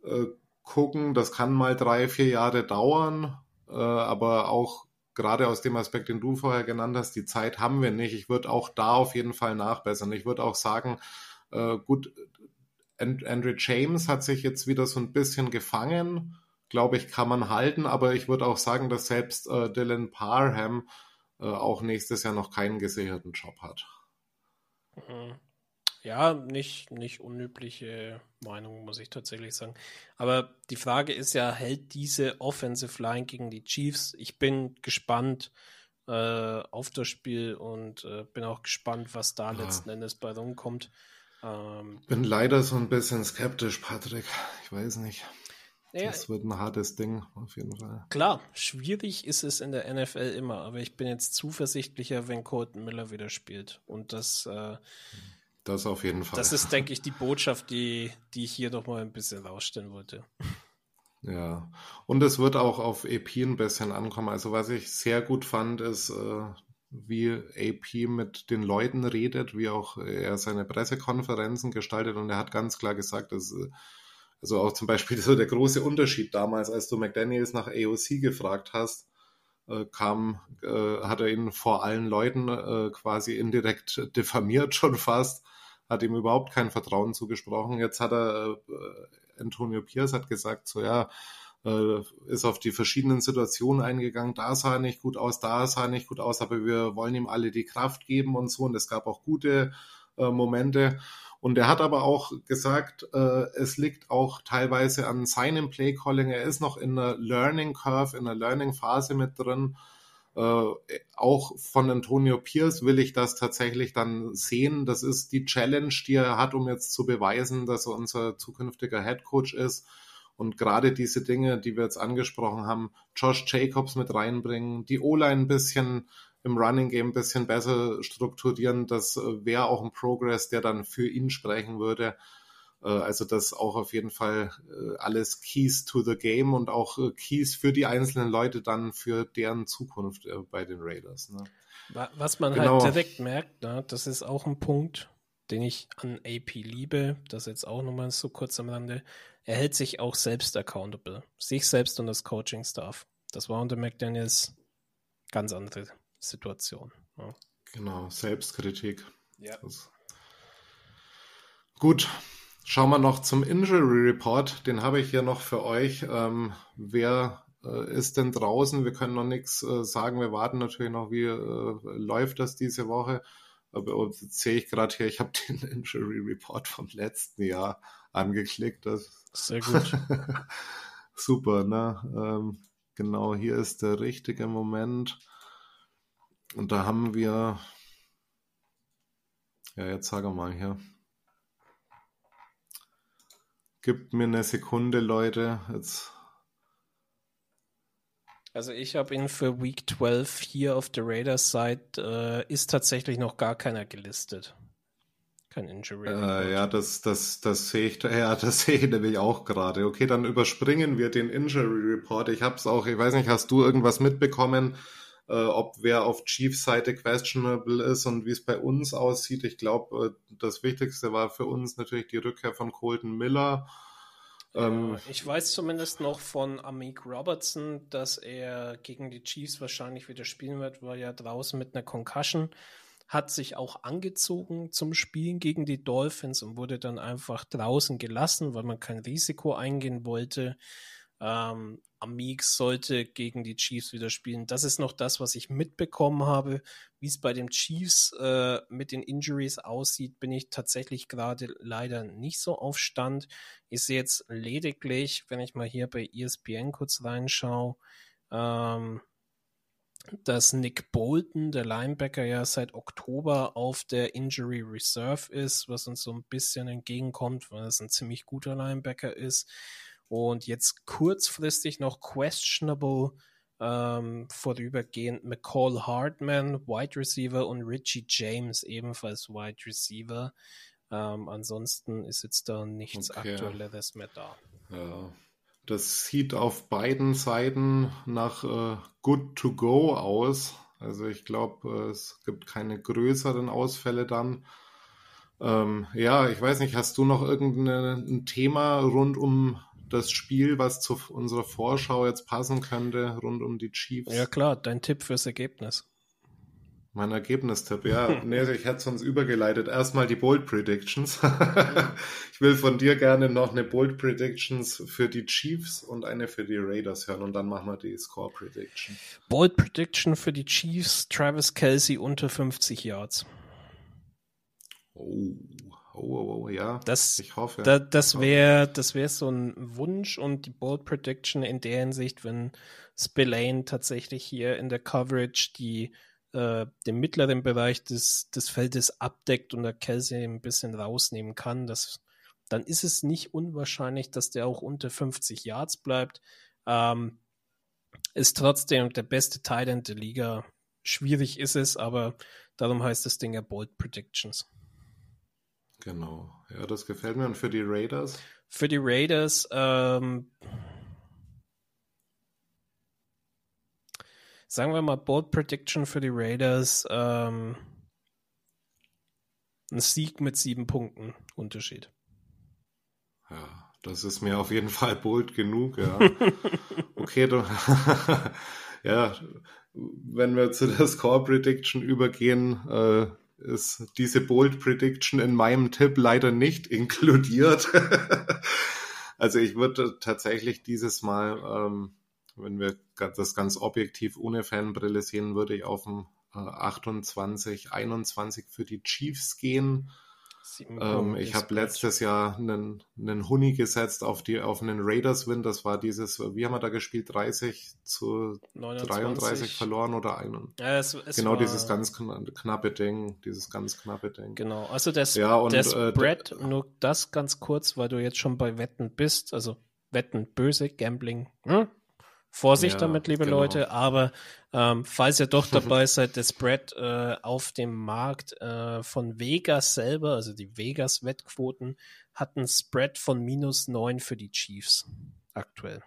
Speaker 2: äh, gucken, das kann mal drei, vier Jahre dauern, äh, aber auch gerade aus dem Aspekt, den du vorher genannt hast, die Zeit haben wir nicht. Ich würde auch da auf jeden Fall nachbessern. Ich würde auch sagen, äh, gut, And Andrew James hat sich jetzt wieder so ein bisschen gefangen. Glaube ich, kann man halten, aber ich würde auch sagen, dass selbst äh, Dylan Parham äh, auch nächstes Jahr noch keinen gesicherten Job hat.
Speaker 3: Mhm. Ja, nicht, nicht unübliche Meinung, muss ich tatsächlich sagen. Aber die Frage ist ja, hält diese Offensive Line gegen die Chiefs? Ich bin gespannt äh, auf das Spiel und äh, bin auch gespannt, was da ja. letzten Endes bei rumkommt.
Speaker 2: Ähm, Bin leider so ein bisschen skeptisch, Patrick. Ich weiß nicht. Ja, das wird ein hartes Ding, auf jeden Fall.
Speaker 3: Klar, schwierig ist es in der NFL immer, aber ich bin jetzt zuversichtlicher, wenn Colton Miller wieder spielt. Und das. Äh,
Speaker 2: das auf jeden Fall.
Speaker 3: Das ist, denke ich, die Botschaft, die, die ich hier noch mal ein bisschen rausstellen wollte.
Speaker 2: Ja, und es wird auch auf EP ein bisschen ankommen. Also, was ich sehr gut fand, ist, äh, wie AP mit den Leuten redet, wie auch er seine Pressekonferenzen gestaltet und er hat ganz klar gesagt, dass also auch zum Beispiel so der große Unterschied damals, als du McDaniels nach AOC gefragt hast, äh, kam, äh, hat er ihn vor allen Leuten äh, quasi indirekt diffamiert schon fast, hat ihm überhaupt kein Vertrauen zugesprochen. Jetzt hat er, Antonio Pierce hat gesagt, so ja, äh, ist auf die verschiedenen Situationen eingegangen. Da sah er nicht gut aus, da sah er nicht gut aus, aber wir wollen ihm alle die Kraft geben und so. Und es gab auch gute äh, Momente. Und er hat aber auch gesagt, äh, es liegt auch teilweise an seinem Playcalling. Er ist noch in einer Learning Curve, in einer Learning Phase mit drin. Äh, auch von Antonio Pierce will ich das tatsächlich dann sehen. Das ist die Challenge, die er hat, um jetzt zu beweisen, dass er unser zukünftiger Head Coach ist. Und gerade diese Dinge, die wir jetzt angesprochen haben, Josh Jacobs mit reinbringen, die O-Line ein bisschen im Running Game ein bisschen besser strukturieren, das äh, wäre auch ein Progress, der dann für ihn sprechen würde. Äh, also das auch auf jeden Fall äh, alles Keys to the Game und auch Keys für die einzelnen Leute dann für deren Zukunft bei den Raiders. Ne?
Speaker 3: Was man halt genau. halt direkt merkt, ne, das ist auch ein Punkt, den ich an AP liebe, das jetzt auch nochmal so kurz am Rande, er hält sich auch selbst accountable, sich selbst und das Coaching-Staff. Das war unter McDaniels ganz andere Situation. Ja.
Speaker 2: Genau, Selbstkritik. Ja. Gut, schauen wir noch zum Injury Report. Den habe ich hier noch für euch. Ähm, wer äh, ist denn draußen? Wir können noch nichts äh, sagen. Wir warten natürlich noch, wie äh, läuft das diese Woche. Aber jetzt sehe ich gerade hier, ich habe den Injury Report vom letzten Jahr angeklickt. Das
Speaker 3: Sehr gut.
Speaker 2: Super, ne? Ähm, genau, hier ist der richtige Moment. Und da haben wir, ja, jetzt sage mal hier. Gibt mir eine Sekunde, Leute. Jetzt.
Speaker 3: Also ich habe ihn für Week 12 hier auf der Raiders Site, äh, ist tatsächlich noch gar keiner gelistet. Kein Injury.
Speaker 2: Äh, ja, das, das, das sehe ich, ja, das sehe ich nämlich auch gerade. Okay, dann überspringen wir den Injury Report. Ich habe es auch, ich weiß nicht, hast du irgendwas mitbekommen? Äh, ob wer auf Chiefs Seite questionable ist und wie es bei uns aussieht. Ich glaube, äh, das Wichtigste war für uns natürlich die Rückkehr von Colton Miller.
Speaker 3: Ähm, ich weiß zumindest noch von Amik Robertson, dass er gegen die Chiefs wahrscheinlich wieder spielen wird, weil er draußen mit einer Concussion hat sich auch angezogen zum Spielen gegen die Dolphins und wurde dann einfach draußen gelassen, weil man kein Risiko eingehen wollte. Ähm, Amik sollte gegen die Chiefs wieder spielen. Das ist noch das, was ich mitbekommen habe. Wie es bei den Chiefs äh, mit den Injuries aussieht, bin ich tatsächlich gerade leider nicht so auf Stand. Ich sehe jetzt lediglich, wenn ich mal hier bei ESPN kurz reinschaue, ähm, dass Nick Bolton, der Linebacker, ja seit Oktober auf der Injury Reserve ist, was uns so ein bisschen entgegenkommt, weil es ein ziemlich guter Linebacker ist. Und jetzt kurzfristig noch questionable ähm, vorübergehend McCall Hartman, Wide Receiver und Richie James ebenfalls Wide Receiver. Ähm, ansonsten ist jetzt da nichts okay. Aktuelleres mehr da.
Speaker 2: Ja. Das sieht auf beiden Seiten nach äh, Good to Go aus. Also ich glaube, äh, es gibt keine größeren Ausfälle dann. Ähm, ja, ich weiß nicht, hast du noch irgendein Thema rund um das Spiel, was zu unserer Vorschau jetzt passen könnte, rund um die Chiefs.
Speaker 3: Ja klar, dein Tipp fürs Ergebnis.
Speaker 2: Mein Ergebnistipp, ja. nee, ich hätte sonst übergeleitet. Erstmal die Bold Predictions. ich will von dir gerne noch eine Bold Predictions für die Chiefs und eine für die Raiders hören und dann machen wir die Score Prediction.
Speaker 3: Bold Prediction für die Chiefs, Travis Kelsey unter 50 Yards.
Speaker 2: Oh. Oh, oh, oh, ja.
Speaker 3: Das, ich hoffe. Da, das wäre das wär so ein Wunsch und die Bold Prediction in der Hinsicht, wenn Spillane tatsächlich hier in der Coverage die äh, den mittleren Bereich des, des Feldes abdeckt und der Kelsey ein bisschen rausnehmen kann, das, dann ist es nicht unwahrscheinlich, dass der auch unter 50 Yards bleibt. Ähm, ist trotzdem der beste Teil der Liga. Schwierig ist es, aber darum heißt das Ding ja Bold Predictions.
Speaker 2: Genau. Ja, das gefällt mir. Und für die Raiders?
Speaker 3: Für die Raiders, ähm, sagen wir mal, Bold Prediction für die Raiders, ähm, ein Sieg mit sieben Punkten Unterschied.
Speaker 2: Ja, das ist mir auf jeden Fall bold genug, ja. okay, du, ja, wenn wir zu der Score Prediction übergehen, äh, ist diese Bold Prediction in meinem Tipp leider nicht inkludiert. also ich würde tatsächlich dieses Mal, ähm, wenn wir das ganz objektiv ohne Fanbrille sehen, würde ich auf ein äh, 28, 21 für die Chiefs gehen. Ähm, ich habe letztes Jahr einen, einen Huni gesetzt auf, die, auf einen Raiders-Win. Das war dieses, wie haben wir da gespielt? 30 zu 29. 33 verloren oder einen.
Speaker 3: Ja, es, es
Speaker 2: genau, dieses ganz knappe Ding. Dieses ganz knappe Ding.
Speaker 3: Genau, also das, ja, und, der äh, äh, nur das ganz kurz, weil du jetzt schon bei Wetten bist. Also Wetten böse, Gambling. Hm? Vorsicht ja, damit, liebe genau. Leute, aber ähm, falls ihr doch dabei seid, der Spread äh, auf dem Markt äh, von Vegas selber, also die Vegas-Wettquoten, hat einen Spread von minus 9 für die Chiefs aktuell.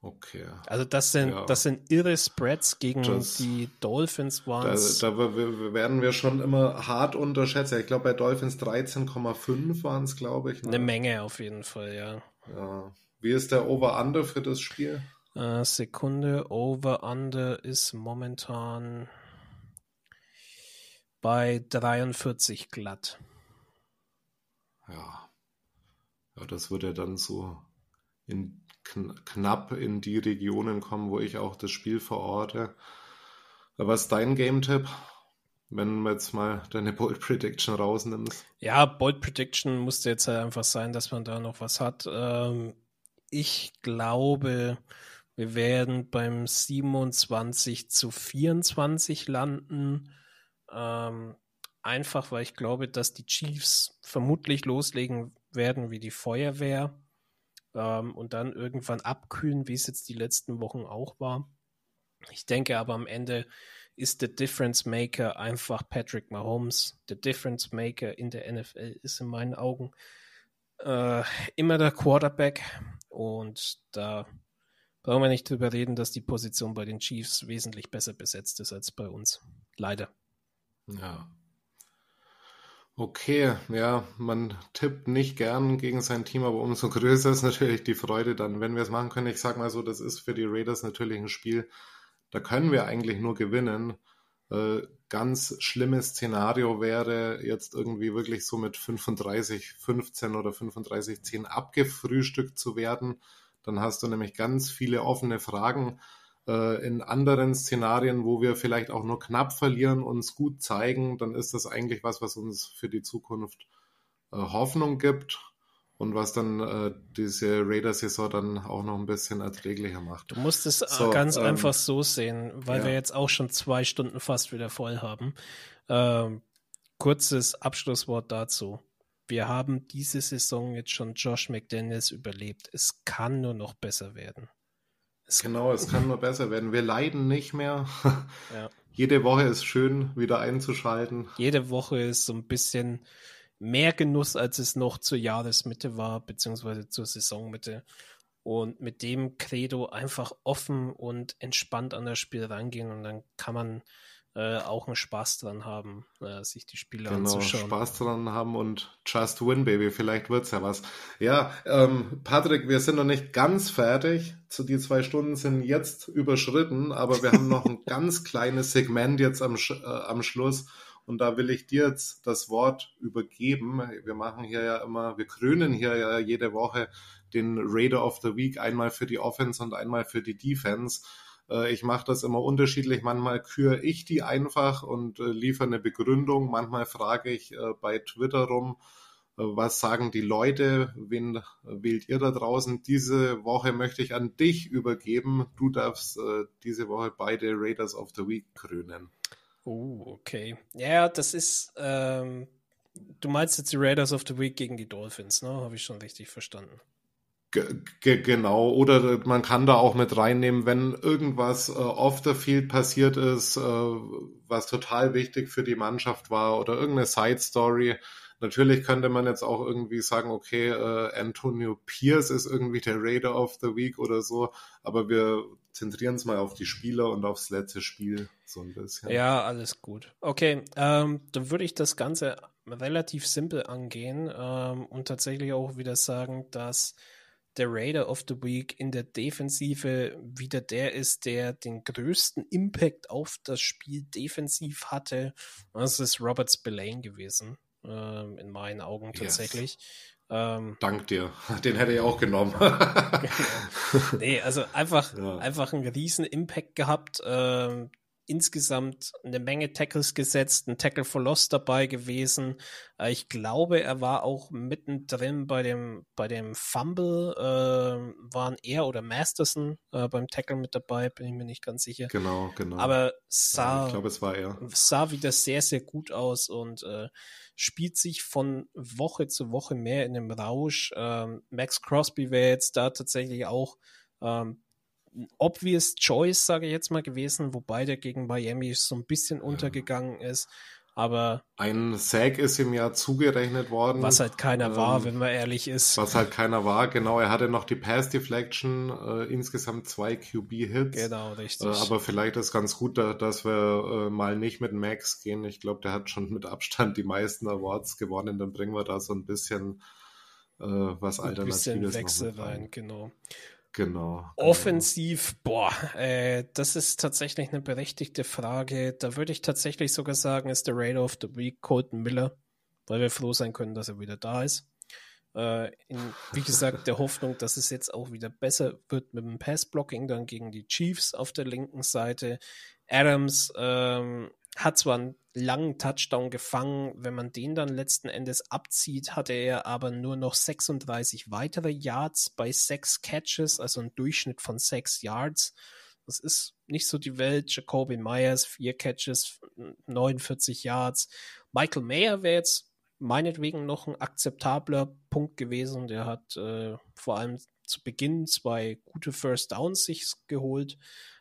Speaker 2: Okay.
Speaker 3: Also das sind, ja. das sind irre Spreads gegen das, die Dolphins
Speaker 2: waren Da, da werden wir schon immer hart unterschätzt. Ich glaube, bei Dolphins 13,5 waren es, glaube ich.
Speaker 3: Ne? Eine Menge auf jeden Fall, ja.
Speaker 2: Ja. Wie ist der Over-Under für das Spiel?
Speaker 3: Äh, Sekunde, Over-Under ist momentan bei 43 glatt.
Speaker 2: Ja. Ja, das wird ja dann so in kn knapp in die Regionen kommen, wo ich auch das Spiel verorte. Was ist dein Game-Tipp? Wenn du jetzt mal deine Bold Prediction rausnimmst.
Speaker 3: Ja, Bold Prediction musste jetzt halt einfach sein, dass man da noch was hat. Ähm, ich glaube, wir werden beim 27 zu 24 landen. Ähm, einfach, weil ich glaube, dass die Chiefs vermutlich loslegen werden wie die Feuerwehr ähm, und dann irgendwann abkühlen, wie es jetzt die letzten Wochen auch war. Ich denke aber am Ende ist der Difference Maker einfach Patrick Mahomes. Der Difference Maker in der NFL ist in meinen Augen äh, immer der Quarterback. Und da brauchen wir nicht drüber reden, dass die Position bei den Chiefs wesentlich besser besetzt ist als bei uns. Leider.
Speaker 2: Ja, Okay, ja, man tippt nicht gern gegen sein Team, aber umso größer ist natürlich die Freude dann, wenn wir es machen können. Ich sag mal so, das ist für die Raiders natürlich ein Spiel, da können wir eigentlich nur gewinnen. Äh, ganz schlimmes Szenario wäre jetzt irgendwie wirklich so mit 35, 15 oder 35, 10 abgefrühstückt zu werden. Dann hast du nämlich ganz viele offene Fragen äh, in anderen Szenarien, wo wir vielleicht auch nur knapp verlieren, uns gut zeigen, dann ist das eigentlich was, was uns für die Zukunft äh, Hoffnung gibt und was dann äh, diese Raider-Saison dann auch noch ein bisschen erträglicher macht.
Speaker 3: Du musst es so, ganz ähm, einfach so sehen, weil ja. wir jetzt auch schon zwei Stunden fast wieder voll haben. Ähm, kurzes Abschlusswort dazu. Wir haben diese Saison jetzt schon Josh McDaniels überlebt. Es kann nur noch besser werden.
Speaker 2: Es genau, es kann nur besser werden. Wir leiden nicht mehr. Ja. Jede Woche ist schön, wieder einzuschalten.
Speaker 3: Jede Woche ist so ein bisschen mehr Genuss, als es noch zur Jahresmitte war, beziehungsweise zur Saisonmitte. Und mit dem Credo einfach offen und entspannt an das Spiel rangehen und dann kann man äh, auch einen Spaß dran haben, äh, sich die Spiele genau, anzuschauen.
Speaker 2: Spaß dran haben und just win, baby. Vielleicht wird's ja was. Ja, ähm, Patrick, wir sind noch nicht ganz fertig. Zu die zwei Stunden sind jetzt überschritten, aber wir haben noch ein ganz kleines Segment jetzt am, äh, am Schluss. Und da will ich dir jetzt das Wort übergeben. Wir machen hier ja immer, wir krönen hier ja jede Woche den Raider of the Week, einmal für die Offense und einmal für die Defense. Äh, ich mache das immer unterschiedlich. Manchmal küre ich die einfach und äh, liefere eine Begründung. Manchmal frage ich äh, bei Twitter rum, was sagen die Leute? Wen wählt ihr da draußen? Diese Woche möchte ich an dich übergeben. Du darfst diese Woche beide Raiders of the Week krönen.
Speaker 3: Oh, okay. Ja, das ist. Ähm, du meinst jetzt die Raiders of the Week gegen die Dolphins, ne? Habe ich schon richtig verstanden
Speaker 2: genau, oder man kann da auch mit reinnehmen, wenn irgendwas äh, off the field passiert ist, äh, was total wichtig für die Mannschaft war oder irgendeine Side Story. Natürlich könnte man jetzt auch irgendwie sagen, okay, äh, Antonio Pierce ist irgendwie der Raider of the Week oder so, aber wir zentrieren uns mal auf die Spieler und aufs letzte Spiel so ein bisschen.
Speaker 3: Ja, alles gut. Okay, ähm, dann würde ich das Ganze relativ simpel angehen ähm, und tatsächlich auch wieder sagen, dass der Raider of the Week in der Defensive wieder der ist, der den größten Impact auf das Spiel defensiv hatte. Das ist Robert Spillane gewesen, ähm, in meinen Augen tatsächlich. Yes.
Speaker 2: Ähm, Dank dir. Den hätte ich auch genommen.
Speaker 3: genau. Nee, also einfach, ja. einfach einen riesen Impact gehabt. Ähm, insgesamt eine Menge Tackles gesetzt, ein Tackle for Loss dabei gewesen. Äh, ich glaube, er war auch mittendrin bei dem, bei dem Fumble, äh, waren er oder Masterson äh, beim Tackle mit dabei, bin ich mir nicht ganz sicher.
Speaker 2: Genau, genau.
Speaker 3: Aber sah,
Speaker 2: ich glaube, es war er.
Speaker 3: sah wieder sehr, sehr gut aus und äh, spielt sich von Woche zu Woche mehr in dem Rausch. Ähm, Max Crosby wäre jetzt da tatsächlich auch ähm, obvious choice, sage ich jetzt mal, gewesen, wobei der gegen Miami so ein bisschen untergegangen ist. Aber
Speaker 2: ein Sack ist ihm ja zugerechnet worden.
Speaker 3: Was halt keiner ähm, war, wenn man ehrlich ist.
Speaker 2: Was halt keiner war, genau. Er hatte noch die Pass Deflection, äh, insgesamt zwei QB-Hits.
Speaker 3: Genau, richtig.
Speaker 2: Äh, aber vielleicht ist ganz gut, da, dass wir äh, mal nicht mit Max gehen. Ich glaube, der hat schon mit Abstand die meisten Awards gewonnen. Dann bringen wir da so ein bisschen äh, was Alternatives. Ein bisschen
Speaker 3: Wechsel rein, genau.
Speaker 2: Genau, genau.
Speaker 3: Offensiv, boah, äh, das ist tatsächlich eine berechtigte Frage. Da würde ich tatsächlich sogar sagen, ist der Raider of the Week Colton Miller, weil wir froh sein können, dass er wieder da ist. Äh, in, wie gesagt, der Hoffnung, dass es jetzt auch wieder besser wird mit dem Passblocking dann gegen die Chiefs auf der linken Seite. Adams ähm, hat zwar einen langen Touchdown gefangen, wenn man den dann letzten Endes abzieht, hatte er aber nur noch 36 weitere Yards bei sechs Catches, also ein Durchschnitt von sechs Yards. Das ist nicht so die Welt. Jacoby Myers, vier Catches, 49 Yards. Michael Mayer wäre jetzt meinetwegen noch ein akzeptabler Punkt gewesen. Der hat äh, vor allem zu Beginn zwei gute First Downs sich geholt.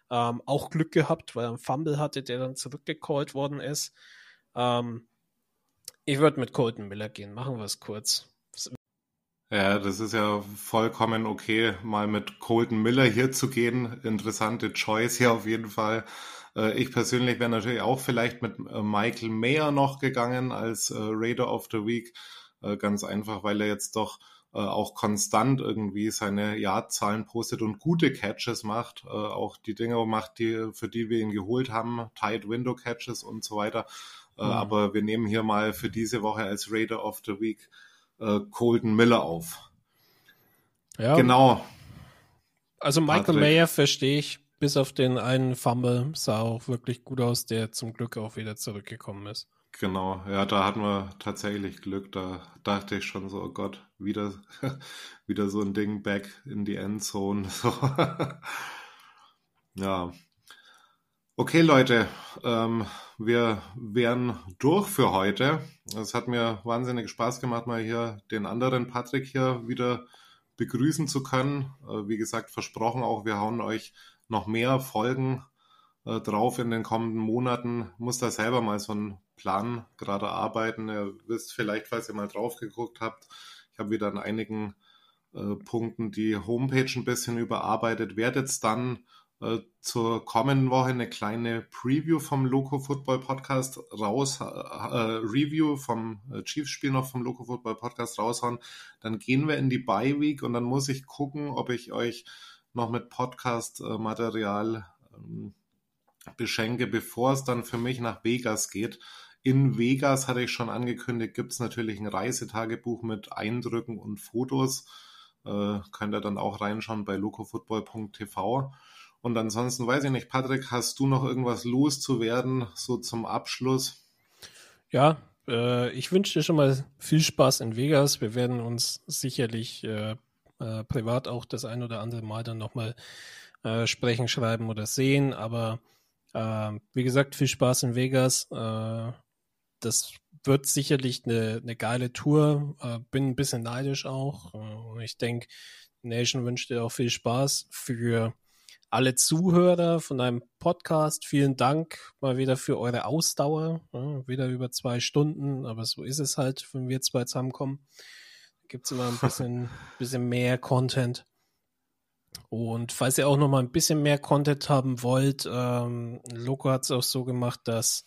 Speaker 3: Ähm, auch Glück gehabt, weil er einen Fumble hatte, der dann zurückgecallt worden ist. Ähm, ich würde mit Colton Miller gehen. Machen wir es kurz.
Speaker 2: Ja, das ist ja vollkommen okay, mal mit Colton Miller hier zu gehen. Interessante Choice hier auf jeden Fall. Äh, ich persönlich wäre natürlich auch vielleicht mit äh, Michael Mayer noch gegangen als äh, Raider of the Week. Ganz einfach, weil er jetzt doch auch konstant irgendwie seine Yardzahlen postet und gute Catches macht, äh, auch die Dinge macht, die, für die wir ihn geholt haben, Tight Window Catches und so weiter. Äh, mhm. Aber wir nehmen hier mal für diese Woche als Raider of the Week äh, Colton Miller auf.
Speaker 3: Ja. Genau. Also Michael Patrick. Mayer verstehe ich, bis auf den einen Fumble sah auch wirklich gut aus, der zum Glück auch wieder zurückgekommen ist.
Speaker 2: Genau, ja, da hatten wir tatsächlich Glück. Da dachte ich schon so, oh Gott, wieder, wieder so ein Ding back in die Endzone. So. ja. Okay, Leute, ähm, wir wären durch für heute. Es hat mir wahnsinnig Spaß gemacht, mal hier den anderen Patrick hier wieder begrüßen zu können. Äh, wie gesagt, versprochen auch, wir hauen euch noch mehr Folgen äh, drauf in den kommenden Monaten. Muss da selber mal so einen Plan gerade arbeiten. Ihr wisst vielleicht, falls ihr mal drauf geguckt habt, ich habe wieder an einigen äh, Punkten die Homepage ein bisschen überarbeitet. Werde jetzt dann äh, zur kommenden Woche eine kleine Preview vom Loco Football Podcast raus, äh, äh Review vom äh, Chiefs-Spiel noch vom Loco Football Podcast raushauen. Dann gehen wir in die Bye Week und dann muss ich gucken, ob ich euch noch mit Podcast-Material ähm, beschenke, bevor es dann für mich nach Vegas geht. In Vegas hatte ich schon angekündigt, gibt es natürlich ein Reisetagebuch mit Eindrücken und Fotos. Äh, könnt ihr dann auch reinschauen bei locofootball.tv. Und ansonsten weiß ich nicht, Patrick, hast du noch irgendwas loszuwerden, so zum Abschluss?
Speaker 3: Ja, äh, ich wünsche dir schon mal viel Spaß in Vegas. Wir werden uns sicherlich äh, äh privat auch das ein oder andere Mal dann nochmal äh, sprechen, schreiben oder sehen. Aber äh, wie gesagt, viel Spaß in Vegas. Äh, das wird sicherlich eine, eine geile Tour. Äh, bin ein bisschen neidisch auch. Äh, ich denke, Nation wünscht dir auch viel Spaß für alle Zuhörer von einem Podcast. Vielen Dank mal wieder für eure Ausdauer. Ja, wieder über zwei Stunden, aber so ist es halt, wenn wir zwei zusammenkommen. Gibt es immer ein bisschen, bisschen mehr Content. Und falls ihr auch noch mal ein bisschen mehr Content haben wollt, ähm, Loco hat es auch so gemacht, dass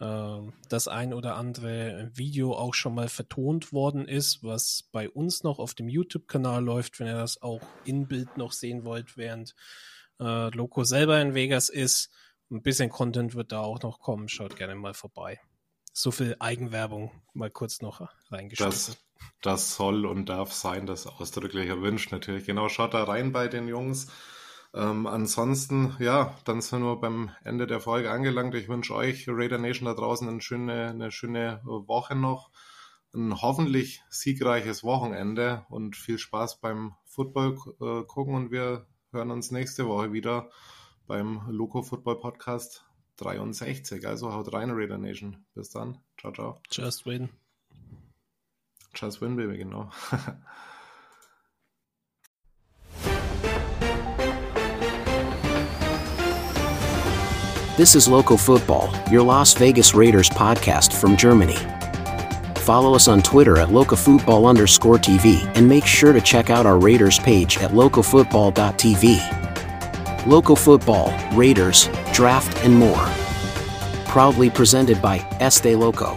Speaker 3: äh, das ein oder andere Video auch schon mal vertont worden ist, was bei uns noch auf dem YouTube-Kanal läuft, wenn ihr das auch in Bild noch sehen wollt, während äh, Loco selber in Vegas ist. Ein bisschen Content wird da auch noch kommen. Schaut gerne mal vorbei. So viel Eigenwerbung mal kurz noch reingeschmissen.
Speaker 2: Das soll und darf sein, das ausdrücklich erwünscht natürlich. Genau, schaut da rein bei den Jungs. Ähm, ansonsten, ja, dann sind wir beim Ende der Folge angelangt. Ich wünsche euch, Raider Nation da draußen, eine schöne, eine schöne Woche noch. Ein hoffentlich siegreiches Wochenende und viel Spaß beim Football äh, gucken und wir hören uns nächste Woche wieder beim Loco Football Podcast 63. Also haut rein, Raider Nation. Bis dann. Ciao, ciao.
Speaker 3: Just win.
Speaker 2: Win, genau.
Speaker 4: This is Local Football, your Las Vegas Raiders podcast from Germany. Follow us on Twitter at locafootball underscore TV and make sure to check out our Raiders page at localfootball.tv. Local Football, Raiders, Draft, and more. Proudly presented by Este Loco.